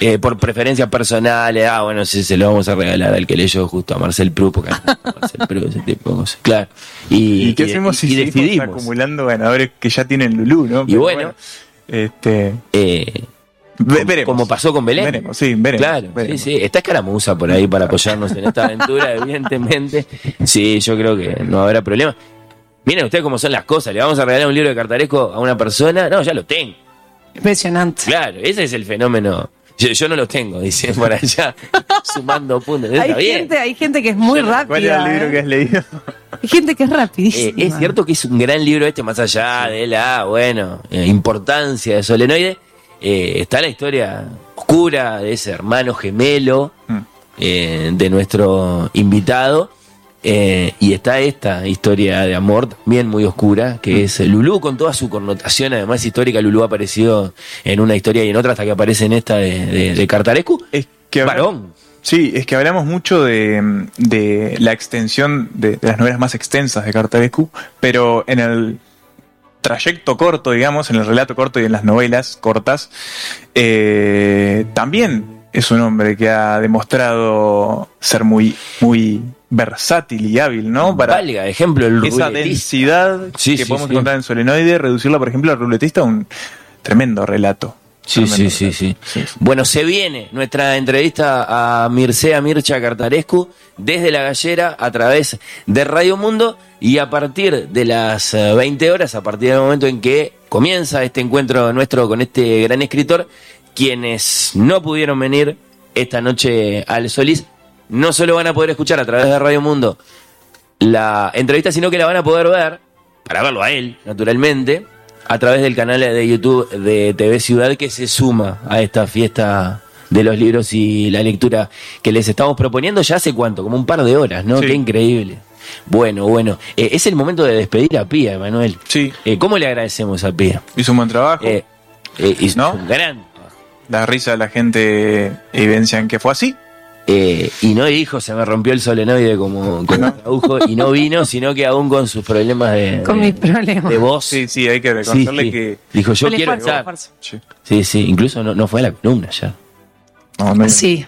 eh, por preferencias personales. Ah, bueno, sí, se lo vamos a regalar al que leyó justo a Marcel Proust, porque Marcel Proust, ese tipo de cosas. Claro. Y, ¿Y, qué y- hacemos y si decidimos. acumulando ganadores que ya tienen Lulú, no? Y bueno. este, Eh, como pasó con Belén. Veremos, sí, veremos. Claro, veremos. sí, sí. Está escaramuza por ahí para apoyarnos en esta aventura, evidentemente. Sí, yo creo que no habrá problema. Miren ustedes cómo son las cosas. Le vamos a regalar un libro de cartaresco a una persona. No, ya lo tengo. Impresionante. Claro, ese es el fenómeno. Yo, yo no lo tengo, dice por allá, sumando puntos. Está Hay bien. gente, hay gente que es muy rápida. ¿Cuál era el libro ¿eh? que has leído? Hay gente que es Eh, rapidísima. es cierto que es un gran libro este, más allá de la, bueno, eh, importancia de Solenoide. eh, está la historia oscura de ese hermano gemelo Mm. eh, de nuestro invitado. Eh, y está esta historia de amor también muy oscura, que es Lulú con toda su connotación, además histórica. Lulú ha aparecido en una historia y en otra hasta que aparece en esta de, de, de Cartarescu. Es que Varón. Sí, es que hablamos mucho de, de la extensión de, de las novelas más extensas de Cartarescu, pero en el trayecto corto, digamos, en el relato corto y en las novelas cortas, eh, también es un hombre que ha demostrado ser muy, muy versátil y hábil, ¿no? Para Valga, ejemplo, el esa densidad Sí, que sí, podemos sí. encontrar en Solenoide, reducirla, por ejemplo, al ruletista a un tremendo relato. Sí, sí, sí, sí. sí. Bueno, se viene nuestra entrevista a Mircea Mircha Cartarescu desde la gallera a través de Radio Mundo y a partir de las eh, 20 horas, a partir del momento en que comienza este encuentro nuestro con este gran escritor, quienes no pudieron venir esta noche al Solís, no solo van a poder escuchar a través de Radio Mundo la entrevista, sino que la van a poder ver, para verlo a él, naturalmente, a través del canal de YouTube de TV Ciudad que se suma a esta fiesta de los libros y la lectura que les estamos proponiendo ya hace cuánto, como un par de horas, ¿no? Sí. Qué increíble. Bueno, bueno, Eh, es el momento de despedir a Pía, Emanuel. Sí, Eh, ¿Cómo le agradecemos a Pía? hizo un buen trabajo. Eh, eh, hizo ¿No? un gran La risa de la gente evidencian que fue así. Eh, y no dijo se me rompió el solenoide como, como tradujo y no vino, sino que aún con sus problemas de, Con de- mis problemas. de voz. Sí, sí, hay que reconocerle sí. que. Dijo yo quiero esfuerzo. Sí. Sí, sí, incluso no, no fue a la columna ya. No, no- Sí,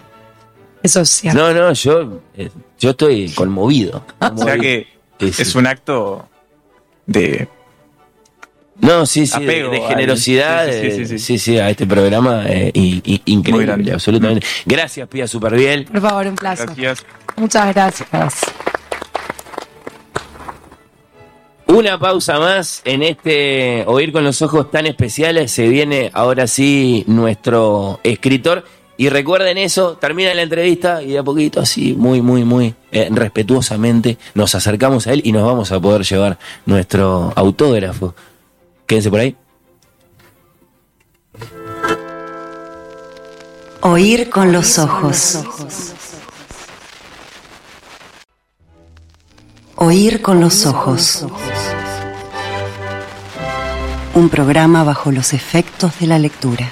eso es cierto. No, no, yo, eh, yo estoy conmovido. o sea que Sí, sí. es un acto de. No, sí, sí, de- apego de, al- generosidad, sí, sí, sí, sí, sí. sí, sí, a este programa eh, y- y- increíble, grande. absolutamente. Gracias, Pía Superbiel. Por favor, un placer. Gracias. Muchas gracias. Una pausa más en este Oír con los Ojos tan especiales. Se viene ahora sí nuestro escritor. Y recuerden eso, termina la entrevista y de a poquito, así, muy, muy, muy eh, respetuosamente, nos acercamos a él y nos vamos a poder llevar nuestro autógrafo. Quédense por ahí. Oír con los ojos. Oír con los ojos. Un programa bajo los efectos de la lectura.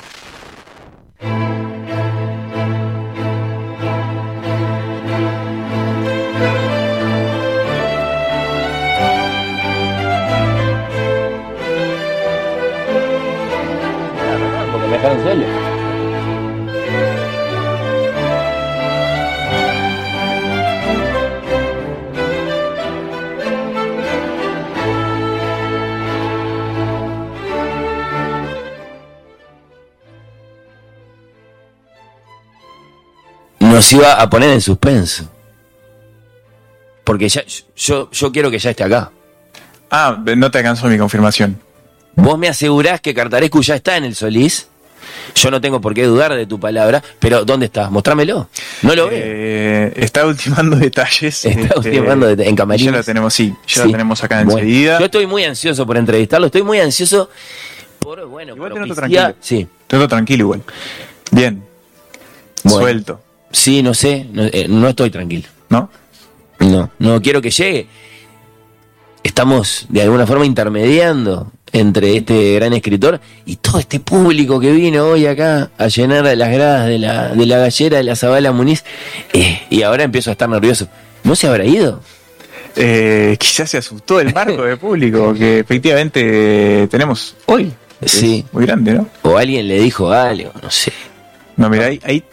Nos iba a poner en suspenso. Porque ya, yo, yo quiero que ya esté acá. Ah, no te alcanzó mi confirmación. Vos me asegurás que Cartarescu ya está en el Solís. Yo no tengo por qué dudar de tu palabra, pero ¿dónde está? Mostrámelo. No lo veo. Eh, está ultimando detalles. Está este, ultimando det- en camarines. Ya lo tenemos, sí, ya Sí. lo tenemos acá Bueno, enseguida. Yo estoy muy ansioso por entrevistarlo, estoy muy ansioso por, bueno, Igual te noto tranquilo. Sí, Te noto tranquilo igual. Bien. Bueno. Suelto, sí, no sé, no, eh, no estoy tranquilo. ¿no? No, no quiero que llegue. Estamos de alguna forma intermediando entre este gran escritor y todo este público que vino hoy acá a llenar las gradas de la, de la gallera de la Zabala Muniz. Eh, y ahora empiezo a estar nervioso. ¿No se habrá ido? Eh, quizás se asustó el marco de público que efectivamente tenemos hoy. Sí. Es muy grande, ¿no? O alguien le dijo algo, no sé. No, mira, ahí, ahí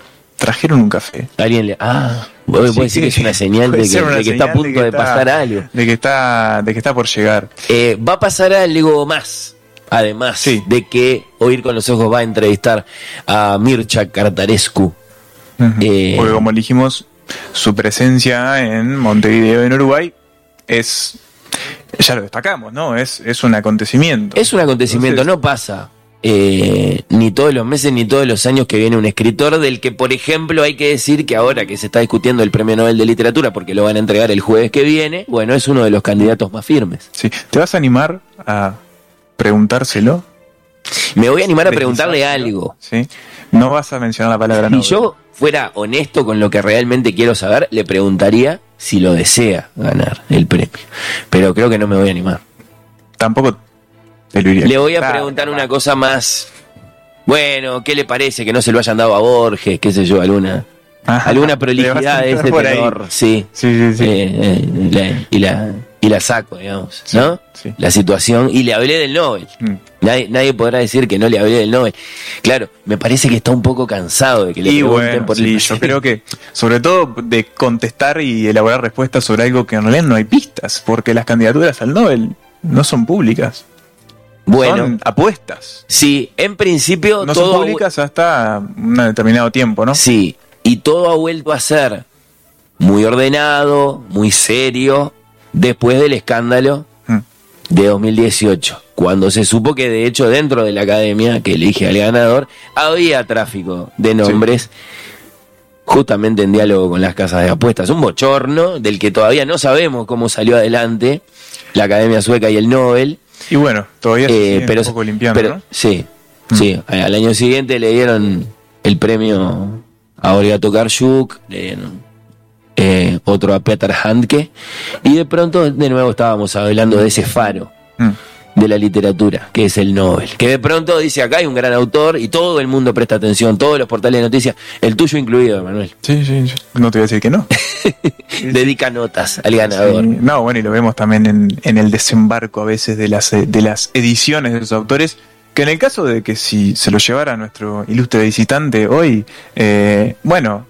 trajeron un café. Alguien le. Ah, vos Sí, puede decir que es una señal de que, de está a punto de, que pasar está- algo. De que está, de que está por llegar. Eh, va a pasar algo más. Además Sí. de que Oír con los Ojos va a entrevistar a Mircha Cartarescu. Eh, Porque como dijimos, su presencia en Montevideo, en Uruguay, es, ya lo destacamos, ¿no? Es, es un acontecimiento. Es un acontecimiento, Entonces- no pasa eh, ni todos los meses ni todos los años que viene un escritor del que, por ejemplo, hay que decir que ahora que se está discutiendo el Premio Nobel de Literatura, porque lo van a entregar el jueves que viene, bueno, es uno de los candidatos más firmes. Sí. ¿Te vas a animar a preguntárselo? Me voy a animar a preguntarle algo. Sí. No vas a mencionar la palabra Si Nobel. yo fuera honesto con lo que realmente quiero saber, le preguntaría si lo desea ganar el premio. Pero creo que no me voy a animar. Tampoco Le voy a Claro, preguntar una cosa más. Bueno, ¿qué le parece que no se lo hayan dado a Borges? ¿Qué sé yo? ¿Alguna, Ajá. alguna prolijidad de ese tenor? Sí. Sí, sí, sí. Eh, eh, la- y, la, y la saco, digamos, ¿no? sí. La situación. Y le hablé del Nobel. Mm. Nadie, nadie podrá decir que no le hablé del Nobel. Claro, me parece que está un poco cansado de que le Y pregunten bueno, por sí, el yo creo que, sobre todo de contestar y elaborar respuestas sobre algo que en realidad no hay pistas, porque las candidaturas al Nobel no son públicas, Bueno, son apuestas. sí, en principio No todo. son públicas hasta un determinado tiempo, ¿no? Sí, y todo ha vuelto a ser muy ordenado, muy serio, después del escándalo Mm. de 2018, cuando se supo que de hecho dentro de la academia que elige al ganador había tráfico de nombres. Justamente en diálogo con las casas de apuestas. Un bochorno del que todavía no sabemos cómo salió adelante la Academia Sueca y el Nobel. Y bueno, todavía se Eh, pero, un poco limpiando, pero- ¿no? sí, sí. Al año siguiente le dieron el premio a Olga Tokarczuk, le dieron eh, otro a Peter Handke, y de pronto de nuevo estábamos hablando de ese faro Mm. De la literatura, que es el Nobel. Que de pronto dice acá hay un gran autor y todo el mundo presta atención, todos los portales de noticias, el tuyo incluido, Manuel, Sí, sí, sí. no te voy a decir que no. dedica notas al ganador. Sí, No, bueno, y lo vemos también en, en el desembarco a veces de las, de las ediciones de los autores, que en el caso de que si se lo llevara nuestro ilustre visitante hoy, eh, bueno,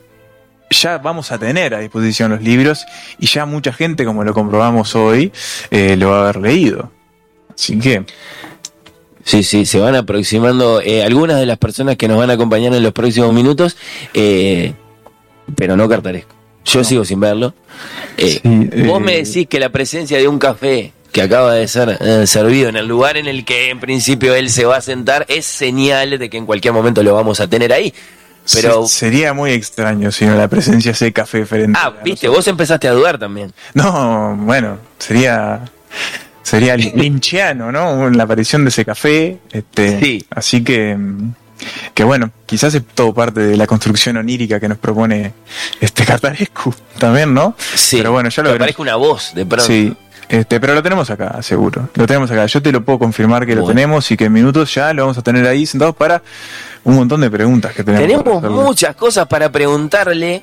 ya vamos a tener a disposición los libros y ya mucha gente, como lo comprobamos hoy, eh, lo va a haber leído. Así que, Sí, sí, se van aproximando eh, algunas de las personas que nos van a acompañar en los próximos minutos, eh, pero no Cartaresco. Yo sigo sin verlo. Eh, Sí, vos me decís que la presencia de un café que acaba de ser eh, servido en el lugar en el que en principio él se va a sentar es señal de que en cualquier momento lo vamos a tener ahí. Pero, se- sería muy extraño si no la presencia de ese café frente ah, a viste, nosotros. vos empezaste a dudar también. No, bueno, sería sería linchiano, ¿no? La aparición de ese café. Este, Sí. Así que, mm, que bueno, quizás es todo parte de la construcción onírica que nos propone este Cartarescu también, ¿no? Sí, Pero bueno, ya lo parezca una voz de pronto. Sí. Este, pero lo tenemos acá, seguro. Lo tenemos acá. Yo te lo puedo confirmar que lo tenemos y que en minutos ya lo vamos a tener ahí sentados para un montón de preguntas que tenemos. Tenemos muchas cosas para preguntarle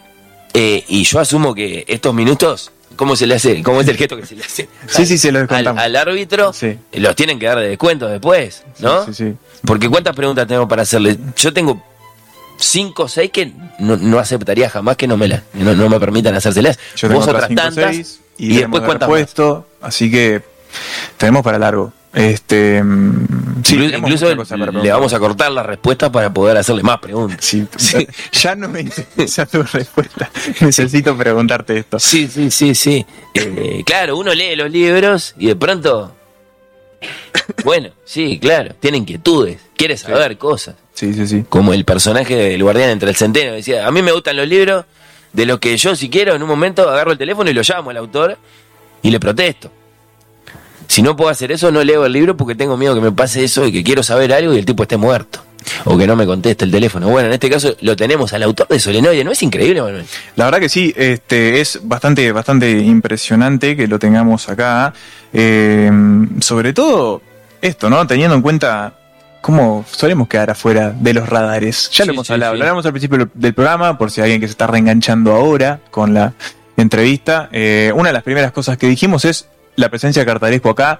eh, y yo asumo que estos minutos, ¿cómo se le hace? ¿Cómo es el gesto que se le hace? Sí, sí, se lo Al, descontamos. al árbitro Sí. los tienen que dar de descuento después, ¿no? Sí, sí. Porque ¿cuántas preguntas tenemos para hacerle? Yo tengo cinco o seis que no, no aceptaría jamás que no me, la, no, no me permitan hacérselas. Yo tengo Vos otras otras cinco, tantas seis, y, y, después cuántas más. repuesto, así que tenemos para largo. Este, mm, sí, incluso le vamos a cortar las respuestas para poder hacerle más preguntas. Sí, Ya no me interesa tu respuesta. Necesito preguntarte esto. Sí, sí, sí, sí. Eh, claro, uno lee los libros y de pronto. Bueno, sí, claro, tiene inquietudes, quiere saber cosas. Sí, sí, sí. Como el personaje del guardián entre el centeno. Decía, a mí me gustan los libros de los que yo, si quiero, en un momento agarro el teléfono y lo llamo al autor y le protesto. Si no puedo hacer eso, no leo el libro porque tengo miedo que me pase eso y que quiero saber algo y el tipo esté muerto. O que no me conteste el teléfono. Bueno, en este caso lo tenemos al autor de Solenoide. ¿No es increíble, Manuel? La verdad que sí, este es bastante, bastante impresionante que lo tengamos acá. Eh, sobre todo esto, ¿no? Teniendo en cuenta cómo solemos quedar afuera de los radares. Ya Sí, lo hemos sí, hablado, sí. lo hablamos al principio del programa, por si hay alguien que se está reenganchando ahora con la entrevista. Eh, una de las primeras cosas que dijimos es la presencia de Cartaresco acá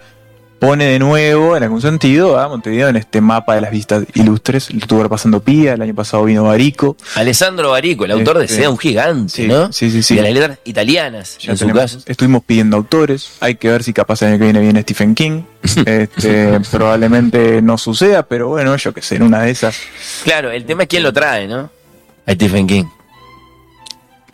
pone de nuevo, en algún sentido, a Montevideo en este mapa de las vistas ilustres. Lo estuvo repasando Pía, el año pasado vino Barico. Alessandro Barico, el autor de Este, Sea un gigante, sí, ¿no? sí, sí, sí. De las letras italianas, Ya en su tenemos- caso. estuvimos pidiendo autores. Hay que ver si capaz el año que viene viene Stephen King. Este, probablemente no suceda, pero bueno, yo que sé, en una de esas. Claro, el tema es quién lo trae, ¿no? A Stephen King.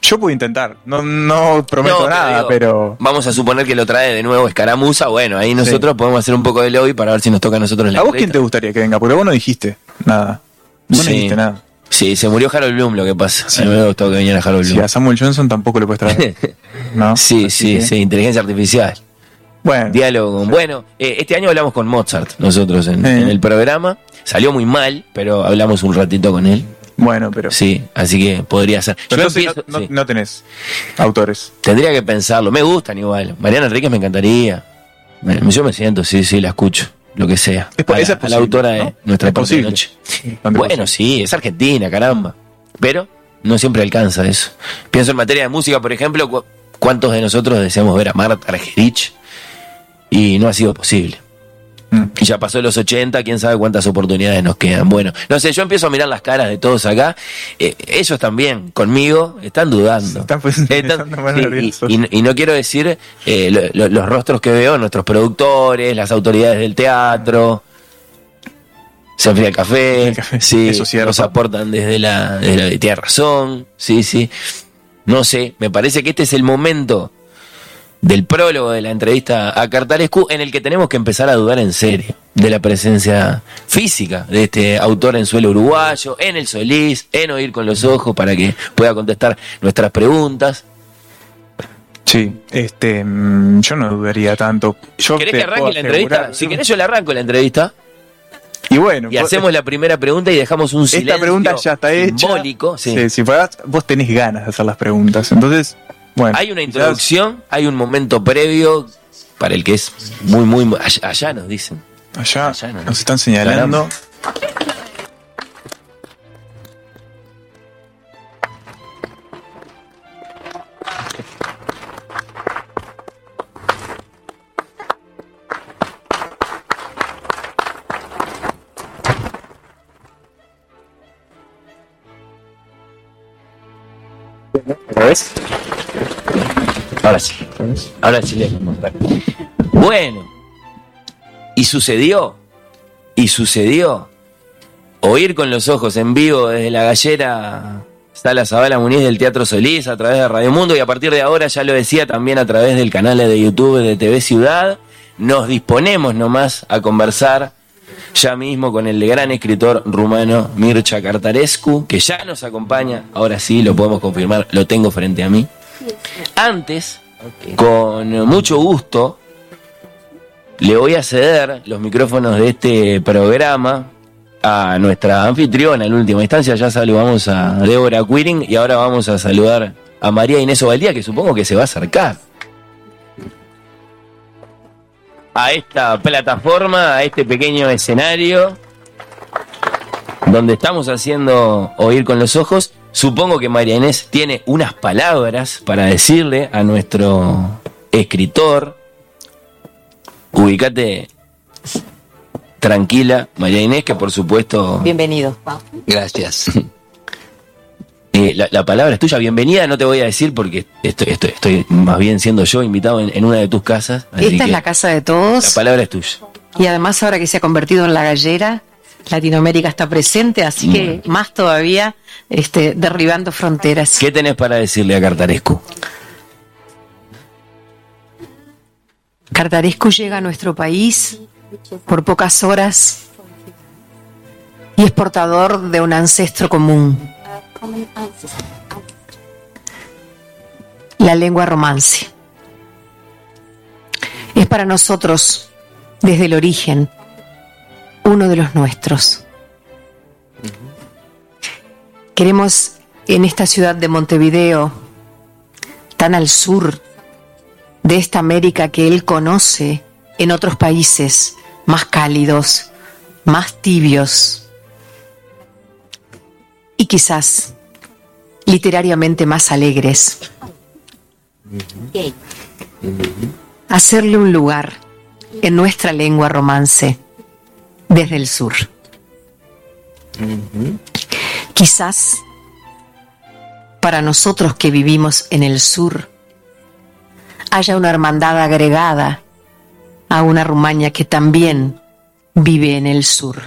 Yo puedo intentar, no, no prometo No, nada, digo, pero... Vamos a suponer que lo trae de nuevo Escaramuza. Bueno, ahí nosotros podemos hacer un poco de lobby para ver si nos toca a nosotros la ¿A vos quién te gustaría que venga? Porque vos no dijiste nada. Vos no Sí. dijiste nada. Sí, se murió Harold Bloom, lo que pasa. A mí me gustó que viniera Harold Sí, Bloom. a Samuel Johnson tampoco le puedes traer. ¿No? Sí, sí, sí, inteligencia artificial. Bueno, Diálogo. Bueno, eh, este año hablamos con Mozart, nosotros en, en el programa. Salió muy mal, pero hablamos un ratito con él. Bueno, pero... Sí, así que podría ser. Yo entonces empiezo- no, no- sí. no tenés autores. Tendría que pensarlo. Me gustan igual. Mariana Enríquez me encantaría. Yo me siento, sí, sí, la escucho. Lo que sea. Es a, esa es a la autora de ¿no? nuestra Es parte de posible. noche. Bueno, sí, es argentina, caramba. Pero no siempre alcanza eso. Pienso en materia de música, por ejemplo, cu- ¿cuántos de nosotros deseamos ver a Marta Argerich? Y no ha sido posible. Mm. Y ya pasó los 80, quién sabe cuántas oportunidades nos quedan. Bueno, no sé, yo empiezo a mirar las caras de todos acá. Eh, ellos también, conmigo, están dudando. Están pues, Están- y, y no- y no quiero decir eh, lo- lo- los rostros que veo, nuestros productores, las autoridades del teatro. Se enfría el café, El café, sí, eso nos aportan desde la, desde la tiene razón, sí, sí. No sé, me parece que este es el momento del prólogo de la entrevista a Cartarescu en el que tenemos que empezar a dudar en serio de la presencia física de este autor en suelo uruguayo, en el Solís, en Oír con los Ojos para que pueda contestar nuestras preguntas. Sí, este, mm, yo no dudaría tanto. Yo ¿Querés que arranque la entrevista? Si querés yo le arranco la entrevista Y bueno, y vos- hacemos la primera pregunta y dejamos un silencio esta pregunta ya está hecha. simbólico. sí. Sí, si fueras- vos tenés ganas de hacer las preguntas. Entonces, bueno. Hay una introducción, hay un momento previo para el que es muy, muy... Allá, allá nos dicen. Allá Allá no, no. nos están señalando. ¿Lo Ahora sí. Ahora sí le vamos a mostrar. Bueno. Y sucedió. Y sucedió. Oír con los ojos en vivo desde la gallera Sala Zabala Muniz del Teatro Solís a través de Radio Mundo y a partir de ahora, ya lo decía, también a través del canal de YouTube de TV Ciudad. Nos disponemos nomás a conversar ya mismo con el gran escritor rumano Mircea Cartarescu, que ya nos acompaña, ahora sí lo podemos confirmar, lo tengo frente a mí. Antes, con mucho gusto, le voy a ceder los micrófonos de este programa a nuestra anfitriona en última instancia. Ya saludamos a Débora Quiring y ahora vamos a saludar a María Inés Ovaldía, que supongo que se va a acercar a esta plataforma, a este pequeño escenario donde estamos haciendo oír con los ojos. Supongo que María Inés tiene unas palabras para decirle a nuestro escritor. Ubicate tranquila, María Inés, que por supuesto Bienvenido. Gracias. Eh, la, la palabra es tuya, bienvenida, no te voy a decir porque estoy, estoy, estoy más bien siendo yo invitado en, en una de tus casas. así Esta es la casa de la todos palabra es tuya. y además ahora que se ha convertido en la gallera, Latinoamérica está presente, así que más todavía este, derribando fronteras. ¿Qué tenés para decirle a Cartarescu? Cartarescu llega a nuestro país por pocas horas y es portador de un ancestro común, la lengua romance. Es para nosotros, desde el origen, uno de los nuestros. Queremos en esta ciudad de Montevideo, tan al sur de esta América que él conoce en otros países más cálidos, más tibios y quizás literariamente más alegres. Hacerle un lugar en nuestra lengua romance desde el sur. Quizás para nosotros que vivimos en el sur haya una hermandad agregada a una Rumaña que también vive en el sur.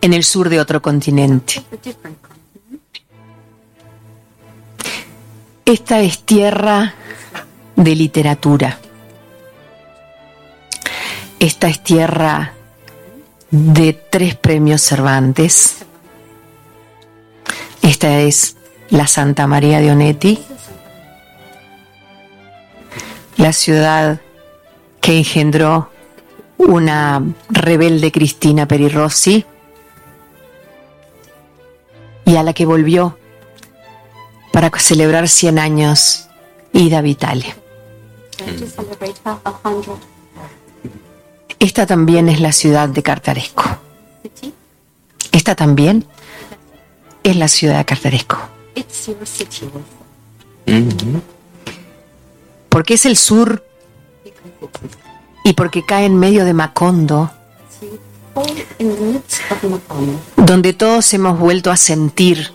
En el sur de otro continente. Esta es tierra de literatura. Esta es tierra de tres premios Cervantes. Esta es la Santa María de Onetti, la ciudad que engendró una rebelde Cristina Perirossi y a la que volvió para celebrar 100 años Ida Vitale. Esta también es la ciudad de Cartaresco. Esta también es la ciudad de Cartaresco. Porque es el sur y porque cae en medio de Macondo, donde todos hemos vuelto a sentir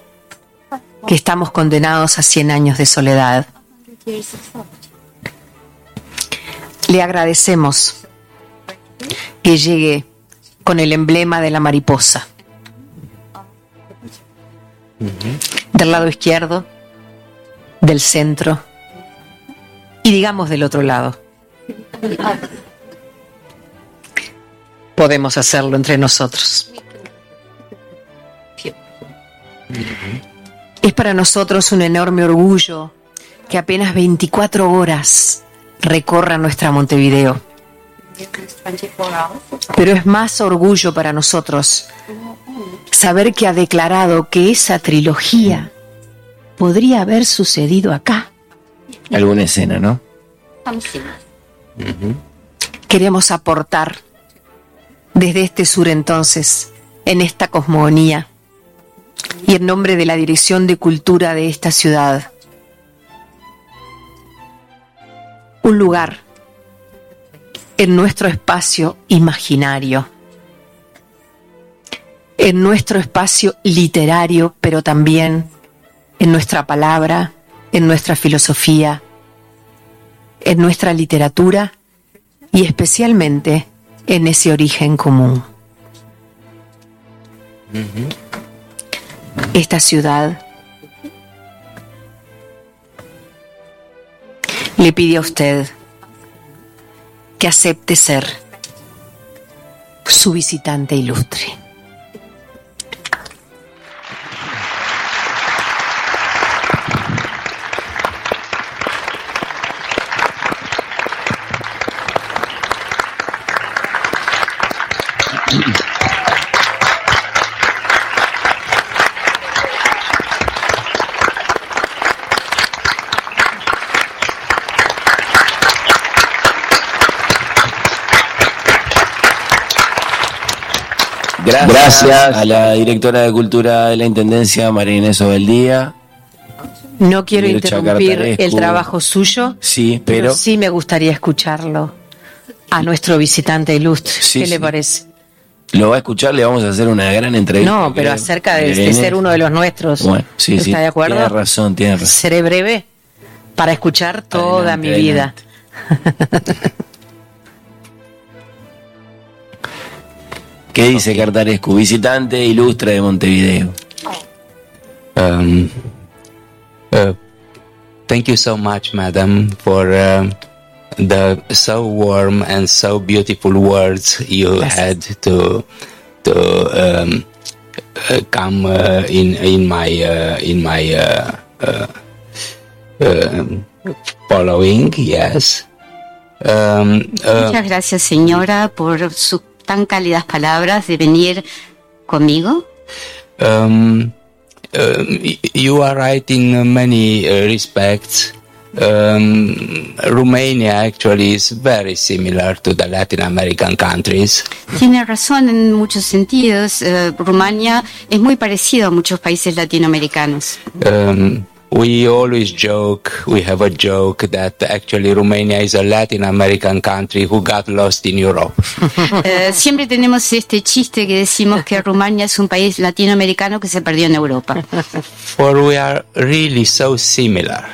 que estamos condenados a 100 años de soledad. Le agradecemos que llegue con el emblema de la mariposa. Del lado izquierdo, del centro y digamos del otro lado. Podemos hacerlo entre nosotros. Es para nosotros un enorme orgullo que apenas 24 horas recorra nuestra Montevideo. Pero es más orgullo para nosotros saber que ha declarado que esa trilogía podría haber sucedido acá. Alguna escena, ¿no? Queremos aportar desde este sur entonces, en esta cosmogonía, y en nombre de la Dirección de Cultura de esta ciudad, un lugar en nuestro espacio imaginario, en nuestro espacio literario, pero también en nuestra palabra, en nuestra filosofía, en nuestra literatura y especialmente en ese origen común. Esta ciudad le pide a usted que acepte ser su visitante ilustre. Gracias, a la directora de Cultura de la Intendencia, María Inés Obeldía. No quiero interrumpir el trabajo suyo, Sí, pero, pero sí me gustaría escucharlo a nuestro visitante ilustre. Sí, ¿Qué le sí. parece? lo va a escuchar, le vamos a hacer una gran entrevista. No, pero creo. acerca de, de ser uno de los nuestros. Bueno, sí, sí. ¿Está de acuerdo? Tiene razón, tiene razón. Seré breve para escuchar toda Adelante, mi vida. ¿Qué dice Cartarescu? Visitante ilustre de Montevideo. Um, uh, thank you so much, madam, for um, the so warm and so beautiful words you had to to um, uh, come uh, in in my uh, in my uh, uh, um, following. Yes. Um, uh, Muchas gracias, señora, por sus tan cálidas palabras de venir conmigo. Um, uh, you are right in many uh, respects. Um, Romania actually is very similar to the Latin American countries. Tiene razón en muchos sentidos. Eh, Rumania es muy parecido a muchos países latinoamericanos. Um, we always joke, we have a joke that actually Romania is a Latin American country who got lost in Europe. Eh, siempre tenemos este chiste que decimos que Rumania es un país latinoamericano que se perdió en Europa. For we are really so similar.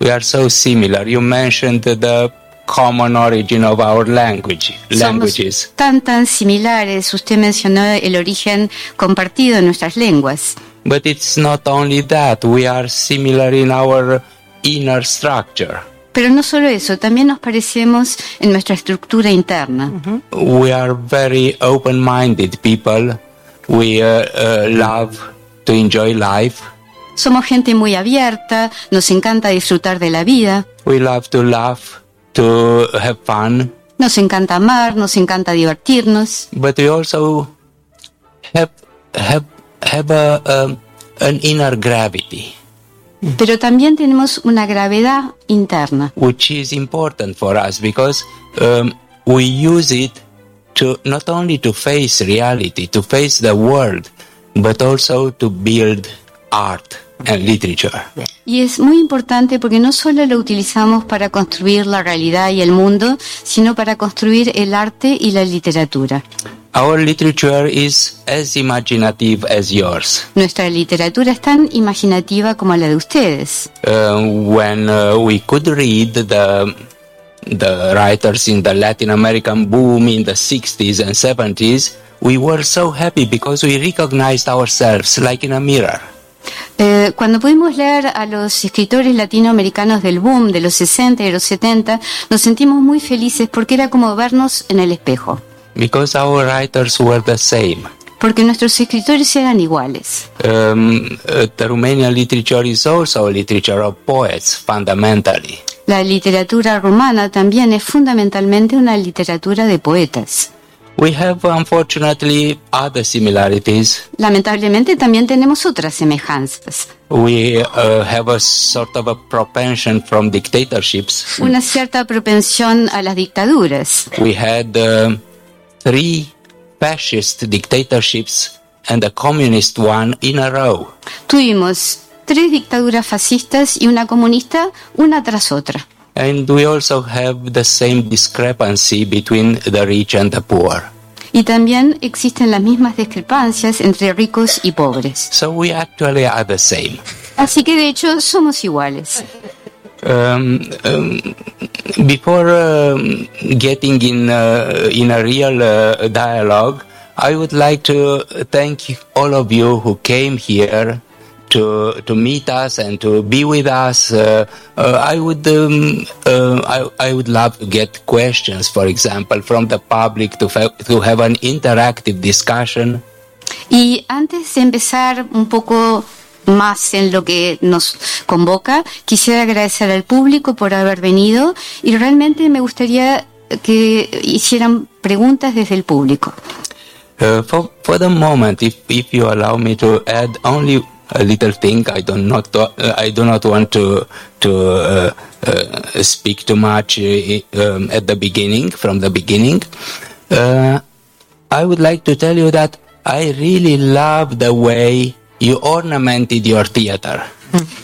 We are so similar. You mentioned the common origin of our language, languages. Tan, tan similares. Usted mencionó el origen compartido de nuestras lenguas. But it's not only that. We are similar in our inner structure. Pero no solo eso, también nos parecemos en nuestra estructura interna. We are very open-minded people. We uh, uh, love to enjoy life. Somos gente muy abierta, nos encanta disfrutar de la vida, We love to laugh, to have fun, nos encanta amar, nos encanta divertirnos, but we also have have have a, um, an inner gravity, pero también tenemos una gravedad interna. which is important for us because um, we use it to not only to face reality, to face the world, but also to build art and literature. Y es muy importante porque no solo lo utilizamos para construir la realidad y el mundo, sino para construir el arte y la literatura. Our literature is as imaginative as yours. Nuestra literatura es tan imaginativa como la de ustedes. Uh, when uh, we could read the the writers in the Latin American boom in the 60s and 70s, we were so happy because we recognized ourselves like in a mirror. Eh, cuando pudimos leer a los escritores latinoamericanos del boom de los 60 y los 70, nos sentimos muy felices porque era como vernos en el espejo, Because our writers were the same. porque nuestros escritores eran iguales. Um, uh, the Romanian literature is also a literature of poets, fundamentally. La literatura rumana también es fundamentalmente una literatura de poetas. We have, unfortunately, other similarities. Lamentablemente también tenemos otras semejanzas. We uh, have a sort of a propension from dictatorships. Una cierta propensión a las dictaduras. We had uh, three fascist dictatorships and a communist one in a row. Tuvimos tres dictaduras fascistas y una comunista, una tras otra. And we also have the same discrepancy between the rich and the poor. Y también existen las mismas discrepancias entre ricos y pobres. So we actually are the same. Así que de hecho somos iguales. Um, um, before um, getting in uh, in a real uh, dialogue, I would like to thank all of you who came here to to meet us and to be with us. Uh, uh, I would um, uh, I, I would love to get questions, for example, from the public to fa- to have an interactive discussion. Y antes de empezar un poco más en lo que nos convoca, quisiera agradecer al público por haber venido y realmente me gustaría que hicieran preguntas desde el público. Uh, for for the moment, if if you allow me to add only a little thing, I do not uh, I do not want to to uh, uh, speak too much uh, um, at the beginning. From the beginning, uh, I would like to tell you that I really love the way you ornamented your theater.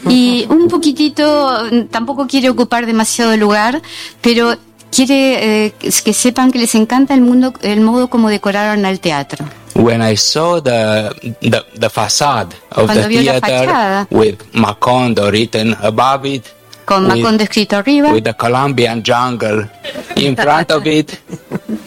Y un poquitito, tampoco quiere ocupar demasiado lugar, pero quiere eh, que sepan que les encanta el mundo, el modo como decoraron al teatro. When I saw the the, the facade of Cuando the theater with Macondo written above it, Con with- Macondo escrito arriba, with the Colombian jungle in front of it.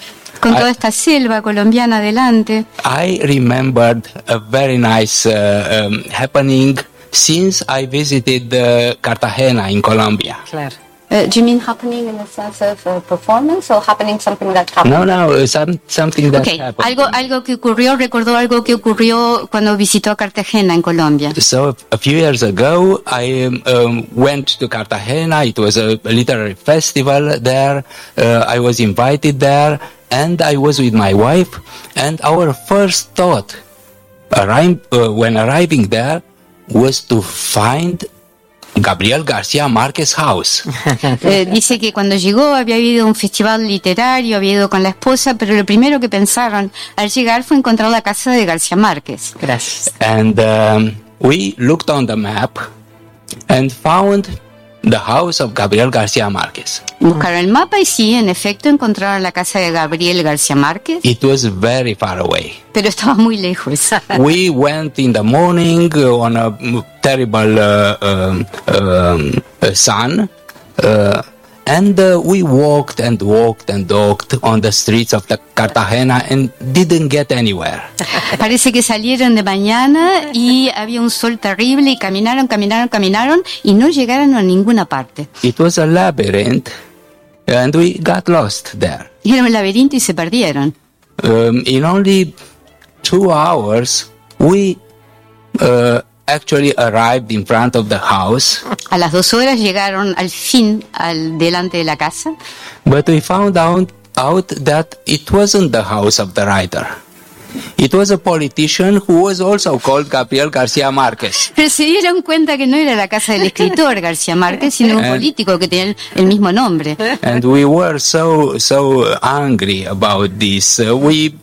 con toda esta selva colombiana adelante. I remembered a very nice uh, um, happening since I visited uh, Cartagena in Colombia. Claro. Uh, do you mean happening in the sense of uh, performance or happening something that happened? No, no, uh, some, something that Ok, happened. algo, algo que ocurrió, recordó algo que ocurrió cuando visitó Cartagena en Colombia. So a few years ago, I um, um, went to Cartagena. It was a, a literary festival there. Uh, I was invited there, and I was with my wife. And our first thought, arri- uh, when arriving there, was to find Gabriel Garcia Marquez house. Eh, dice que cuando llegó había habido un festival literario, había ido con la esposa, pero lo primero que pensaron al llegar fue encontrar la casa de García Márquez. Gracias. and um, we looked on the map and found the house of Gabriel Garcia Marquez. Buscaron el mapa y sí, en efecto, encontraron la casa de Gabriel García Márquez, It was very far away. pero estaba muy lejos. we went in the morning on a terrible uh, um, um, uh, sun, uh, and uh, we walked and walked and walked on the streets of the Cartagena and didn't get anywhere. Parece que salieron de mañana y había un sol terrible y caminaron, caminaron, caminaron y no llegaron a ninguna parte. It was a labyrinth, and we got lost there. Era un laberinto y se perdieron. Um, in only two hours, we uh, actually arrived in front of the house, A las dos horas llegaron al fin al delante de la casa, but we found out, out that it wasn't the house of the writer. It was a politician who was also called Gabriel Garcia Marquez. pero se dieron cuenta que no era la casa del escritor García Márquez, sino un político que tenía el, el mismo nombre. and we were so so angry about this. Uh, we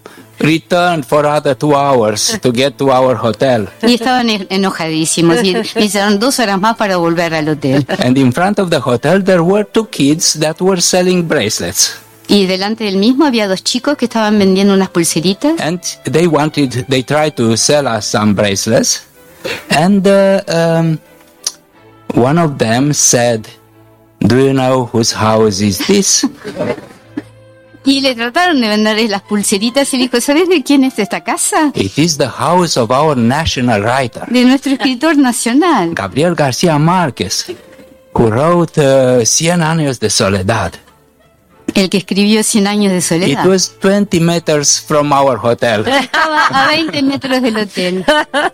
returned for other two hours to get to our hotel. Y estaban en- enojadísimos y necesitaron dos horas más para volver al hotel. And in front of the hotel, there were two kids that were selling bracelets. Y delante del mismo había dos chicos que estaban vendiendo unas pulseritas. And they wanted, they tried to sell us some bracelets. And uh, um, one of them said, Do you know whose house is this? Y le trataron de venderles las pulseritas y dijo, ¿sabes de quién es esta casa? It is the house of our national writer, De nuestro escritor nacional. Gabriel García Márquez, who wrote uh, Cien años de soledad. El que escribió Cien años de It soledad. was 20 meters from our hotel. Estaba a 20 metros del hotel.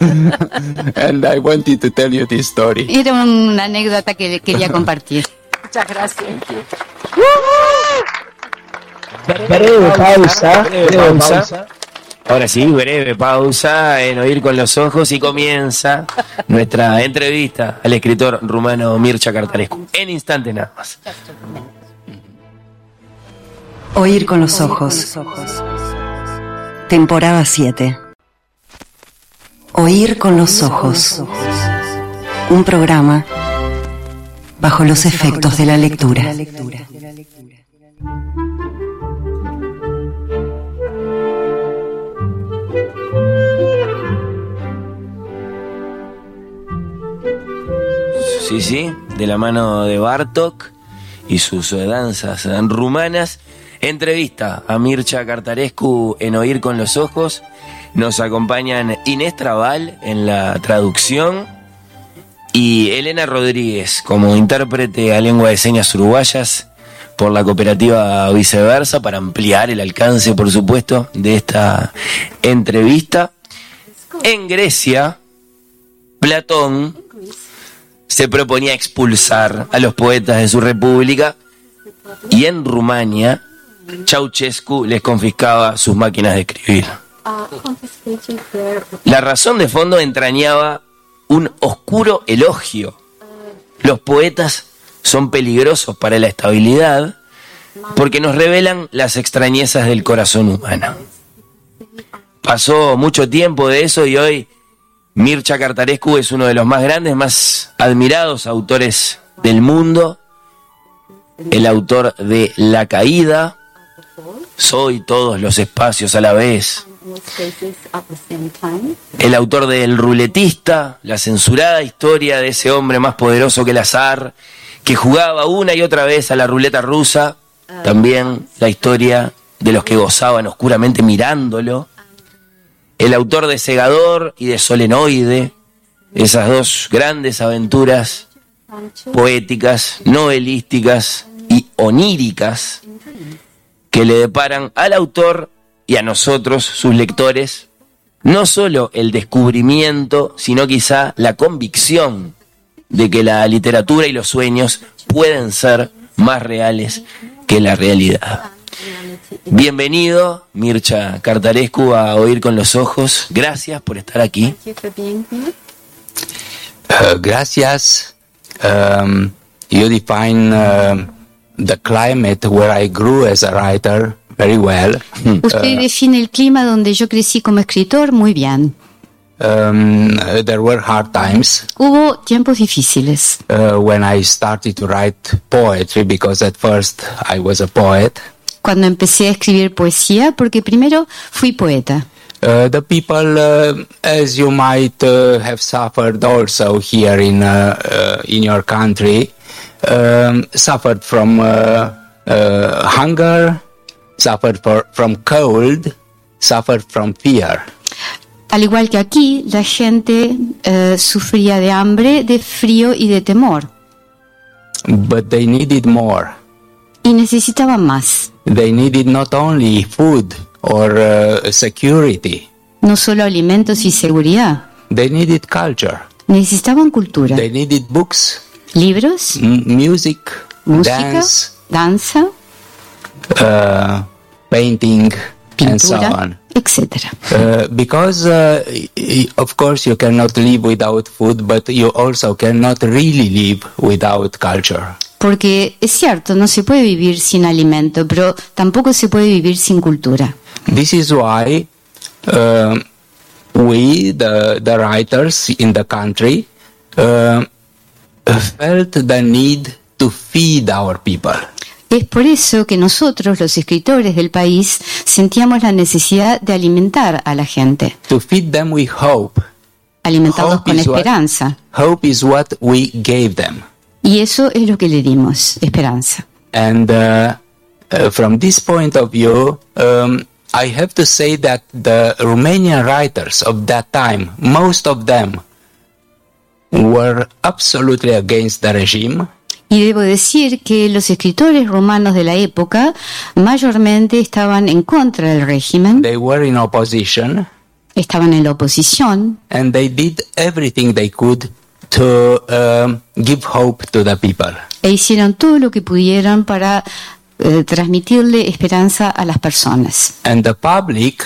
and I wanted to tell you this story. Era una anécdota que quería compartir. Muchas gracias. Breve pausa, breve pausa. Ahora sí, breve pausa en Oír con los Ojos y comienza nuestra entrevista al escritor rumano Mircea Cartarescu. En instante nada más. Oír con los ojos. Temporada 7. Oír con los ojos. Un programa bajo los efectos de la lectura. Sí, sí, de la mano de Bartok y sus eh, danzas eh, rumanas. Entrevista a Mircea Cartarescu en Oír con los Ojos. Nos acompañan Inés Trabal en la traducción y Elena Rodríguez como intérprete a lengua de señas uruguayas por la cooperativa Viceversa para ampliar el alcance, por supuesto, de esta entrevista. En Grecia, Platón se proponía expulsar a los poetas de su república y en Rumania Ceausescu les confiscaba sus máquinas de escribir. La razón de fondo entrañaba un oscuro elogio. Los poetas son peligrosos para la estabilidad porque nos revelan las extrañezas del corazón humano. Pasó mucho tiempo de eso y hoy Mircea Cartarescu es uno de los más grandes, más admirados autores del mundo. El autor de La Caída, Soy todos los espacios a la vez. El autor de El Ruletista, la censurada historia de ese hombre más poderoso que el azar, que jugaba una y otra vez a la ruleta rusa. También la historia de los que gozaban oscuramente mirándolo. El autor de Segador y de Solenoide, esas dos grandes aventuras poéticas, novelísticas y oníricas que le deparan al autor y a nosotros, sus lectores, no solo el descubrimiento, sino quizá la convicción de que la literatura y los sueños pueden ser más reales que la realidad. Bienvenido, Mircha Cartarescu, a Oír con los Ojos. Gracias por estar aquí. Uh, gracias. Um, you define uh, the climate where I grew as a writer very well. Usted define el clima donde yo crecí como escritor muy bien. Um, uh, there were hard times Hubo tiempos difíciles. uh, when I started to write poetry because at first I was a poet. Cuando empecé a escribir poesía, porque primero fui poeta. Uh, the people, uh, as you might uh, have suffered also here in uh, uh, in your country, um, suffered from uh, hunger, suffered for, from cold, suffered from fear. Al igual que aquí, la gente sufría de hambre, de frío y de temor. But they needed more. Y necesitaban más. They needed not only food or uh, security, No solo alimentos y seguridad. they needed culture. Necesitaban cultura. They needed books, Libros, music, música, dance, danza, uh, painting, and so pintura, on. etc. Uh, because, uh, of course, you cannot live without food, but you also cannot really live without culture. Porque es cierto, no se puede vivir sin alimento, pero tampoco se puede vivir sin cultura. This is why uh, we, the, the writers in the country, uh, felt the need to feed our people. Es por eso que nosotros, los escritores del país, sentíamos la necesidad de alimentar a la gente, To feed them with hope. alimentarlos Hope con is what- esperanza. Hope is what we gave them. Y eso es lo que le dimos, esperanza. And uh, uh, from this point of view, um, I have to say that the Romanian writers of that time, most of them, were absolutely against the regime. Y debo decir que los escritores romanos de la época mayormente estaban en contra del régimen, They were in opposition, estaban en la oposición and they did everything they could to um, give hope to the people. e hicieron todo lo que pudieron para eh, transmitirle esperanza a las personas. And the public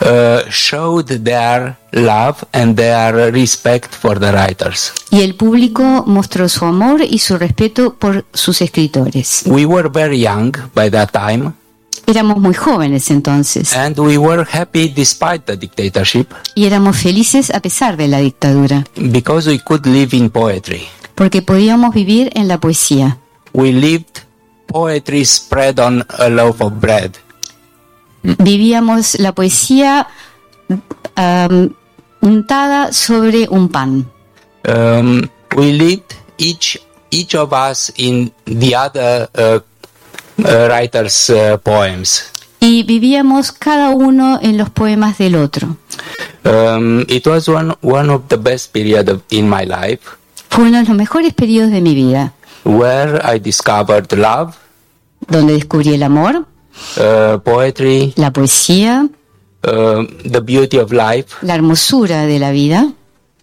uh, showed their love and their respect for the writers. Y el público mostró su amor y su respeto por sus escritores. We were very young by that time, Éramos muy jóvenes entonces and we were happy despite the dictatorship y éramos felices a pesar de la dictadura, because we could live in poetry. porque podíamos vivir en la poesía. We lived poetry spread on a loaf of bread. Vivíamos la poesía um, untada sobre un pan. Um, we lived each each of us in the other uh, uh, writer's uh, poems. Y vivíamos cada uno en los poemas del otro. Um, it was one one of the best period of, in my life. Fue uno de los mejores periodos de mi vida, where I discovered love, donde descubrí el amor, uh, poetry, la poesía, uh, the beauty of life, la hermosura de la vida,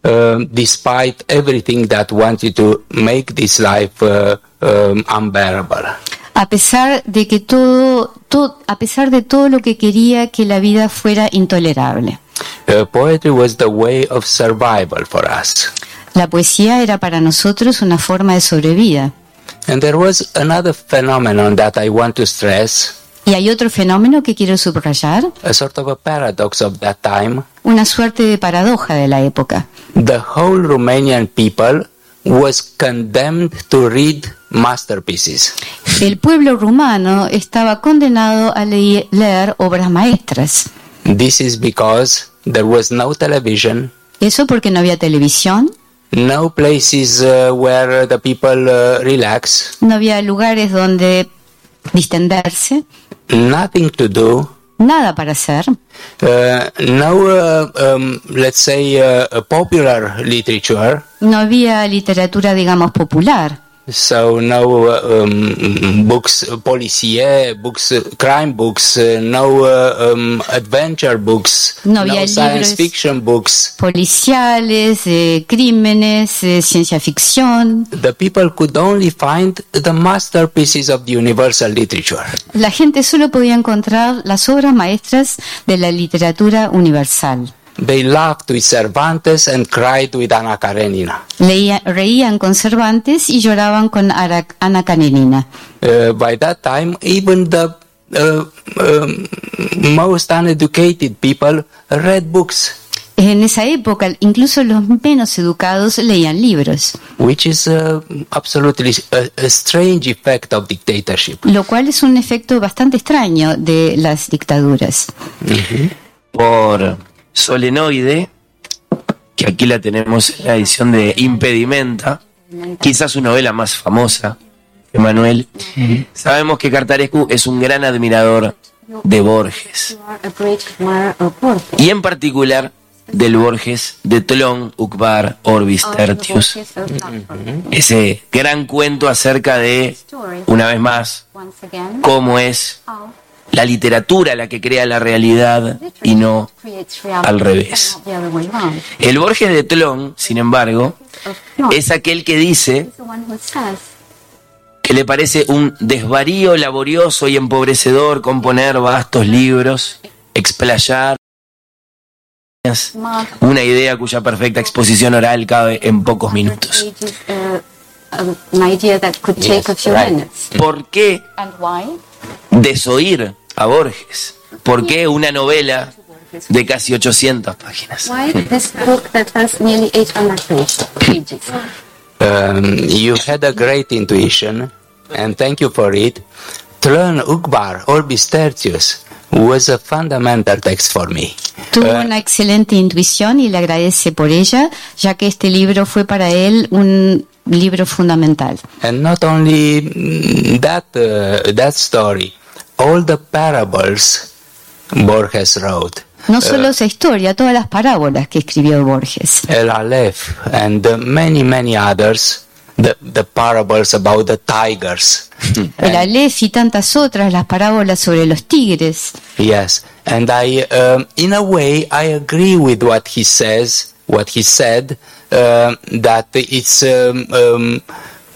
uh, despite everything that wanted to make this life uh, um, unbearable. A pesar de que todo, to- a pesar de todo lo que quería que la vida fuera intolerable. Uh, poetry was the way of survival for us. La poesía era para nosotros una forma de sobrevida. And there was another phenomenon that I want to stress, Y hay otro fenómeno que quiero subrayar, a sort of a paradox of that time. una suerte de paradoja de la época. The whole Romanian people was condemned to read masterpieces. El pueblo rumano estaba condenado a lei- leer obras maestras. This is because there was no television, Eso porque no había televisión, no places uh, where the people uh, relax, no había lugares donde distenderse, nothing to do, nada para hacer, uh, no, uh, um, let's say, uh, popular literature, no había literatura, digamos, popular. So no uh, um, books, uh, policier, books, uh, crime books, no uh, um, adventure books, No había science fiction books. policiales, de crímenes, de ciencia ficción. The people could only find the masterpieces of the universal literature. La gente solo podía encontrar las obras maestras de la literatura universal. They laughed with Cervantes and cried with Ana Karenina. Leía- reían con Cervantes y lloraban con Ara- Ana Karenina. Uh, by that time, even the uh, um, most uneducated people read books, En esa época, incluso los menos educados leían libros, which is uh, absolutely a, a strange effect of dictatorship. lo cual es un efecto bastante extraño de las dictaduras. por Solenoide, que aquí la tenemos en la edición de Impedimenta, quizás su novela más famosa, Emanuel. Sabemos que Cartarescu es un gran admirador de Borges. Y en particular del Borges de Tlon, Ukbar, Orbis, Tertius. Ese gran cuento acerca de, una vez más, cómo es la literatura la que crea la realidad y no al revés. El Borges de Tlon, sin embargo, es aquel que dice que le parece un desvarío laborioso y empobrecedor componer vastos libros, explayar una idea cuya perfecta exposición oral cabe en pocos minutos. ¿Por qué desoír a Borges? ¿Por qué una novela de casi 800 páginas? Um, you had a great intuition, and thank you for it. Tlön Ukbar, Orbis Tertius, was a fundamental text for me. Tuvo una excelente intuición y le agradece por ella, ya que este libro fue para él un libro fundamental. And not only mm, that, uh, that story, all the parables Borges wrote. No solo esa historia, todas las parábolas que escribió Borges. El Aleph and uh, many, many others, the, the parables about the tigers. El Aleph y tantas otras, las parábolas sobre los tigres. Yes, and I, um, in a way, I agree with what he says, what he said, uh, that it's um, um,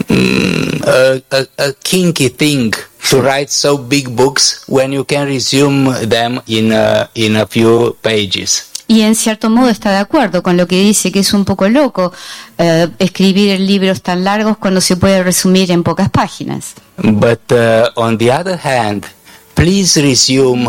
mm, a, a, a kinky thing to write so big books when you can resume them in a, in a few pages. Y en cierto modo está de acuerdo con lo que dice, que es un poco loco eh, escribir libros tan largos cuando se puede resumir en pocas páginas. But uh, on the other hand, please resume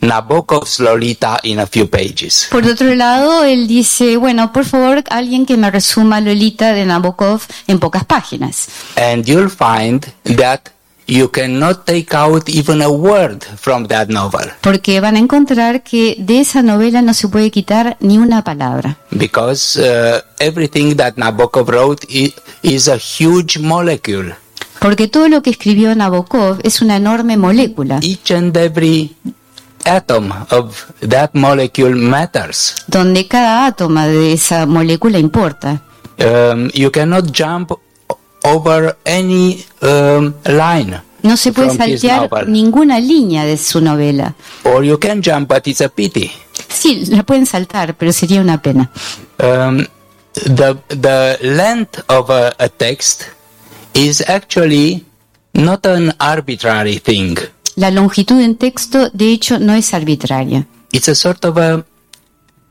Nabokov's Lolita in a few pages. Por otro lado, él dice, bueno, por favor, alguien que me resuma Lolita de Nabokov en pocas páginas. And you'll find that you cannot take out even a word from that novel Porque van a encontrar que de esa novela no se puede quitar ni una palabra. because uh, everything that Nabokov wrote is a huge molecule. Porque todo lo que escribió Nabokov es una enorme molécula, Each and every atom of that molecule matters. donde cada átomo de esa molécula importa. Um, you cannot jump over any um, line. No se puede saltear ninguna línea de su novela. Or you can jump, but it's a pity. Sí, la pueden saltar, pero sería una pena. Um, the the length of a, a text is actually not an arbitrary thing. La longitud en texto, de hecho, no es arbitraria. It's a sort of a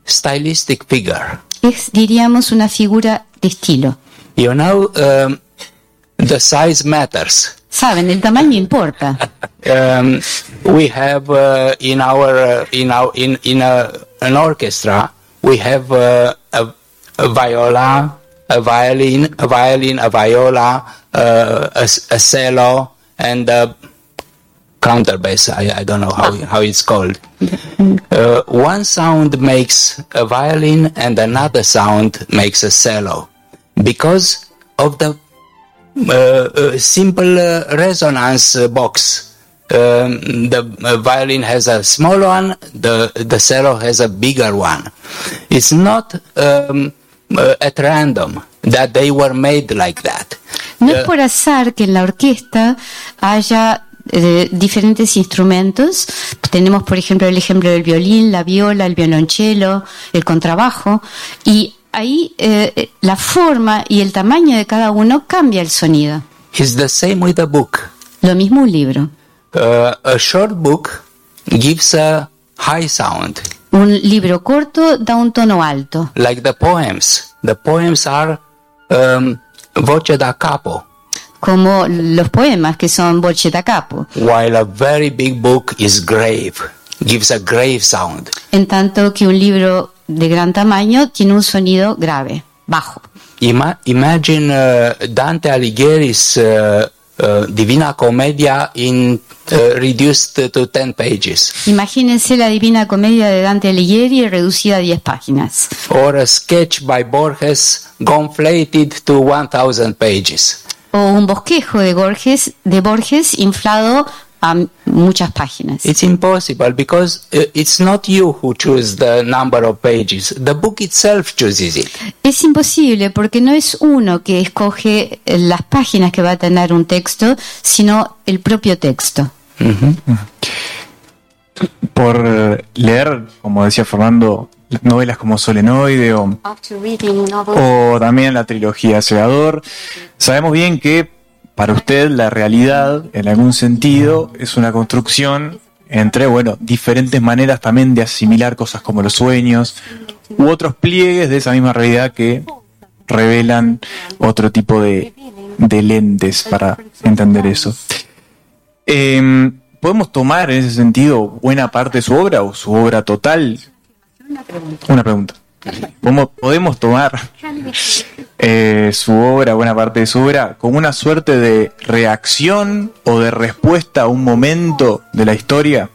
stylistic figure. Es, diríamos, una figura de estilo. You know, um, the size matters. Saben, el tamaño importa. Um, we have uh, in our uh, in our in in a, an orchestra we have uh, a, a viola, a violin, a violin, a viola, uh, a, a cello, and a counterbass. I, I don't know how how it's called. Uh, one sound makes a violin, and another sound makes a cello, because of the uh, uh, simple uh, resonance box. Um, the uh, violin has a small one, the the cello has a bigger one. It's not um, uh, at random that they were made like that. No es por azar que en la orquesta haya eh, diferentes instrumentos. Tenemos, por ejemplo, el ejemplo del violín, la viola, el violonchelo, el contrabajo. Y ahí eh, la forma y el tamaño de cada uno cambia el sonido. It's the same with a book. Lo mismo un libro. Uh, a short book gives a high sound, Un libro corto da un tono alto, like the poems. The poems are um, voce da capo, como los poemas que son voce da capo. while a very big book is grave, gives a grave sound. En tanto que un libro de gran tamaño tiene un sonido grave, bajo. Ima- imagine uh, Dante Alighieri's uh, uh, Divina Commedia in uh, reduced to 10 pages, Imagínense la Divina Comedia de Dante Alighieri reducida a 10 páginas. or a sketch by Borges gonflated to 1000 pages. O un bosquejo de Borges, de Borges inflado a muchas páginas. It's impossible because uh, it's not you who choose the number of pages. The book itself chooses it. Es imposible porque no es uno que escoge eh, las páginas que va a tener un texto, sino el propio texto. Por eh, leer, como decía Fernando, novelas como Solenoide o, o también la trilogía Segador, sabemos bien que para usted la realidad, en algún sentido, es una construcción entre, bueno, diferentes maneras también de asimilar cosas como los sueños u otros pliegues de esa misma realidad que revelan otro tipo de, de lentes para entender eso. Em, ¿Podemos tomar en ese sentido buena parte de su obra o su obra total? Una pregunta. ¿Podemos, podemos tomar eh, su obra, buena parte de su obra, como una suerte de reacción o de respuesta a un momento de la historia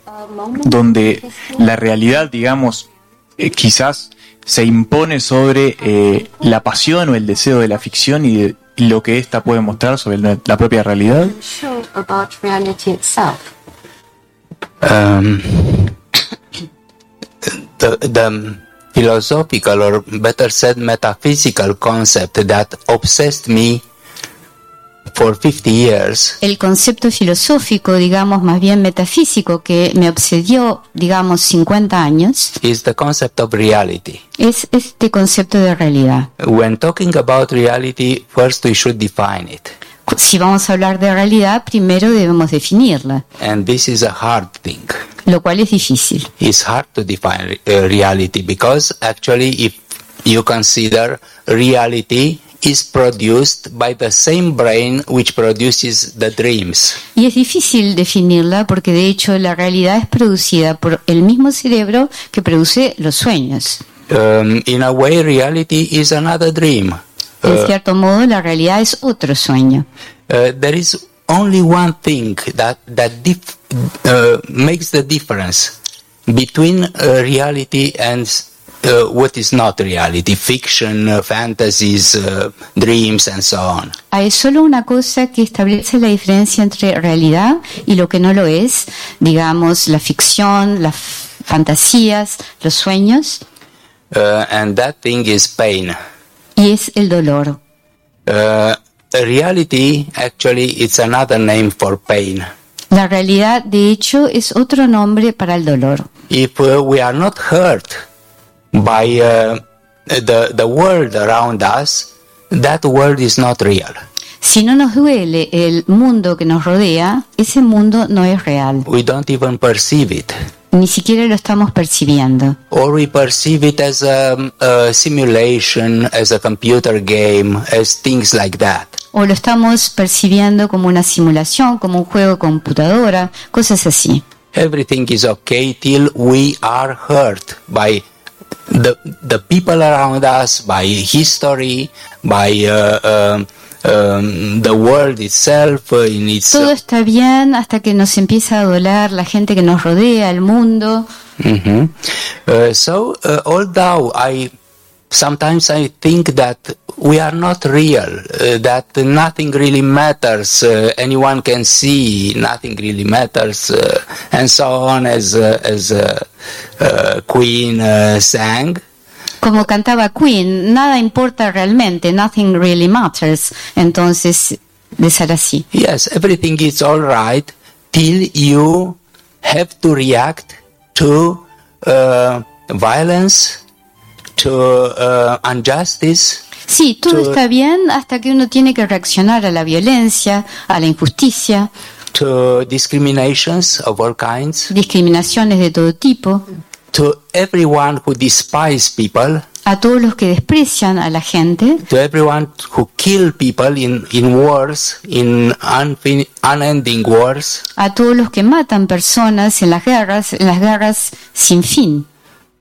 donde la realidad, digamos, eh, quizás se impone sobre eh, la pasión o el deseo de la ficción y, de- y lo que ésta puede mostrar sobre la, propia realidad? Um, the, the philosophical, or better said, metaphysical concept that obsessed me for 50 years El concepto filosófico, digamos, más bien metafísico, que me obsedió, digamos, 50 años, is the concept of reality. es este concepto de realidad. When talking about reality, first we should define it. Si vamos a hablar de realidad, primero debemos definirla, And this is a hard thing. lo cual es difícil. It's hard to define uh, reality because actually, if you consider reality is produced by the same brain which produces the dreams. Y es difícil definirla porque de hecho la realidad es producida por el mismo cerebro que produce los sueños. Um, in a way, reality is another dream. En Uh, cierto modo, la realidad es otro sueño. uh, there is only one thing that that dif- uh, makes the difference between uh, reality and uh, what is not reality, fiction, uh, fantasies, uh, dreams, and so on. Hay solo una cosa que establece la diferencia entre realidad y lo que no lo es, digamos, la ficción, las fantasías, los sueños, and that thing is pain. Y es el dolor. Uh, reality actually it's another name for pain. La realidad, de hecho, es otro nombre para el dolor. If uh, we are not hurt by uh, the the world around us, that world is not real. Si no nos duele el mundo que nos rodea, ese mundo no es real. We don't even perceive it, Ni siquiera lo estamos percibiendo. or we perceive it as a, a simulation, as a computer game, as things like that. O lo estamos percibiendo como una simulación, como un juego de computadora, cosas así. Everything is okay till we are hurt by the the people around us, by history, by uh, um, um, the world itself uh, in its. Todo está bien hasta que nos empieza a doler la gente que nos rodea, el mundo. Mhm. Uh, so, uh, although I sometimes I think that we are not real, uh, that nothing really matters, uh, anyone can see, nothing really matters, uh, and so on, as uh, as uh, uh, Queen uh, sang. Como cantaba Queen, nada importa realmente, nothing really matters. Entonces, de ser así. Yes, everything is all right till you have to react to uh, violence, to uh, injustice. Sí, todo To- está bien hasta que uno tiene que reaccionar a la violencia, a la injusticia, to discriminations of all kinds, discriminaciones de todo tipo, to everyone who despise people, a todos los que desprecian a la gente, to everyone who kill people in, in wars, in unending wars, a todos los que matan personas en las guerras, en las guerras sin fin,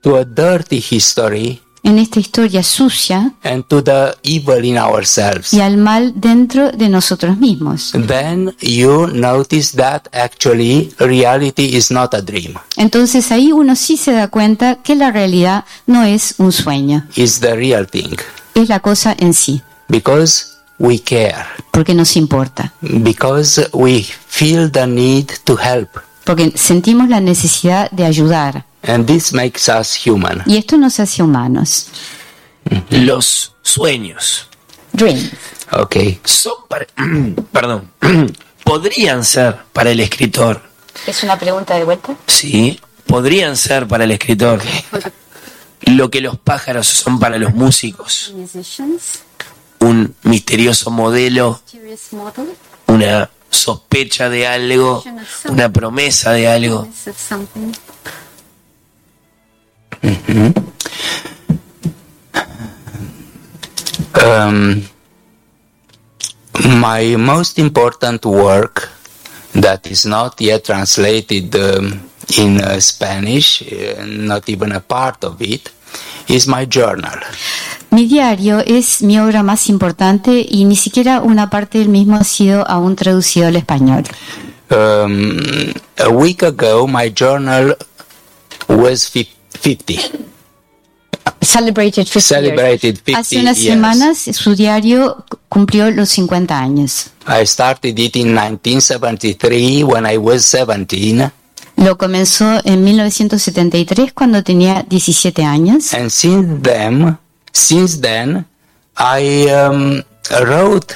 to a dirty history, en esta historia sucia and to the evil in ourselves. y al mal dentro de nosotros mismos. Then you notice that actually reality is not a dream, Entonces ahí uno sí se da cuenta que la realidad no es un sueño, it's the real thing. es la cosa en sí. Because we care. porque nos importa, Because we feel the need to help. porque sentimos la necesidad de ayudar. And this makes us human. Y esto nos hace humanos. Los sueños Dream. Okay. son para, perdón, podrían ser para el escritor, ¿Es una pregunta de vuelta? sí, podrían ser para el escritor lo que los pájaros son para los músicos, Musicians, un misterioso modelo, una sospecha de algo, una promesa de algo. Something. Um, my most important work that is not yet translated um, in uh, Spanish, uh, not even a part of it, is my journal. Mi diario es mi obra más importante y ni siquiera una parte del mismo ha sido aún traducido al español. Um, a week ago, my journal was fif- 50. Celebrated 50 years. Celebrated 50 Hace unas years. semanas su diario cumplió los 50 años. I started it in 1973 when I was 17. Lo comenzó en 1973 cuando tenía 17 años And since then, since then, I um, wrote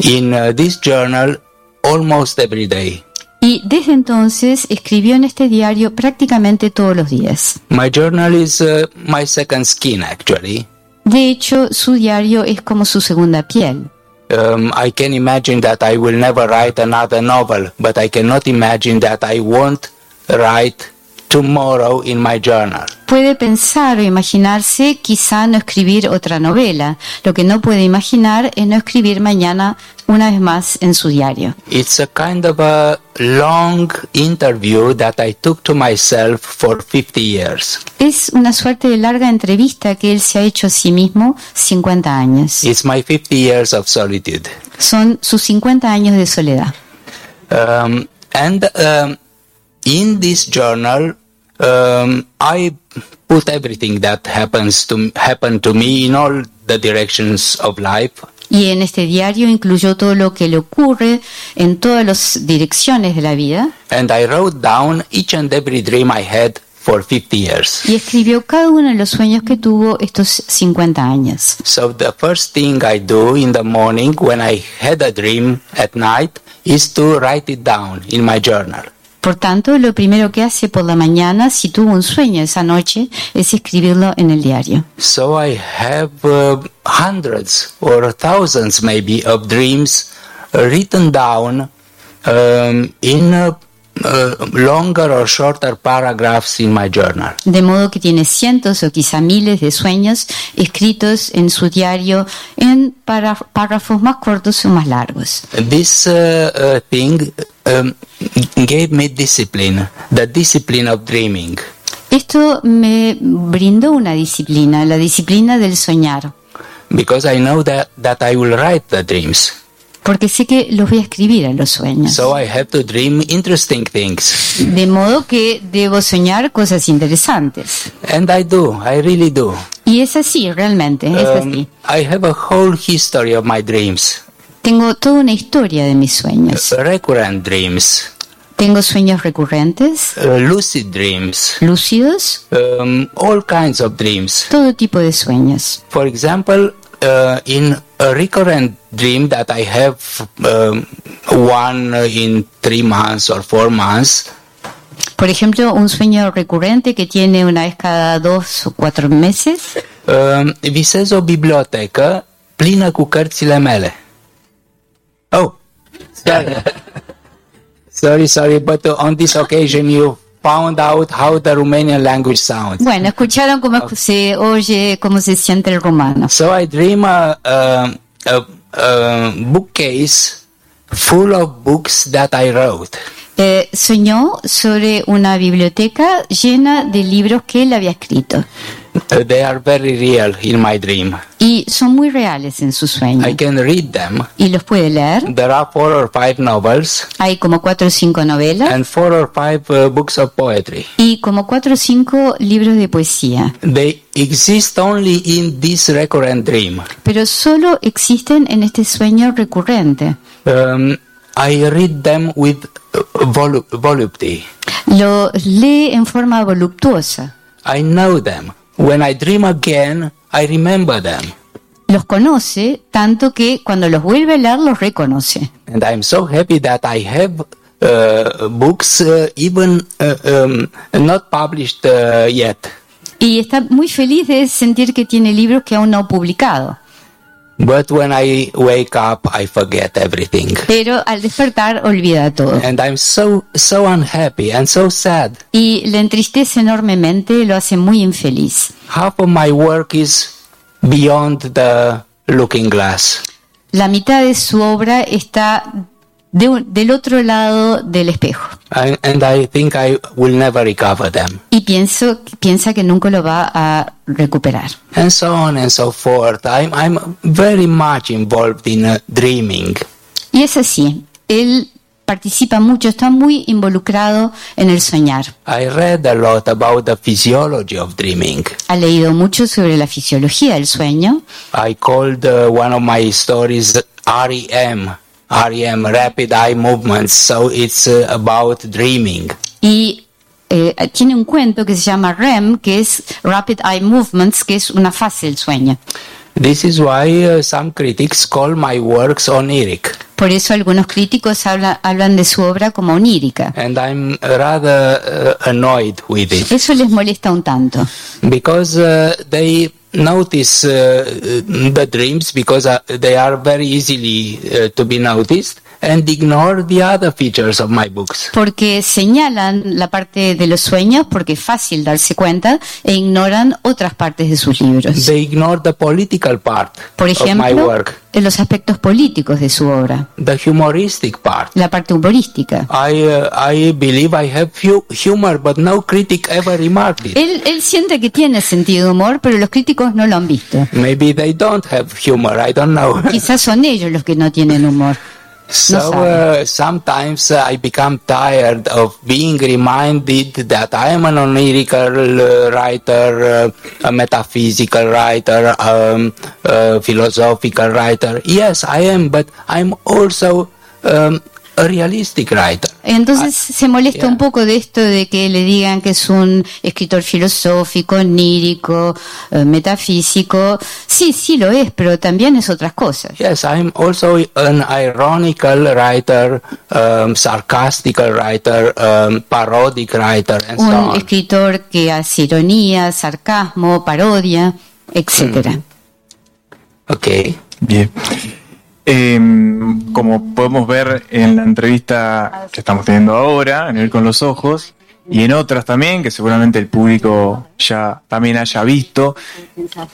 in uh, this journal almost every day. Y desde entonces escribió en este diario prácticamente todos los días. My journal is uh, my second skin, actually. De hecho, su diario es como su segunda piel. Um, I can imagine that I will never write another novel, but I cannot imagine that I won't write tomorrow in my journal. Puede pensar o imaginarse quizá no escribir otra novela. Lo que no puede imaginar es no escribir mañana una vez más en su diario. It's a kind of a long interview that I took to myself for 50 years. Es una suerte de larga entrevista que él se ha hecho a sí mismo 50 años. It's my 50 years of solitude. Son sus 50 años de soledad. Um, and um, in this journal, um, I put everything that happens to happened to me in all the directions of life. Y en este diario incluyó todo lo que le ocurre en todas las direcciones de la vida And I wrote down each and every dream I had for 50 years. y escribió cada uno de los sueños que tuvo estos 50 años. So the first thing I do in the morning when I had a dream at night is to write it down in my journal. Por tanto, lo primero que hace por la mañana, si tuvo un sueño esa noche, es escribirlo en el diario. So I have uh, hundreds or thousands maybe of dreams written down um, in uh, uh, longer or shorter paragraphs in my journal. De modo que tiene cientos o quizá miles de sueños escritos en su diario en párrafos más cortos o más largos. This uh, uh, thing um, gave me discipline, the discipline of dreaming. Esto me brindó una disciplina, la disciplina del soñar, Because I know that, that I will write the dreams. Porque sé que los voy a escribir en los sueños. So I have to dream interesting things. De modo que debo soñar cosas interesantes. And I do, I really do. Y es así, realmente, es Um, así. I have a whole history of my dreams, Tengo toda una historia de mis sueños. recurrent dreams, Tengo sueños recurrentes, uh, lucid dreams, lúcidos, um, all kinds of dreams. todo tipo de sueños. For example, uh, in a recurrent dream that I have um, one in three months or four months, Por ejemplo, un sueño recurrente que tiene una vez cada dos o cuatro meses. um, visez o bibliotecă plină cu cărțile mele. Oh, sorry. sorry, sorry, but on this occasion you found out how the Romanian language sounds. Bueno, escucharon cómo se oye, cómo se siente el romano. So I dream a, a, a, a bookcase full of books that I wrote. Eh, soñó sobre una biblioteca llena de libros que él había escrito. Uh, they are very real in my dream. y son muy reales en su sueño. I can read them. Y los puede leer. There are four or five novels Hay como cuatro o cinco novelas and four or five uh, books of poetry. y como cuatro o cinco libros de poesía. They exist only in this recurrent dream. Pero solo existen en este sueño recurrente. Um, I read them with uh, volu- volupty. Lo lee en forma voluptuosa. I know them. When I dream again, I remember them. Los conoce tanto que cuando los vuelve a leer los reconoce. And I'm so happy that I have uh, books uh, even uh, um, not published yet. Y está muy feliz de sentir que tiene libros que aún no ha publicado. But when I wake up, I forget everything. Pero al despertar olvida todo. And I'm so, so unhappy and so sad. Y le entristece enormemente, lo hace muy infeliz. Half of my work is beyond the looking glass. La mitad de su obra está de un- del otro lado del espejo. I, and I think I will never recover them. Y pienso, piensa que nunca lo va a recuperar. And so on and so forth. I'm, I'm very much involved in uh, dreaming. Y es así. Él participa mucho, está muy involucrado en el soñar. I read a lot about the physiology of dreaming. Ha leído mucho sobre la fisiología del sueño. I called uh, one of my stories REM, REM, Rapid Eye Movements. So it's uh, about dreaming. Y eh, tiene un cuento que se llama REM, que es Rapid Eye Movements, que es una fase del sueño. This is why uh, some critics call my works oniric. Por eso algunos críticos habla- hablan de su obra como onírica. And I'm rather uh, annoyed with it Eso les molesta un tanto, because uh, they notice uh, the dreams because uh, they are very easily uh, to be noticed and ignore the other features of my books. porque señalan la parte de los sueños porque es fácil darse cuenta e ignoran otras partes de sus libros. They ignore the political part Por of my ejemplo, work, en los aspectos políticos de su obra, the humoristic part. la parte humorística. I uh, I believe I have hu- humor, but no critic ever remarked it. Él, él siente que tiene sentido de humor, pero los críticos no lo han visto. Maybe they don't have humor. I don't know. Quizás son ellos los que no tienen humor. So uh, sometimes uh, I become tired of being reminded that I am an onirical uh, writer, uh, a metaphysical writer, um, a philosophical writer. Yes, I am, but I'm also um, realistic writer. Entonces se molesta un poco de esto de que le digan que es un escritor filosófico, onírico, eh, metafísico. Sí, sí lo es, pero también es otras cosas. Yes, I'm also an ironical writer, um, sarcastical writer, um, parodic writer, and so Un on. escritor que hace ironía, sarcasmo, parodia, etcétera. Okay. Bien. Em, como podemos ver en la entrevista que estamos teniendo ahora, en el Con los Ojos, y en otras también, que seguramente el público ya también haya visto,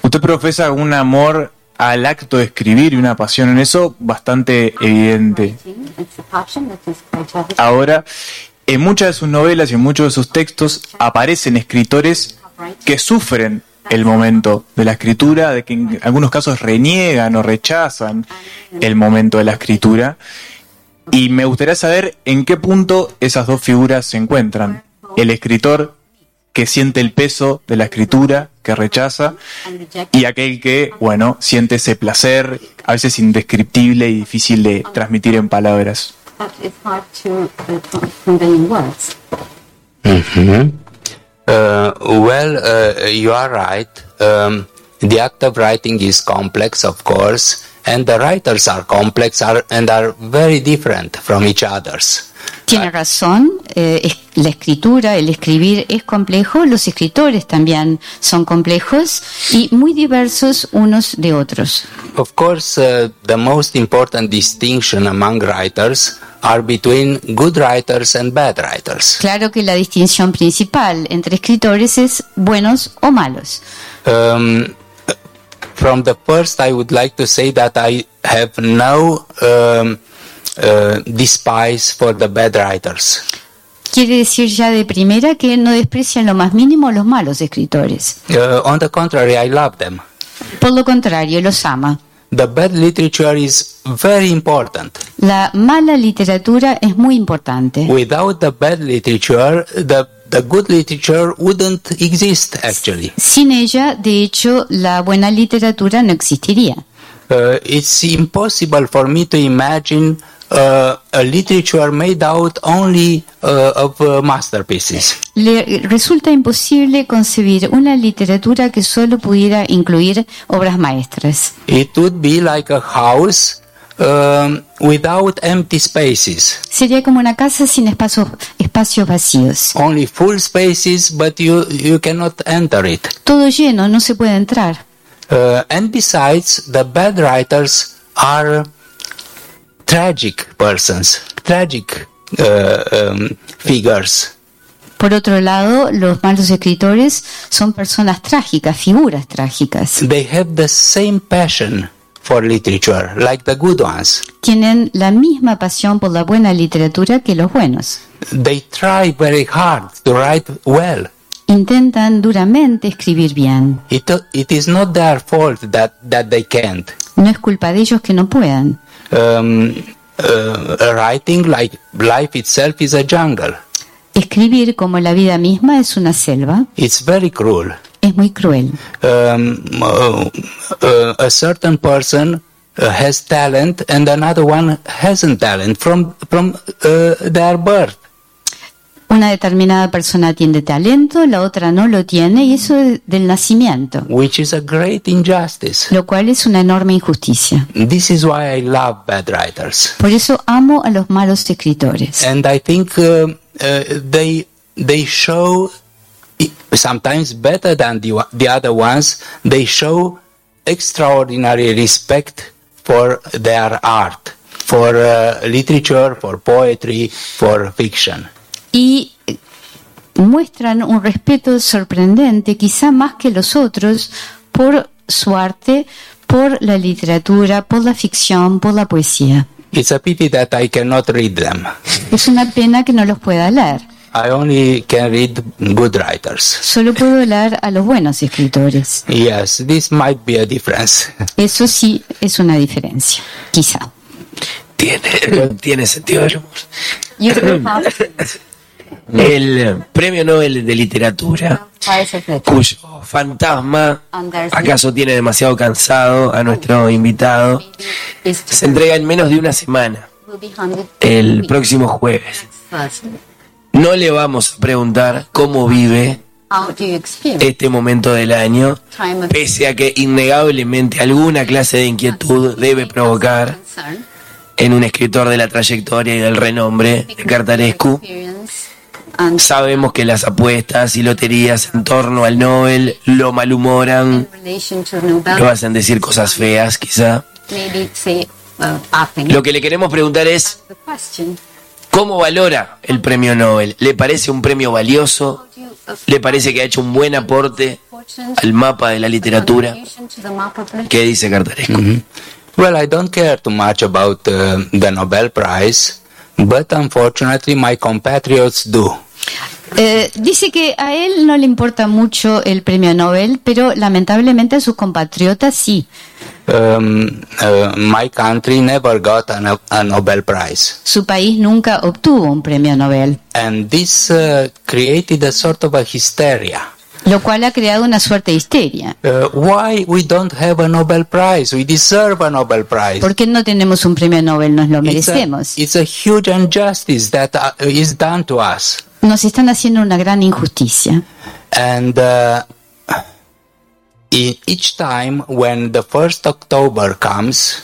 usted profesa un amor al acto de escribir y una pasión en eso bastante evidente. Ahora, en muchas de sus novelas y en muchos de sus textos aparecen escritores que sufren el momento de la escritura, de que en algunos casos reniegan o rechazan el momento de la escritura. Y me gustaría saber en qué punto esas dos figuras se encuentran. El escritor que siente el peso de la escritura, que rechaza, y aquel que, bueno, siente ese placer, a veces indescriptible y difícil de transmitir en palabras. Uh. Uh, well, uh, you are right. Um, the act of writing is complex, of course, and the writers are complex are, and are very different from each others. Tiene razón, eh, es- la escritura, el escribir es complejo, los escritores también son complejos y muy diversos unos de otros. Of course, uh, the most important distinction among writers are between good writers and bad writers. Claro que la distinción principal entre escritores es buenos o malos. Um, from the first, I would like to say that I have no um, uh, despise for the bad writers. quiere decir ya de primera que no desprecian lo más mínimo los malos escritores. Uh, on the contrary, I love them. Por lo contrario, los ama. The bad literature is very important. La mala literatura es muy importante. Without the bad literature, the, the good literature wouldn't exist actually. Sin ella, de hecho, la buena literatura no existiría. Uh, it's impossible for me to imagine uh, a literature made out only uh, of uh, masterpieces. Le resulta imposible concebir una literatura que solo pudiera incluir obras maestras. It would be like a house um, without empty spaces. Sería como una casa sin espacios, espacios vacíos. Only full spaces, but you, you cannot enter it. Todo lleno, no se puede entrar. Uh, and besides, the bad writers are tragic persons, tragic uh, um, figures. Por otro lado, los malos escritores son personas trágicas, figuras trágicas. They have the same passion for literature, like the good ones. Tienen la misma pasión por la buena literatura que los buenos. They try very hard to write well. Intentan duramente escribir bien. It, it is not their fault that, that they can't. No es culpa de ellos que no puedan. Um, uh, writing like life itself is a jungle. Escribir como la vida misma es una selva. It's very cruel. Es muy cruel. Um, uh, uh, a certain person uh, has talent and another one hasn't talent from from uh, their birth. Una determinada persona tiene talento, la otra no lo tiene, y eso es del nacimiento, which is a great injustice. lo cual es una enorme injusticia. This is why I love bad writers, Por eso amo a los malos escritores. and I think uh, uh, they they show sometimes better than the, the other ones. They show extraordinary respect for their art, for uh, literature, for poetry, for fiction. Y eh, muestran un respeto sorprendente, quizá más que los otros, por su arte, por la literatura, por la ficción, por la poesía. It's a pity that I cannot read them. Es una pena que no los pueda leer. I only can read good writers. Solo puedo leer a los buenos escritores. Yes, this might be a difference. Eso sí es una diferencia, quizá. Tiene, tiene sentido del humor. El eh, premio Nobel de Literatura, cuyo fantasma acaso tiene demasiado cansado a nuestro invitado, se entrega en menos de una semana, el próximo jueves. No le vamos a preguntar cómo vive este momento del año, pese a que innegablemente alguna clase de inquietud debe provocar en un escritor de la trayectoria y del renombre de Cartarescu. Sabemos que las apuestas y loterías en torno al Nobel lo malhumoran, lo Nobel, hacen decir cosas feas quizá. uh. Lo que le queremos preguntar es, ¿cómo valora el premio Nobel? ¿Le parece un premio valioso? ¿Le parece que ha hecho un buen aporte al mapa de la literatura? contribution to the map of literature? ¿Qué dice Cartarescu? Well, I don't care too much about uh, the Nobel Prize, but unfortunately my compatriots do. Eh, dice que a él no le importa mucho el premio Nobel, pero lamentablemente a sus compatriotas sí. Um, uh, my country never got a, no- a Nobel Prize. Su país nunca obtuvo un premio Nobel, And this uh, created a sort of a hysteria. lo cual ha creado una suerte de histeria. Uh, why we don't have a Nobel Prize? We deserve a Nobel Prize. ¿Por qué no tenemos un premio Nobel? Nos lo It's a, merecemos. it's a huge injustice that uh, is done to us. Nos están haciendo una gran injusticia. And uh, each time when the first October comes,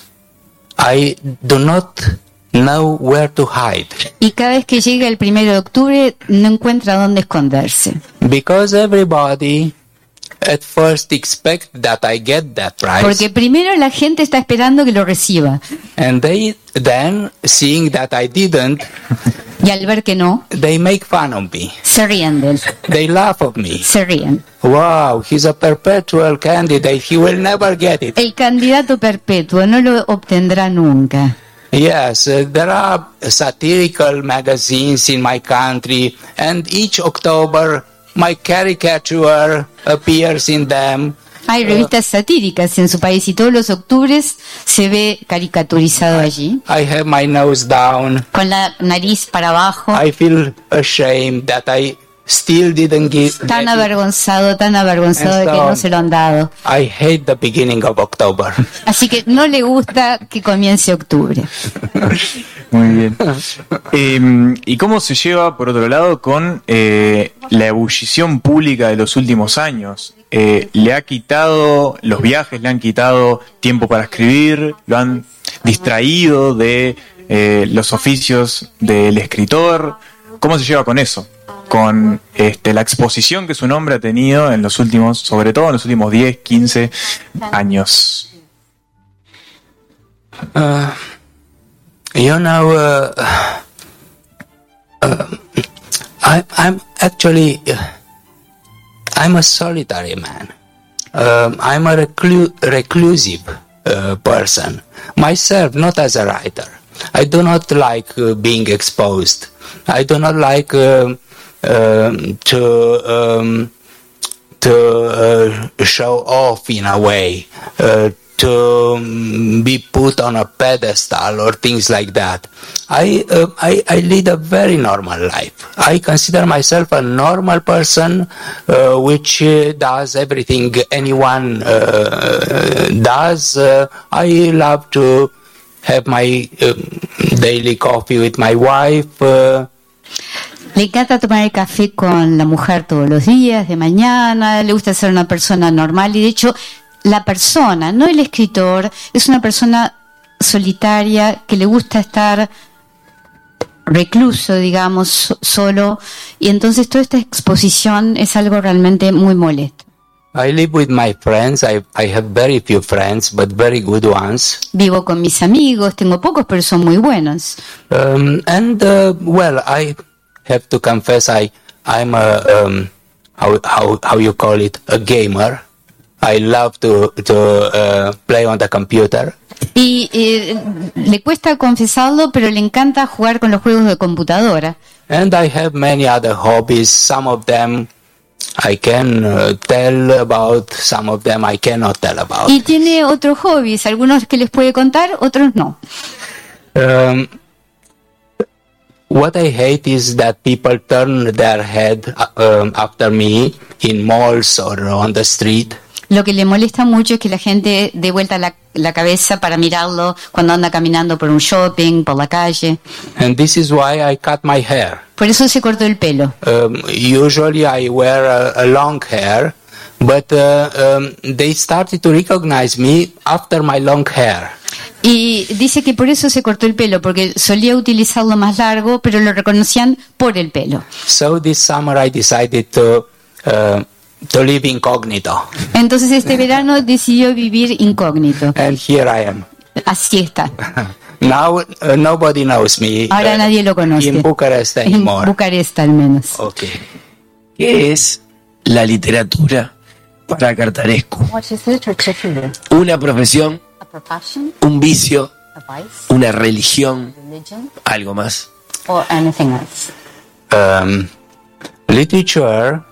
I do not know where to hide Y cada vez que llega el primero de octubre no encuentra dónde esconderse. because everybody at first expect that I get that prize, Porque primero la gente está esperando que lo reciba. and they then seeing that I didn't, Y al ver que no, they make fun of me. se ríen de él. They laugh at me. Se ríen. Wow, he's a perpetual candidate. He will never get it. El candidato perpetuo no lo obtendrá nunca. Yes, uh, there are satirical magazines in my country, and each October my caricature appears in them. Hay revistas satíricas en su país y todos los octubres se ve caricaturizado allí, I have my nose down. con la nariz para abajo, I feel ashamed that I still didn't give. tan avergonzado, tan avergonzado de que no se lo han dado. I hate the beginning of October. Así que no le gusta que comience octubre. Muy bien. Eh, ¿Y cómo se lleva, por otro lado, con eh, la ebullición pública de los últimos años? Eh, ¿Le ha quitado los viajes, le han quitado tiempo para escribir, lo han distraído de eh, los oficios del escritor? ¿Cómo se lleva con eso? Con este, la exposición que su nombre ha tenido en los últimos, sobre todo en los últimos 10, 15 años. Uh, you know, uh, uh, I, I'm actually, uh, I'm a solitary man. Um, I'm a reclu- reclusive uh, person myself, not as a writer. I do not like uh, being exposed. I do not like um to um, to uh, show off in a way, uh, to um, be put on a pedestal or things like that. I, uh, I I lead a very normal life. I consider myself a normal person, uh, which uh, does everything anyone uh, does. Uh, I love to have my um, daily coffee with my wife. Le encanta tomar el café con la mujer todos los días, de mañana, le gusta ser una persona normal y de hecho la persona, no el escritor, es una persona solitaria que le gusta estar recluso, digamos, so- solo y entonces toda esta exposición es algo realmente muy molesto. I live with my friends. I, I have very few friends, but very good ones. Vivo con mis amigos, tengo pocos pero son muy buenos. Um, and uh, well, I have to confess, I I'm a um, how how how you call it a gamer. I love to to uh, play on the computer. Y eh, le cuesta confesarlo, pero le encanta jugar con los juegos de computadora. And I have many other hobbies. Some of them I can uh, tell about. Some of them I cannot tell about. Y tiene otros hobbies, algunos que les puede contar, otros no. Um, what I hate is that people turn their head um, after me in malls or on the street. Lo que le molesta mucho es que la gente dé vuelta la, la cabeza para mirarlo cuando anda caminando por un shopping, por la calle. And this is why I cut my hair. Por eso se cortó el pelo. Um, usually I wear a, a long hair, but uh, um, they started to recognize me after my long hair. Y dice que por eso se cortó el pelo, porque solía utilizarlo más largo, pero lo reconocían por el pelo. So this summer I decided to uh, to live incognito, Entonces este verano decidió vivir incógnito. and here I am. Así está. Now uh, nobody knows me. Ahora uh, nadie lo conoce. En anymore. Bucarest al menos. Okay. ¿Qué es la literatura para Cartarescu? What is literature to you? ¿Una profesión? A profession, ¿Un vicio? ¿Una religión? religion, ¿Algo más? or anything else? Um, literature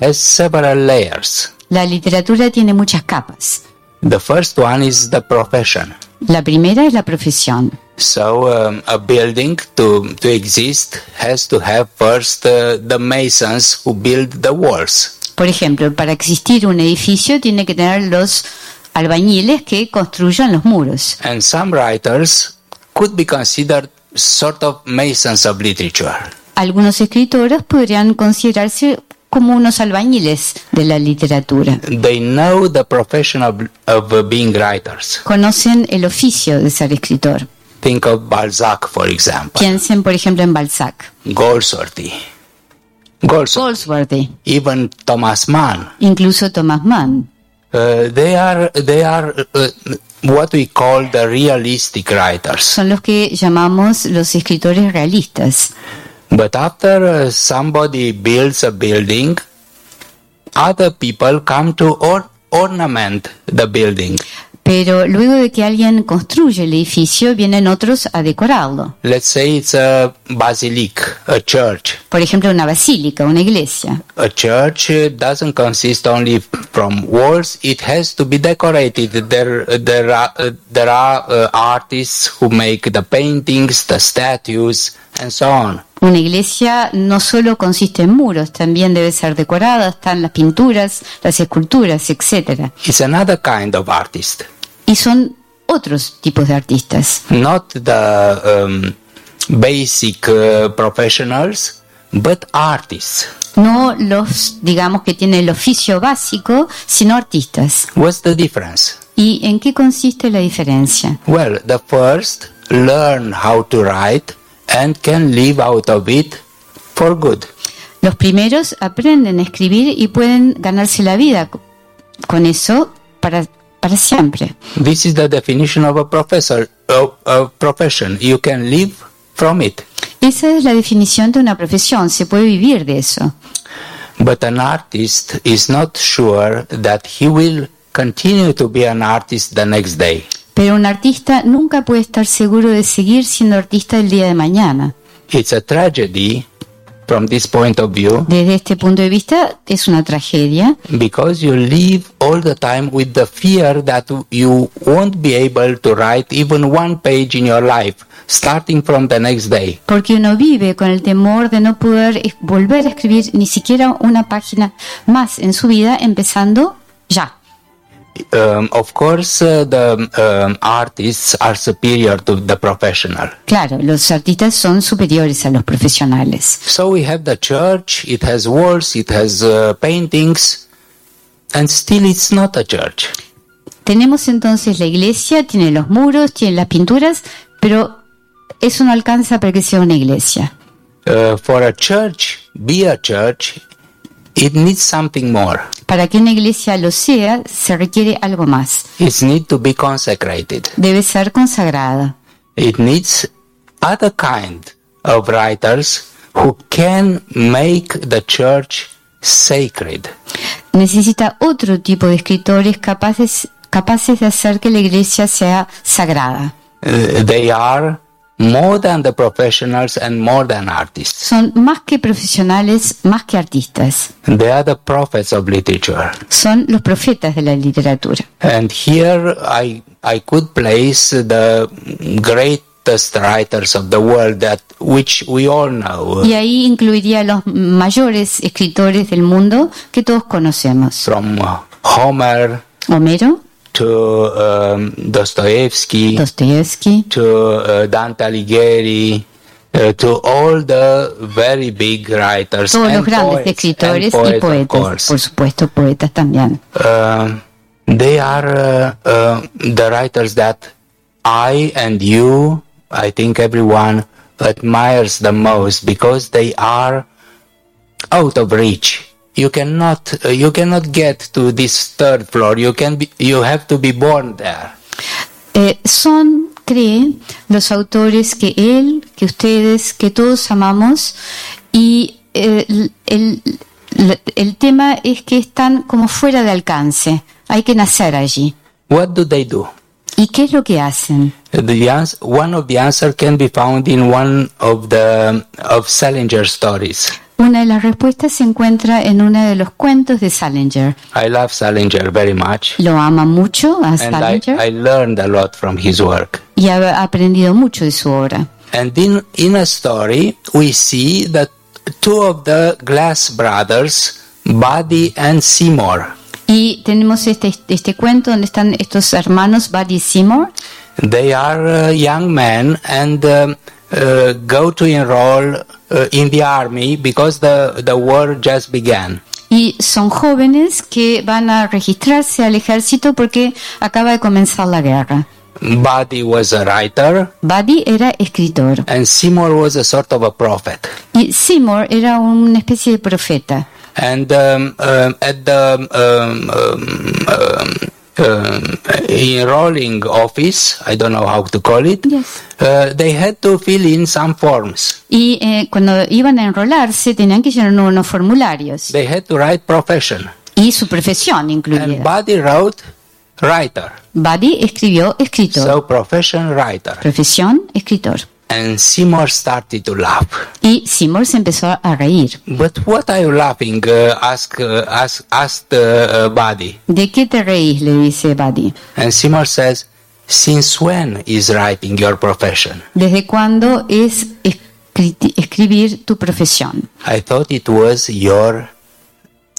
has several layers. La literatura tiene muchas capas. The first one is the profession. La primera es la profesión. So um, a building to to exist has to have first uh, the masons who build the walls. Por ejemplo, para existir un edificio tiene que tener los albañiles que construyan los muros. And some writers could be considered sort of masons of literature. Algunos escritores podrían considerarse como unos albañiles de la literatura. They know the profession of, of being writers. Conocen el oficio de ser escritor. Think of Balzac, for example, Piensen, por ejemplo, en Balzac, Goldsworthy, Goldsworthy, even Thomas Mann. incluso Thomas Mann. Uh, they are they are uh, what we call the realistic writers. Son los que llamamos los escritores realistas. But after uh, somebody builds a building, other people come to or- ornament the building. Pero luego de que alguien construye el edificio, vienen otros a decorarlo. Let's say it's a basilica, a church. Por ejemplo, una basílica, una iglesia. A church doesn't consist only from walls; it has to be decorated. There, there are, there are uh, artists who make the paintings, the statues, and so on. Una iglesia no solo consiste en muros, también debe ser decorada, están las pinturas, las esculturas, etc. It's another kind of artist, Y son otros tipos de artistas. not the um, basic uh, professionals, but artists. No los, digamos, que tienen el oficio básico, sino artistas. What's the difference? ¿Y en qué consiste la diferencia? Well, the first learn how to write and can live out of it for good. Los primeros aprenden a escribir y pueden ganarse la vida co- con eso para, para siempre. This is the definition of a professor of a profession. You can live from it. Esa es la definición de una profesión, se puede vivir de eso. But an artist is not sure that he will continue to be an artist the next day. Pero un artista nunca puede estar seguro de seguir siendo artista el día de mañana. It's a tragedy from this point of view Desde este punto de vista es una tragedia because you live all the time with the fear that you won't be able to write even one page in your life starting from the next day. porque uno vive con el temor de no poder volver a escribir ni siquiera una página más en su vida empezando ya. Um, of course, uh, the um, artists are superior to the professional. Claro, los artistas son superiores a los profesionales. So we have the church, it has walls, it has uh, paintings, and still it's not a church. Tenemos entonces la iglesia, tiene los muros, tiene las pinturas, pero eso no alcanza para que sea una iglesia. Uh, for a church, be a church, it needs something more. Para que una iglesia lo sea, se requiere algo más. It needs to be consecrated. Debe ser consagrada. It needs other kind of writers who can make the church sacred. Necesita otro tipo de escritores capaces, capaces de hacer que la iglesia sea sagrada. Uh, they are more than the professionals and more than artists. Son más que profesionales, más que artistas. They are the prophets of literature. Son los profetas de la literatura. And here I, I could place the greatest writers of the world that which we all know. Y ahí incluiría los mayores escritores del mundo que todos conocemos. From Homer Homero, to um, Dostoevsky, Dostoevsky, to uh, Dante Alighieri, uh, to all the very big writers todos and los grandes poets, escritores y poets, of poetas, por supuesto, poetas también. Um, they are uh, uh, the writers that I and you, I think everyone admires the most because they are out of reach. You cannot, uh, you cannot get to this third floor. You can be, you have to be born there. Eh, son, cree, los autores que él, que ustedes, que todos amamos y eh, el, el- el tema es que están como fuera de alcance. Hay que nacer allí. What do they do? ¿Y qué es lo que hacen? The ans- one of the answer can be found in one of the of Salinger stories. Una de las respuestas se encuentra en uno de los cuentos de Salinger. I love Salinger very much, Lo ama mucho a and I, Salinger I learned a lot from his work. y ha aprendido mucho de su obra. And in in a story, we see that two of the Glass brothers, Buddy and Seymour, Y tenemos este, este cuento donde están estos hermanos Buddy y Seymour. they are uh, young men and um, uh, go to enroll uh, in the army because the the war just began. Y son jóvenes que van a registrarse al ejército porque acaba de comenzar la guerra. Buddy was a writer, Buddy era escritor and Seymour was a sort of a prophet. y Seymour era una especie de profeta. And um, um, at the um, um, um, enrolling office, I don't know how to call it, uh, they had to fill in some forms. Y eh, cuando iban a enrolarse tenían que llenar unos formularios They had to write profession. y su profesión incluida. And Buddy wrote writer. Buddy escribió escritor. So profession writer. Profesión, escritor. And Seymour started to laugh. Y Seymour se empezó a reír. But what are you laughing? Uh, ask, uh, ask, asked uh, uh, Buddy. ¿De qué te reís? le dice Buddy. And Seymour says, since when is writing your profession? ¿Desde cuándo es escri- escribir tu profesión? I thought it was your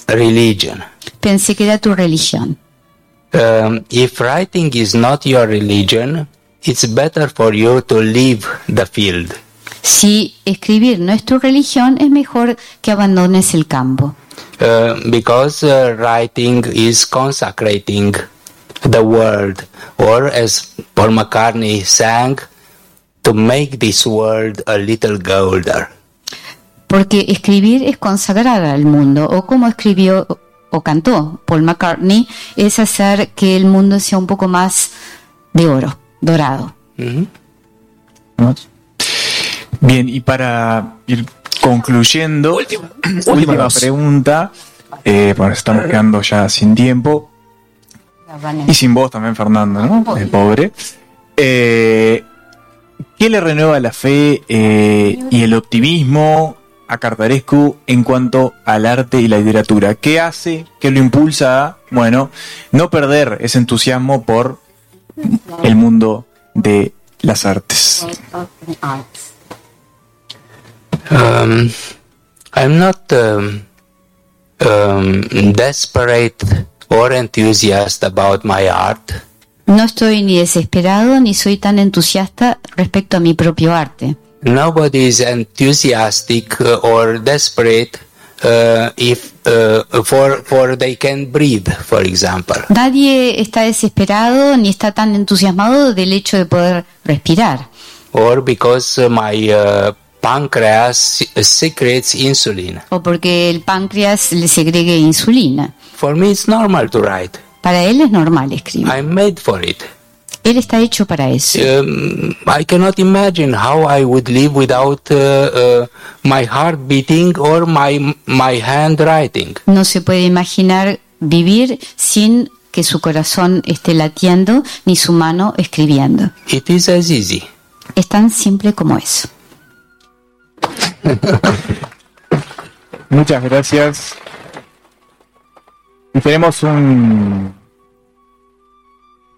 religion. Pensé que era tu religión. Um, if writing is not your religion, it's better for you to leave the field. Si escribir no es tu religión, es mejor que abandones el campo. Uh, because uh, writing is consecrating the world, or as Paul McCartney sang, to make this world a little golder. Porque escribir es consagrar al mundo, o como escribió o cantó Paul McCartney, es hacer que el mundo sea un poco más de oro, dorado. Bien, y para ir concluyendo, última, pregunta, eh, nos estamos quedando ya sin tiempo, y sin vos también, Fernando, ¿no? El pobre. Eh, ¿Qué le renueva la fe eh, y el optimismo a Cartarescu en cuanto al arte y la literatura? ¿Qué hace que lo impulsa a, bueno, no perder ese entusiasmo por el mundo de las artes? Um, I'm not um, um, desperate or enthusiastic about my art. No estoy ni desesperado ni soy tan entusiasta respecto a mi propio arte. Nobody is enthusiastic or desperate if uh, for for they can breathe, for example. Nadie está desesperado ni está tan entusiasmado del hecho de poder respirar. or because uh, my uh, pancreas se- secretes insulin. o porque el páncreas le segregue insulina. For me, it's normal to write. Para él es normal escribir. I'm made for it. Él está hecho para eso. Um, I cannot imagine how I would live without uh, uh, my heart beating or my my handwriting. No se puede imaginar vivir sin que su corazón esté latiendo ni su mano escribiendo. It is as easy. Es tan simple como eso. Muchas gracias. Y tenemos un.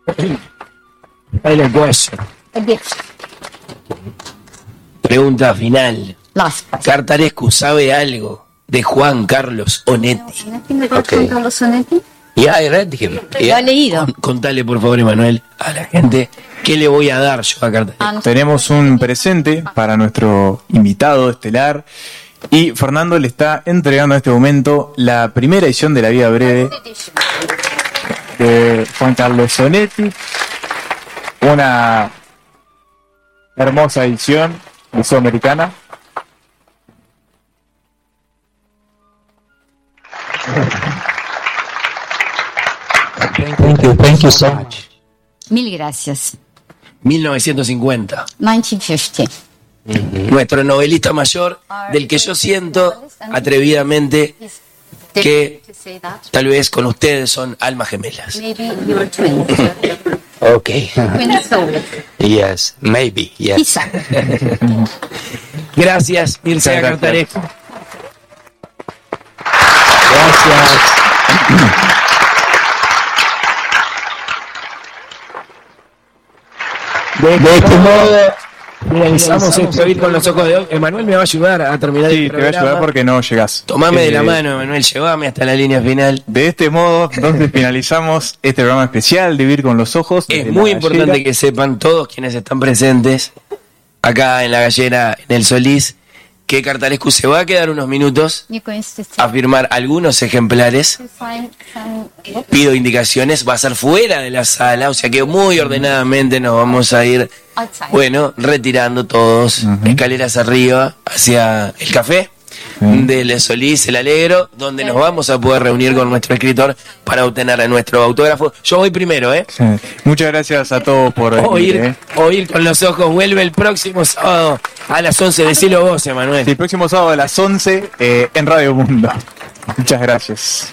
Silent question. Pregunta final. Cartarescu sabe algo de Juan Carlos Onetti. Yeah, I read him. Lo ha leído. Contale por favor, Emanuel, a la gente qué le voy a dar yo a Cartarescu. Tenemos un presente para nuestro invitado estelar. Y Fernando le está entregando en este momento la primera edición de La Vida Breve de Juan Carlos Sonetti. Una hermosa edición de Sudamericana. Thank you, thank you so much. Mil gracias. 1950. 1950. Nuestro novelista mayor, del que yo siento atrevidamente que tal vez con ustedes son almas gemelas. Okay. Yes, maybe. Yes. Quizá. Gracias, Mircea Muchas gracias. De este modo finalizamos esto ir con los ojos de hoy. Emanuel me va a ayudar a terminar Sí, el te voy a ayudar programa. porque no llegas. Tomame de la Eh, mano, Emanuel, llévame hasta la línea final. De este modo, entonces finalizamos este programa especial de Vivir con los Ojos. Es muy importante gallera. que sepan todos quienes están presentes acá en la gallera, en el Solís, que Cartarescu se va a quedar unos minutos a firmar algunos ejemplares. Pido indicaciones, va a ser fuera de la sala, o sea que muy ordenadamente nos vamos a ir, bueno, retirando todos, escaleras arriba, hacia el café del Solís, el Alegro, donde nos vamos a poder reunir con nuestro escritor para obtener nuestro autógrafo. Yo voy primero, ¿eh? Sí. Muchas gracias a todos por venir, Oír, eh. oír con los ojos vuelve el próximo sábado a las 11. Decilo vos, Emanuel. Sí, el próximo sábado a las 11 eh, en Radio Mundo. Muchas gracias.